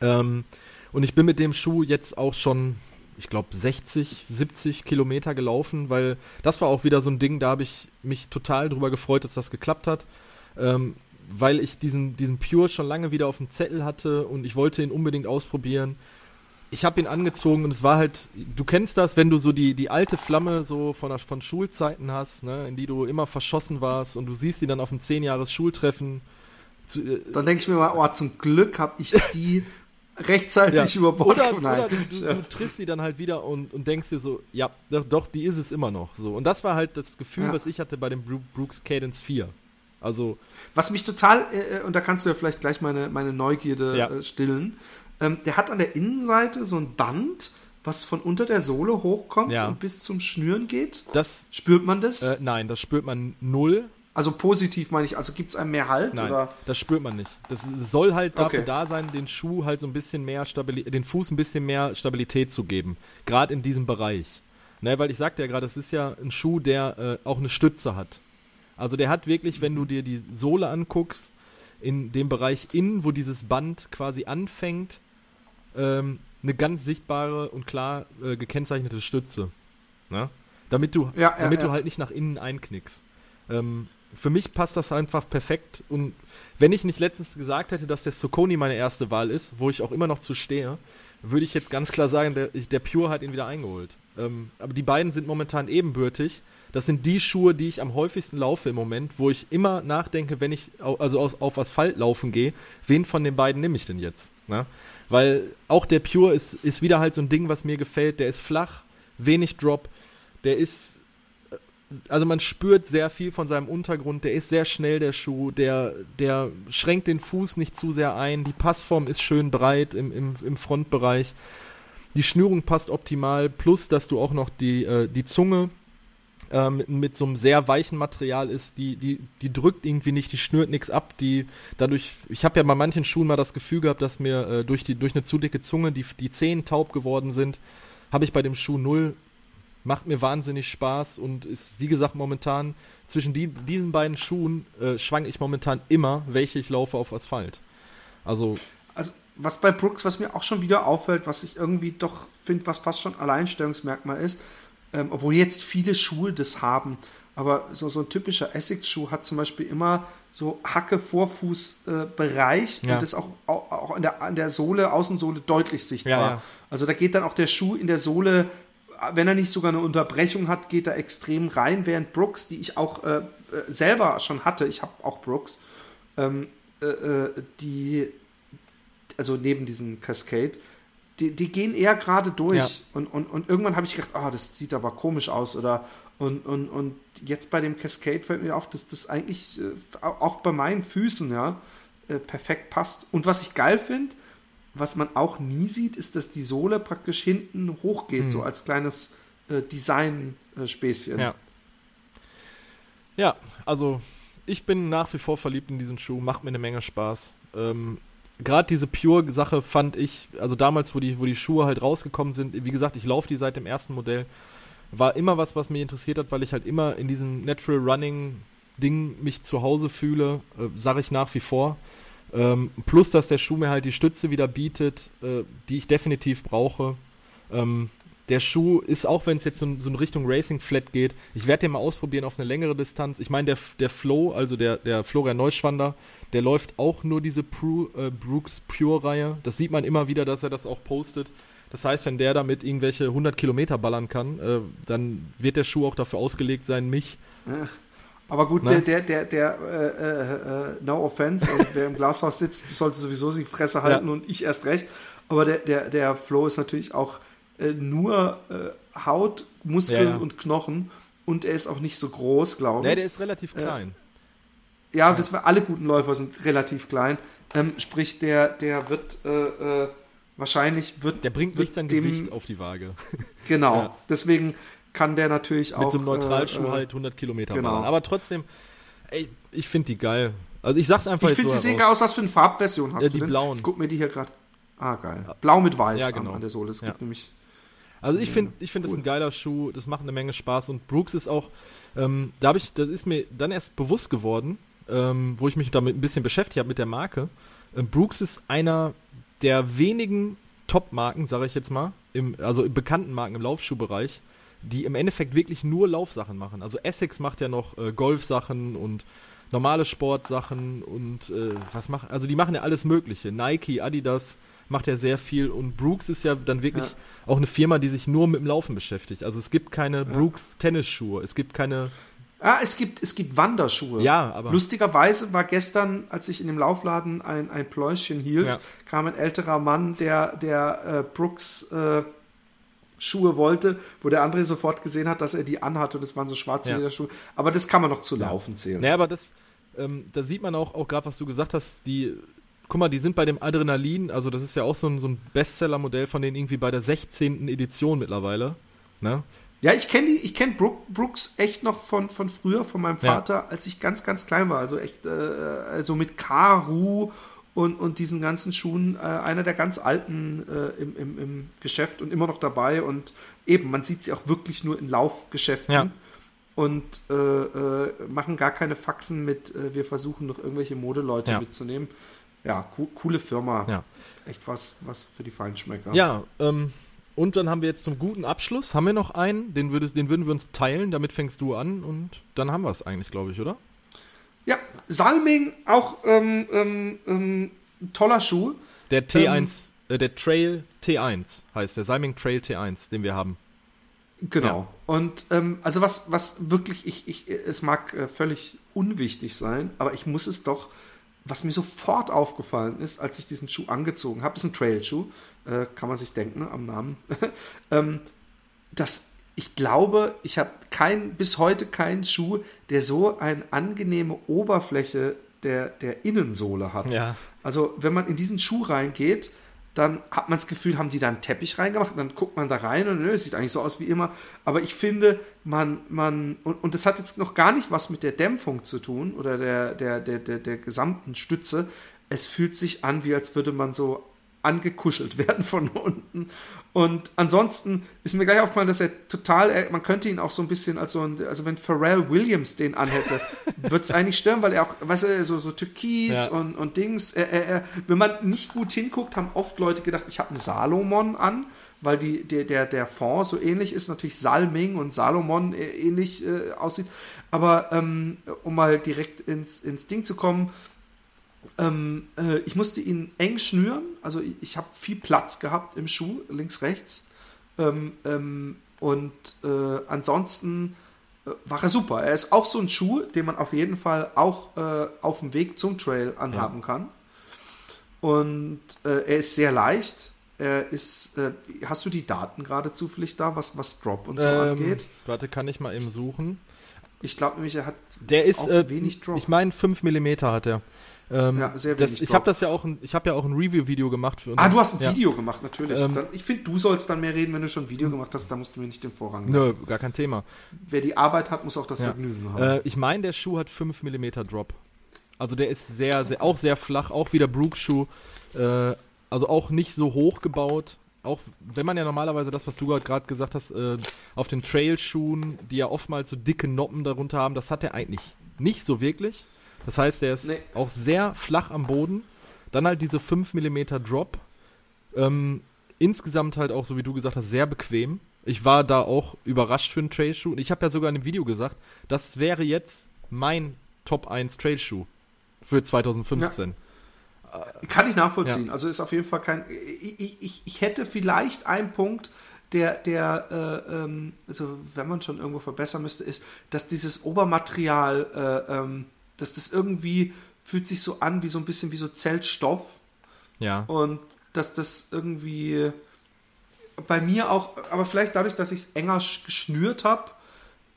Ähm, und ich bin mit dem Schuh jetzt auch schon ich glaube, 60, 70 Kilometer gelaufen, weil das war auch wieder so ein Ding, da habe ich mich total drüber gefreut, dass das geklappt hat. Ähm, weil ich diesen, diesen Pure schon lange wieder auf dem Zettel hatte und ich wollte ihn unbedingt ausprobieren. Ich habe ihn angezogen und es war halt, du kennst das, wenn du so die, die alte Flamme so von, von Schulzeiten hast, ne, in die du immer verschossen warst und du siehst die dann auf dem 10 Jahres Schultreffen. Zu, äh, dann denke ich mir mal, oh, zum Glück habe ich die rechtzeitig ja. über Bord Oder, oder du, du, du, triffst die dann halt wieder und, und denkst dir so, ja, doch, doch, die ist es immer noch. So. Und das war halt das Gefühl, ja. was ich hatte bei dem Brooks Cadence 4. Also. Was mich total, äh, äh, und da kannst du ja vielleicht gleich meine, meine Neugierde ja. äh, stillen, ähm, der hat an der Innenseite so ein Band, was von unter der Sohle hochkommt ja. und bis zum Schnüren geht. Das, spürt man das? Äh, nein, das spürt man null. Also positiv meine ich, also gibt es einem mehr Halt? Nein, oder? das spürt man nicht. Das soll halt dafür okay. da sein, den Schuh halt so ein bisschen mehr Stabilität, den Fuß ein bisschen mehr Stabilität zu geben. Gerade in diesem Bereich. Ne, weil ich sagte ja gerade, es ist ja ein Schuh, der äh, auch eine Stütze hat. Also der hat wirklich, wenn du dir die Sohle anguckst, in dem Bereich innen, wo dieses Band quasi anfängt, ähm, eine ganz sichtbare und klar äh, gekennzeichnete Stütze. Ne? Damit, du, ja, ja, damit ja. du halt nicht nach innen einknickst. Ähm, für mich passt das einfach perfekt. Und wenn ich nicht letztens gesagt hätte, dass der Soconi meine erste Wahl ist, wo ich auch immer noch zu stehe, würde ich jetzt ganz klar sagen, der, der Pure hat ihn wieder eingeholt. Ähm, aber die beiden sind momentan ebenbürtig. Das sind die Schuhe, die ich am häufigsten laufe im Moment, wo ich immer nachdenke, wenn ich also aus, auf Asphalt laufen gehe, wen von den beiden nehme ich denn jetzt? Ne? Weil auch der Pure ist, ist wieder halt so ein Ding, was mir gefällt. Der ist flach, wenig Drop, der ist, also man spürt sehr viel von seinem Untergrund, der ist sehr schnell, der Schuh, der, der schränkt den Fuß nicht zu sehr ein, die Passform ist schön breit im, im, im Frontbereich. Die Schnürung passt optimal, plus dass du auch noch die, äh, die Zunge äh, mit, mit, so einem sehr weichen Material ist, die, die, die drückt irgendwie nicht, die schnürt nichts ab, die dadurch, ich habe ja bei manchen Schuhen mal das Gefühl gehabt, dass mir äh, durch, die, durch eine zu dicke Zunge die, die Zehen taub geworden sind, habe ich bei dem Schuh null, macht mir wahnsinnig Spaß und ist, wie gesagt, momentan zwischen die, diesen beiden Schuhen äh, schwank ich momentan immer, welche ich laufe auf Asphalt. Also, also was bei Brooks, was mir auch schon wieder auffällt, was ich irgendwie doch finde, was fast schon Alleinstellungsmerkmal ist, ähm, obwohl jetzt viele Schuhe das haben. Aber so, so ein typischer Essex-Schuh hat zum Beispiel immer so Hacke-Vorfuß-Bereich äh, ja. und das auch, auch, auch an, der, an der Sohle, Außensohle deutlich sichtbar. Ja, ja. Also da geht dann auch der Schuh in der Sohle, wenn er nicht sogar eine Unterbrechung hat, geht er extrem rein, während Brooks, die ich auch äh, äh selber schon hatte, ich habe auch Brooks, ähm, äh, äh, die, also neben diesen Cascade, die, die gehen eher gerade durch. Ja. Und, und, und irgendwann habe ich gedacht, ah, oh, das sieht aber komisch aus. Oder und, und, und jetzt bei dem Cascade fällt mir auf, dass das eigentlich äh, auch bei meinen Füßen ja äh, perfekt passt. Und was ich geil finde, was man auch nie sieht, ist, dass die Sohle praktisch hinten hochgeht, hm. so als kleines äh, Design-Späßchen. Ja. ja, also ich bin nach wie vor verliebt in diesen Schuh, macht mir eine Menge Spaß. Ähm, gerade diese Pure-Sache fand ich, also damals, wo die, wo die Schuhe halt rausgekommen sind, wie gesagt, ich laufe die seit dem ersten Modell, war immer was, was mich interessiert hat, weil ich halt immer in diesem Natural Running Ding mich zu Hause fühle, äh, sage ich nach wie vor. Ähm, plus, dass der Schuh mir halt die Stütze wieder bietet, äh, die ich definitiv brauche. Ähm, der Schuh ist, auch wenn es jetzt so, in Richtung Racing Flat geht, ich werde den mal ausprobieren auf eine längere Distanz. Ich meine, der, der Flow, also der, der Florian Neuschwander, der läuft auch nur diese Pru, äh, Brooks Pure-Reihe. Das sieht man immer wieder, dass er das auch postet. Das heißt, wenn der damit irgendwelche 100 Kilometer ballern kann, äh, dann wird der Schuh auch dafür ausgelegt sein, mich. Aber gut, ne? der, der, der, der äh, äh, no offense, und wer im Glashaus sitzt, sollte sowieso die Fresse halten ja. und ich erst recht. Aber der, der, der Flow ist natürlich auch äh, nur äh, Haut, Muskeln ja, ja. und Knochen und er ist auch nicht so groß, glaube ich. Nee, der ist relativ klein. Ja, das war, alle guten Läufer sind relativ klein. Ähm, sprich, der, der wird äh, äh, wahrscheinlich wird. Der bringt nicht sein dem, Gewicht auf die Waage. Genau. Deswegen kann der natürlich auch. Mit so einem Neutralschuh äh, halt 100 Kilometer genau. Ballern. Aber trotzdem, ey, ich finde die geil. Also ich sag's einfach Ich finde, so sie sehen geil aus. Was für eine Farbversion hast ja, du die denn? blauen. Ich guck mir die hier gerade. Ah, geil. Blau mit Weiß ja, genau. an, der Sohle. Es gibt nämlich. Also ich finde, ich finde cool. das ein geiler Schuh. Das macht eine Menge Spaß. Und Brooks ist auch, ähm, da habe ich, das ist mir dann erst bewusst geworden, ähm, wo ich mich damit ein bisschen beschäftigt habe mit der Marke. Ähm, Brooks ist einer der wenigen Top-Marken, sage ich jetzt mal, im, also bekannten Marken im Laufschuhbereich, die im Endeffekt wirklich nur Laufsachen machen. Also Essex macht ja noch äh, Golfsachen und normale Sportsachen und äh, was macht, also die machen ja alles Mögliche. Nike, Adidas macht ja sehr viel und Brooks ist ja dann wirklich ja. auch eine Firma, die sich nur mit dem Laufen beschäftigt. Also es gibt keine ja. Brooks Tennisschuhe, es gibt keine Ah, es gibt, es gibt Wanderschuhe. Ja, aber. Lustigerweise war gestern, als ich in dem Laufladen ein, ein Pläuschen hielt, ja. kam ein älterer Mann, der, der äh, Brooks äh, Schuhe wollte, wo der andere sofort gesehen hat, dass er die anhatte und es waren so schwarze ja. Lederschuhe. Aber das kann man noch zu Laufen zählen. Naja, aber das, ähm, da sieht man auch, auch gerade, was du gesagt hast, die, guck mal, die sind bei dem Adrenalin, also das ist ja auch so ein, so ein Bestseller-Modell von denen irgendwie bei der 16. Edition mittlerweile. Ne? Ja, ich kenne die, ich kenne Brooks echt noch von, von früher, von meinem Vater, ja. als ich ganz, ganz klein war. Also echt, äh, also mit Karu und, und diesen ganzen Schuhen, äh, einer der ganz alten äh, im, im, im Geschäft und immer noch dabei. Und eben, man sieht sie auch wirklich nur in Laufgeschäften. Ja. Und äh, äh machen gar keine Faxen mit, äh, wir versuchen noch irgendwelche Modeleute ja. mitzunehmen. Ja, co coole Firma. Ja. Echt was, was für die Feinschmecker. Ja, ähm, und dann haben wir jetzt zum guten Abschluss, haben wir noch einen, den, würdest, den würden wir uns teilen, damit fängst du an und dann haben wir es eigentlich, glaube ich, oder? Ja, Salming, auch ähm, ähm, ähm toller Schuh. Der T1, ähm, äh, der Trail T1 heißt der Salming Trail T1, den wir haben. Genau. Ja. Und ähm, also was, was wirklich, ich, ich, es mag äh, völlig unwichtig sein, aber ich muss es doch was mir sofort aufgefallen ist, als ich diesen Schuh angezogen habe, ist ein Trail-Schuh, äh, kann man sich denken ne, am Namen, ähm, dass ich glaube, ich habe kein, bis heute keinen Schuh, der so eine angenehme Oberfläche der, der Innensohle hat. Ja. Also wenn man in diesen Schuh reingeht, dann hat man das Gefühl, haben die da einen Teppich reingemacht, und dann guckt man da rein und nö, es sieht eigentlich so aus wie immer. Aber ich finde, man, man, und, und das hat jetzt noch gar nicht was mit der Dämpfung zu tun oder der, der, der, der, der gesamten Stütze. Es fühlt sich an, wie als würde man so angekuschelt werden von unten. Und ansonsten ist mir gleich aufgefallen, dass er total, man könnte ihn auch so ein bisschen als so ein, also wenn Pharrell Williams den anhätte, würde es eigentlich stören, weil er auch, weißt du, so, so Türkis ja. und, und Dings, er, er, er, wenn man nicht gut hinguckt, haben oft Leute gedacht, ich habe einen Salomon an, weil die, der, der, der Fond so ähnlich ist, natürlich Salming und Salomon äh, ähnlich äh, aussieht. Aber ähm, um mal direkt ins, ins Ding zu kommen, ähm, äh, ich musste ihn eng schnüren, also ich, ich habe viel Platz gehabt im Schuh, links, rechts. Ähm, ähm, und äh, ansonsten äh, war er super. Er ist auch so ein Schuh, den man auf jeden Fall auch äh, auf dem Weg zum Trail anhaben ja. kann. Und äh, er ist sehr leicht. Er ist, äh, hast du die Daten gerade zufällig da, was, was Drop und so ähm, angeht? Warte, kann ich mal eben suchen. Ich glaube nämlich, er hat der ist, wenig Drop. Ich meine, 5 mm hat er. Ähm, ja, sehr wenig. Das, ich habe das ja auch, ein, ich habe ja auch ein Review-Video gemacht. Für ah, du hast ein ja. Video gemacht, natürlich. Ähm, dann, ich finde, du sollst dann mehr reden, wenn du schon ein Video gemacht hast. Da musst du mir nicht den Vorrang lassen. Nö, gar kein Thema. Wer die Arbeit hat, muss auch das ja. Vergnügen haben. Äh, ich meine, der Schuh hat 5 mm Drop. Also der ist sehr, sehr, auch sehr flach, auch wie der Brooks-Schuh. Äh, also auch nicht so hoch gebaut. Auch wenn man ja normalerweise das, was du gerade gesagt hast, äh, auf den Trail-Schuhen, die ja oftmals so dicke Noppen darunter haben, das hat er eigentlich nicht so wirklich. Das heißt, der ist nee. auch sehr flach am Boden. Dann halt diese 5 mm Drop. Ähm, insgesamt halt auch, so wie du gesagt hast, sehr bequem. Ich war da auch überrascht für einen Trailschuh. Und ich habe ja sogar in einem Video gesagt, das wäre jetzt mein Top 1 Trailschuh für 2015. Ja. Kann ich nachvollziehen. Ja. Also ist auf jeden Fall kein. Ich, ich, ich hätte vielleicht einen Punkt, der, der äh, ähm, also wenn man schon irgendwo verbessern müsste, ist, dass dieses Obermaterial äh, ähm, dass das irgendwie fühlt sich so an wie so ein bisschen wie so Zeltstoff. Ja. Und dass das irgendwie bei mir auch, aber vielleicht dadurch, dass ich es enger geschnürt habe,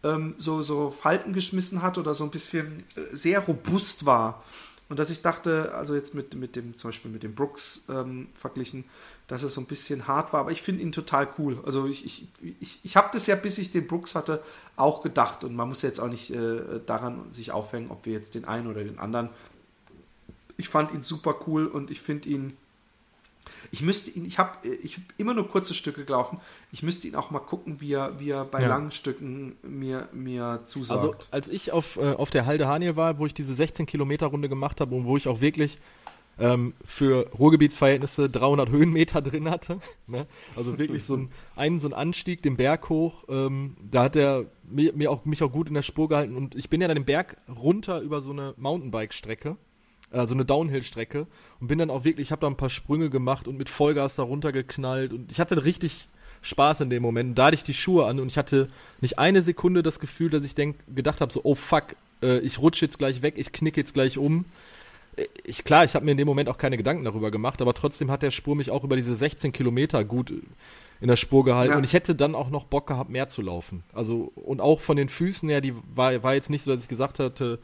ähm, so, so Falten geschmissen hat oder so ein bisschen äh, sehr robust war. Und dass ich dachte, also jetzt mit, mit dem, zum Beispiel mit dem Brooks ähm, verglichen, dass es so ein bisschen hart war, aber ich finde ihn total cool. Also ich, ich, ich, ich habe das ja, bis ich den Brooks hatte, auch gedacht und man muss jetzt auch nicht äh, daran sich aufhängen, ob wir jetzt den einen oder den anderen. Ich fand ihn super cool und ich finde ihn ich müsste ihn, ich habe ich hab immer nur kurze Stücke gelaufen. Ich müsste ihn auch mal gucken, wie er, wie er bei ja. langen Stücken mir, mir zusagt. Also als ich auf, äh, auf der Halde Haniel war, wo ich diese 16 Kilometer Runde gemacht habe und wo ich auch wirklich ähm, für Ruhrgebietsverhältnisse 300 Höhenmeter drin hatte. Ne? Also wirklich so ein, einen, so ein Anstieg den Berg hoch. Ähm, da hat er mir, mir auch, mich auch gut in der Spur gehalten und ich bin ja dann den Berg runter über so eine Mountainbike-Strecke also eine Downhill-Strecke und bin dann auch wirklich, ich habe da ein paar Sprünge gemacht und mit Vollgas da runtergeknallt und ich hatte richtig Spaß in dem Moment. Da hatte ich die Schuhe an und ich hatte nicht eine Sekunde das Gefühl, dass ich denk, gedacht habe, so, oh fuck, äh, ich rutsche jetzt gleich weg, ich knicke jetzt gleich um. Ich, klar, ich habe mir in dem Moment auch keine Gedanken darüber gemacht, aber trotzdem hat der Spur mich auch über diese 16 Kilometer gut in der Spur gehalten ja. und ich hätte dann auch noch Bock gehabt, mehr zu laufen. Also, und auch von den Füßen her, die war, war jetzt nicht so, dass ich gesagt hatte,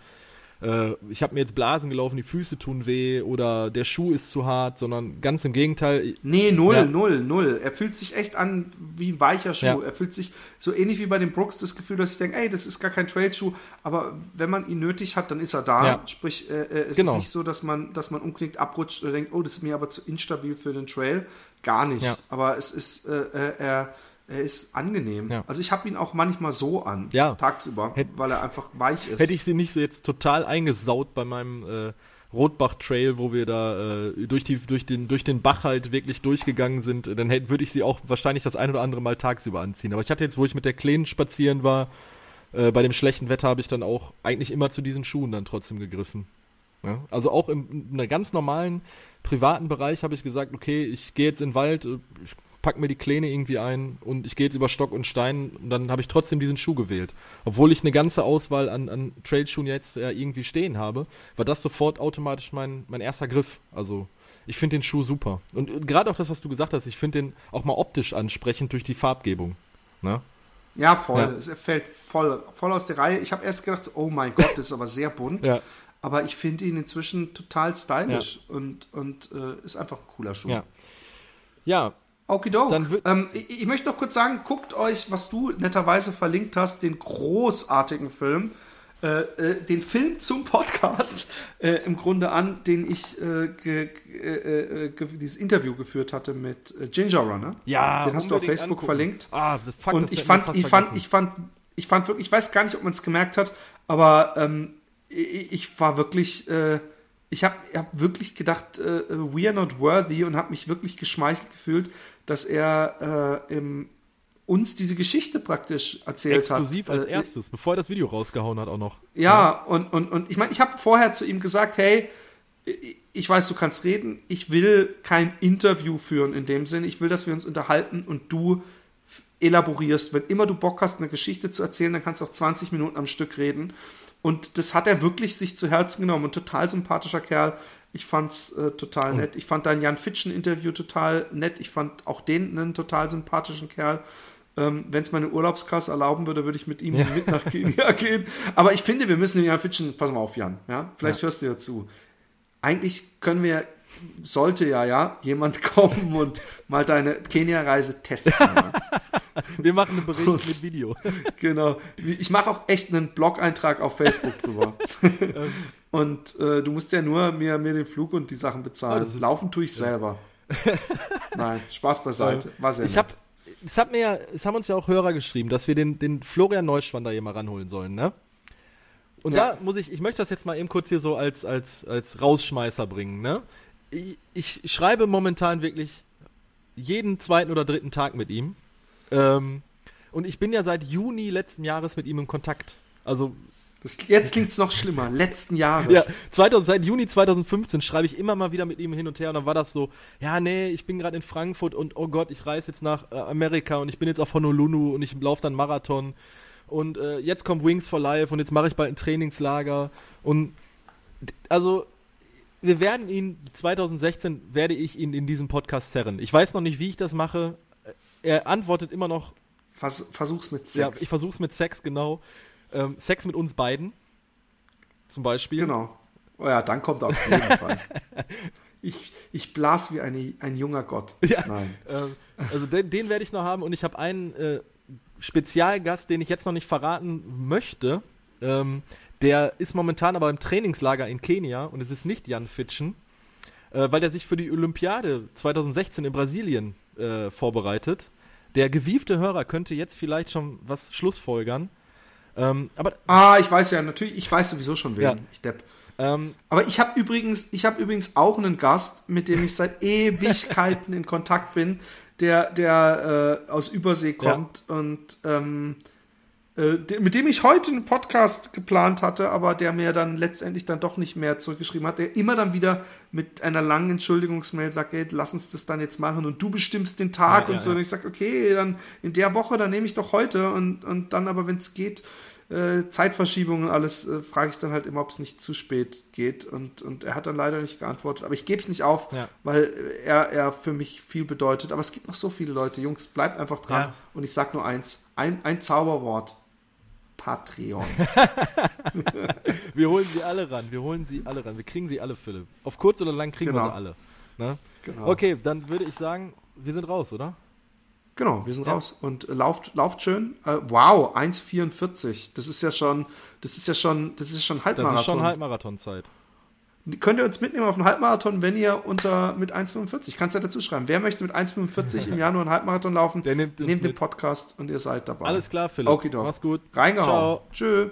äh, ich habe mir jetzt Blasen gelaufen, die Füße tun weh oder der Schuh ist zu hart, sondern ganz im Gegenteil. Nee, null, ja. null, null. Er fühlt sich echt an wie ein weicher Schuh. Ja. Er fühlt sich so ähnlich wie bei den Brooks das Gefühl, dass ich denke, ey, das ist gar kein Trail-Schuh, aber wenn man ihn nötig hat, dann ist er da. Ja. Sprich, äh, äh es genau. ist nicht so, dass man, dass man unknickt abrutscht oder denkt, oh, das ist mir aber zu instabil für den Trail. Gar nicht. Aber es ist, äh, äh er er ist angenehm. Ja. Also ich habe ihn auch manchmal so an, ja. tagsüber, Hätt, weil er einfach weich ist. Hätte ich sie nicht so jetzt total eingesaut bei meinem äh, Rotbach-Trail, wo wir da äh, durch, die, durch, den, durch den Bach halt wirklich durchgegangen sind, dann würde ich sie auch wahrscheinlich das ein oder andere Mal tagsüber anziehen. Aber ich hatte jetzt, wo ich mit der Kleinen spazieren war, äh, bei dem schlechten Wetter habe ich dann auch eigentlich immer zu diesen Schuhen dann trotzdem gegriffen. Ja? Also auch im, in einem ganz normalen privaten Bereich habe ich gesagt, okay, ich gehe jetzt in den Wald, äh, ich pack mir die Kleine irgendwie ein und ich gehe jetzt über Stock und Stein und dann habe ich trotzdem diesen Schuh gewählt. Obwohl ich eine ganze Auswahl an, an Trailschuhen jetzt ja irgendwie stehen habe, war das sofort automatisch mein, mein erster Griff. Also ich finde den Schuh super. Und gerade auch das, was du gesagt hast, ich finde den auch mal optisch ansprechend durch die Farbgebung. Ne? Ja, voll. Ja. Es fällt voll, voll aus der Reihe. Ich habe erst gedacht, oh mein Gott, das ist aber sehr bunt. ja. Aber ich finde ihn inzwischen total stylisch ja. und, und äh, ist einfach ein cooler Schuh. Ja. Okidoki. Ähm, ich, ich, möchte noch kurz sagen, guckt euch, was du netterweise verlinkt hast, den großartigen Film, äh, äh, den Film zum Podcast äh, im Grunde an, den ich äh, äh, äh, dieses Interview geführt hatte mit Ginger Runner. Ja, den hast du auf Facebook angucken. verlinkt. Ah, fuck, Und ich fand, ich fand, ich fand, ich fand wirklich, ich weiß gar nicht, ob man es gemerkt hat, aber ähm, ich, ich, war wirklich ich habe hab wirklich gedacht, äh, we are not worthy und habe mich wirklich geschmeichelt gefühlt, dass er äh, im, uns diese Geschichte praktisch erzählt Exklusiv hat. Exklusiv als äh, erstes, bevor er das Video rausgehauen hat auch noch. Ja, ja. und, und, und ich meine, ich habe vorher zu ihm gesagt, hey, ich weiß, du kannst reden, ich will kein Interview führen in dem Sinne, ich will, dass wir uns unterhalten und du elaborierst. Wenn immer du Bock hast, eine Geschichte zu erzählen, dann kannst du auch 20 Minuten am Stück reden. Und das hat er wirklich sich zu Herzen genommen und total sympathischer Kerl. Ich fand's äh, total nett. Ich fand dein Jan Fitschen-Interview total nett. Ich fand auch den einen total sympathischen Kerl. Ähm, Wenn es meine Urlaubskasse erlauben würde, würde ich mit ihm ja. mit nach Kenia gehen. Aber ich finde, wir müssen den Jan Fitschen, pass mal auf, Jan, ja, vielleicht ja. hörst du ja zu. Eigentlich können wir sollte ja, ja, jemand kommen und mal deine Kenia-Reise testen. Wir machen einen Bericht und, mit Video. Genau. Ich mache auch echt einen Blog-Eintrag auf Facebook drüber. Ähm. Und äh, du musst ja nur mir, mir den Flug und die Sachen bezahlen. Oh, Laufen tue ich selber. Nein, Spaß beiseite. War sehr ich nett. Hab, es, hat mir ja, es haben uns ja auch Hörer geschrieben, dass wir den, den Florian Neuschwander hier mal ranholen sollen, ne? Und ja. da muss ich, ich möchte das jetzt mal eben kurz hier so als, als, als Rausschmeißer bringen, ne? Ich, ich schreibe momentan wirklich jeden zweiten oder dritten Tag mit ihm. Ähm, und ich bin ja seit Juni letzten Jahres mit ihm in Kontakt. Also das, jetzt klingt es noch schlimmer. Letzten Jahres. Ja, 2000, seit Juni 2015 schreibe ich immer mal wieder mit ihm hin und her und dann war das so, ja, nee, ich bin gerade in Frankfurt und oh Gott, ich reise jetzt nach äh, Amerika und ich bin jetzt auf Honolulu und ich laufe dann Marathon und äh, jetzt kommt Wings for Life und jetzt mache ich bald ein Trainingslager und also wir werden ihn 2016 werde ich ihn in diesem Podcast zerren. Ich weiß noch nicht, wie ich das mache er antwortet immer noch. Vers versuch's mit Sex. Ja, ich versuch's mit Sex, genau. Ähm, Sex mit uns beiden. Zum Beispiel. Genau. Oh ja, dann kommt auf jeden Fall. Ich, ich blas wie eine, ein junger Gott. Ja, Nein. Ähm, also den, den werde ich noch haben und ich habe einen äh, Spezialgast, den ich jetzt noch nicht verraten möchte. Ähm, der ist momentan aber im Trainingslager in Kenia und es ist nicht Jan Fitschen, äh, weil er sich für die Olympiade 2016 in Brasilien äh, vorbereitet. Der gewiefte Hörer könnte jetzt vielleicht schon was schlussfolgern. Ähm, aber ah, ich weiß ja, natürlich, ich weiß sowieso schon wen. Ja. Ich depp. Ähm, Aber ich habe übrigens, ich habe übrigens auch einen Gast, mit dem ich seit Ewigkeiten in Kontakt bin, der, der äh, aus Übersee kommt ja. und ähm, äh, mit dem ich heute einen Podcast geplant hatte, aber der mir dann letztendlich dann doch nicht mehr zurückgeschrieben hat, der immer dann wieder mit einer langen Entschuldigungsmail sagt, hey, lass uns das dann jetzt machen und du bestimmst den Tag ja, und ja, so. Und ich sage, okay, dann in der Woche, dann nehme ich doch heute und, und dann aber, wenn es geht, äh, Zeitverschiebung und alles, äh, frage ich dann halt immer, ob es nicht zu spät geht. Und, und er hat dann leider nicht geantwortet. Aber ich gebe es nicht auf, ja. weil er, er für mich viel bedeutet. Aber es gibt noch so viele Leute. Jungs, bleibt einfach dran. Ja. Und ich sage nur eins: ein, ein Zauberwort. Patreon. wir holen sie alle ran. Wir holen sie alle ran. Wir kriegen sie alle, Philipp. Auf kurz oder lang kriegen genau. wir sie alle. Ne? Genau. Okay, dann würde ich sagen, wir sind raus, oder? Genau, wir sind ja. raus und äh, lauft, lauft schön. Äh, wow, 1,44. Das ist ja schon, das ist ja schon, das ist schon Halbmarathon. Das ist schon Halbmarathonzeit. Könnt ihr uns mitnehmen auf einen Halbmarathon, wenn ihr unter mit 1,45, kannst du ja dazu schreiben. Wer möchte mit 1,45 im Januar einen Halbmarathon laufen, Der nimmt, nehmt den Podcast und ihr seid dabei. Alles klar, Philipp. Okay, Mach's gut. Reingehauen. Ciao. Tschö.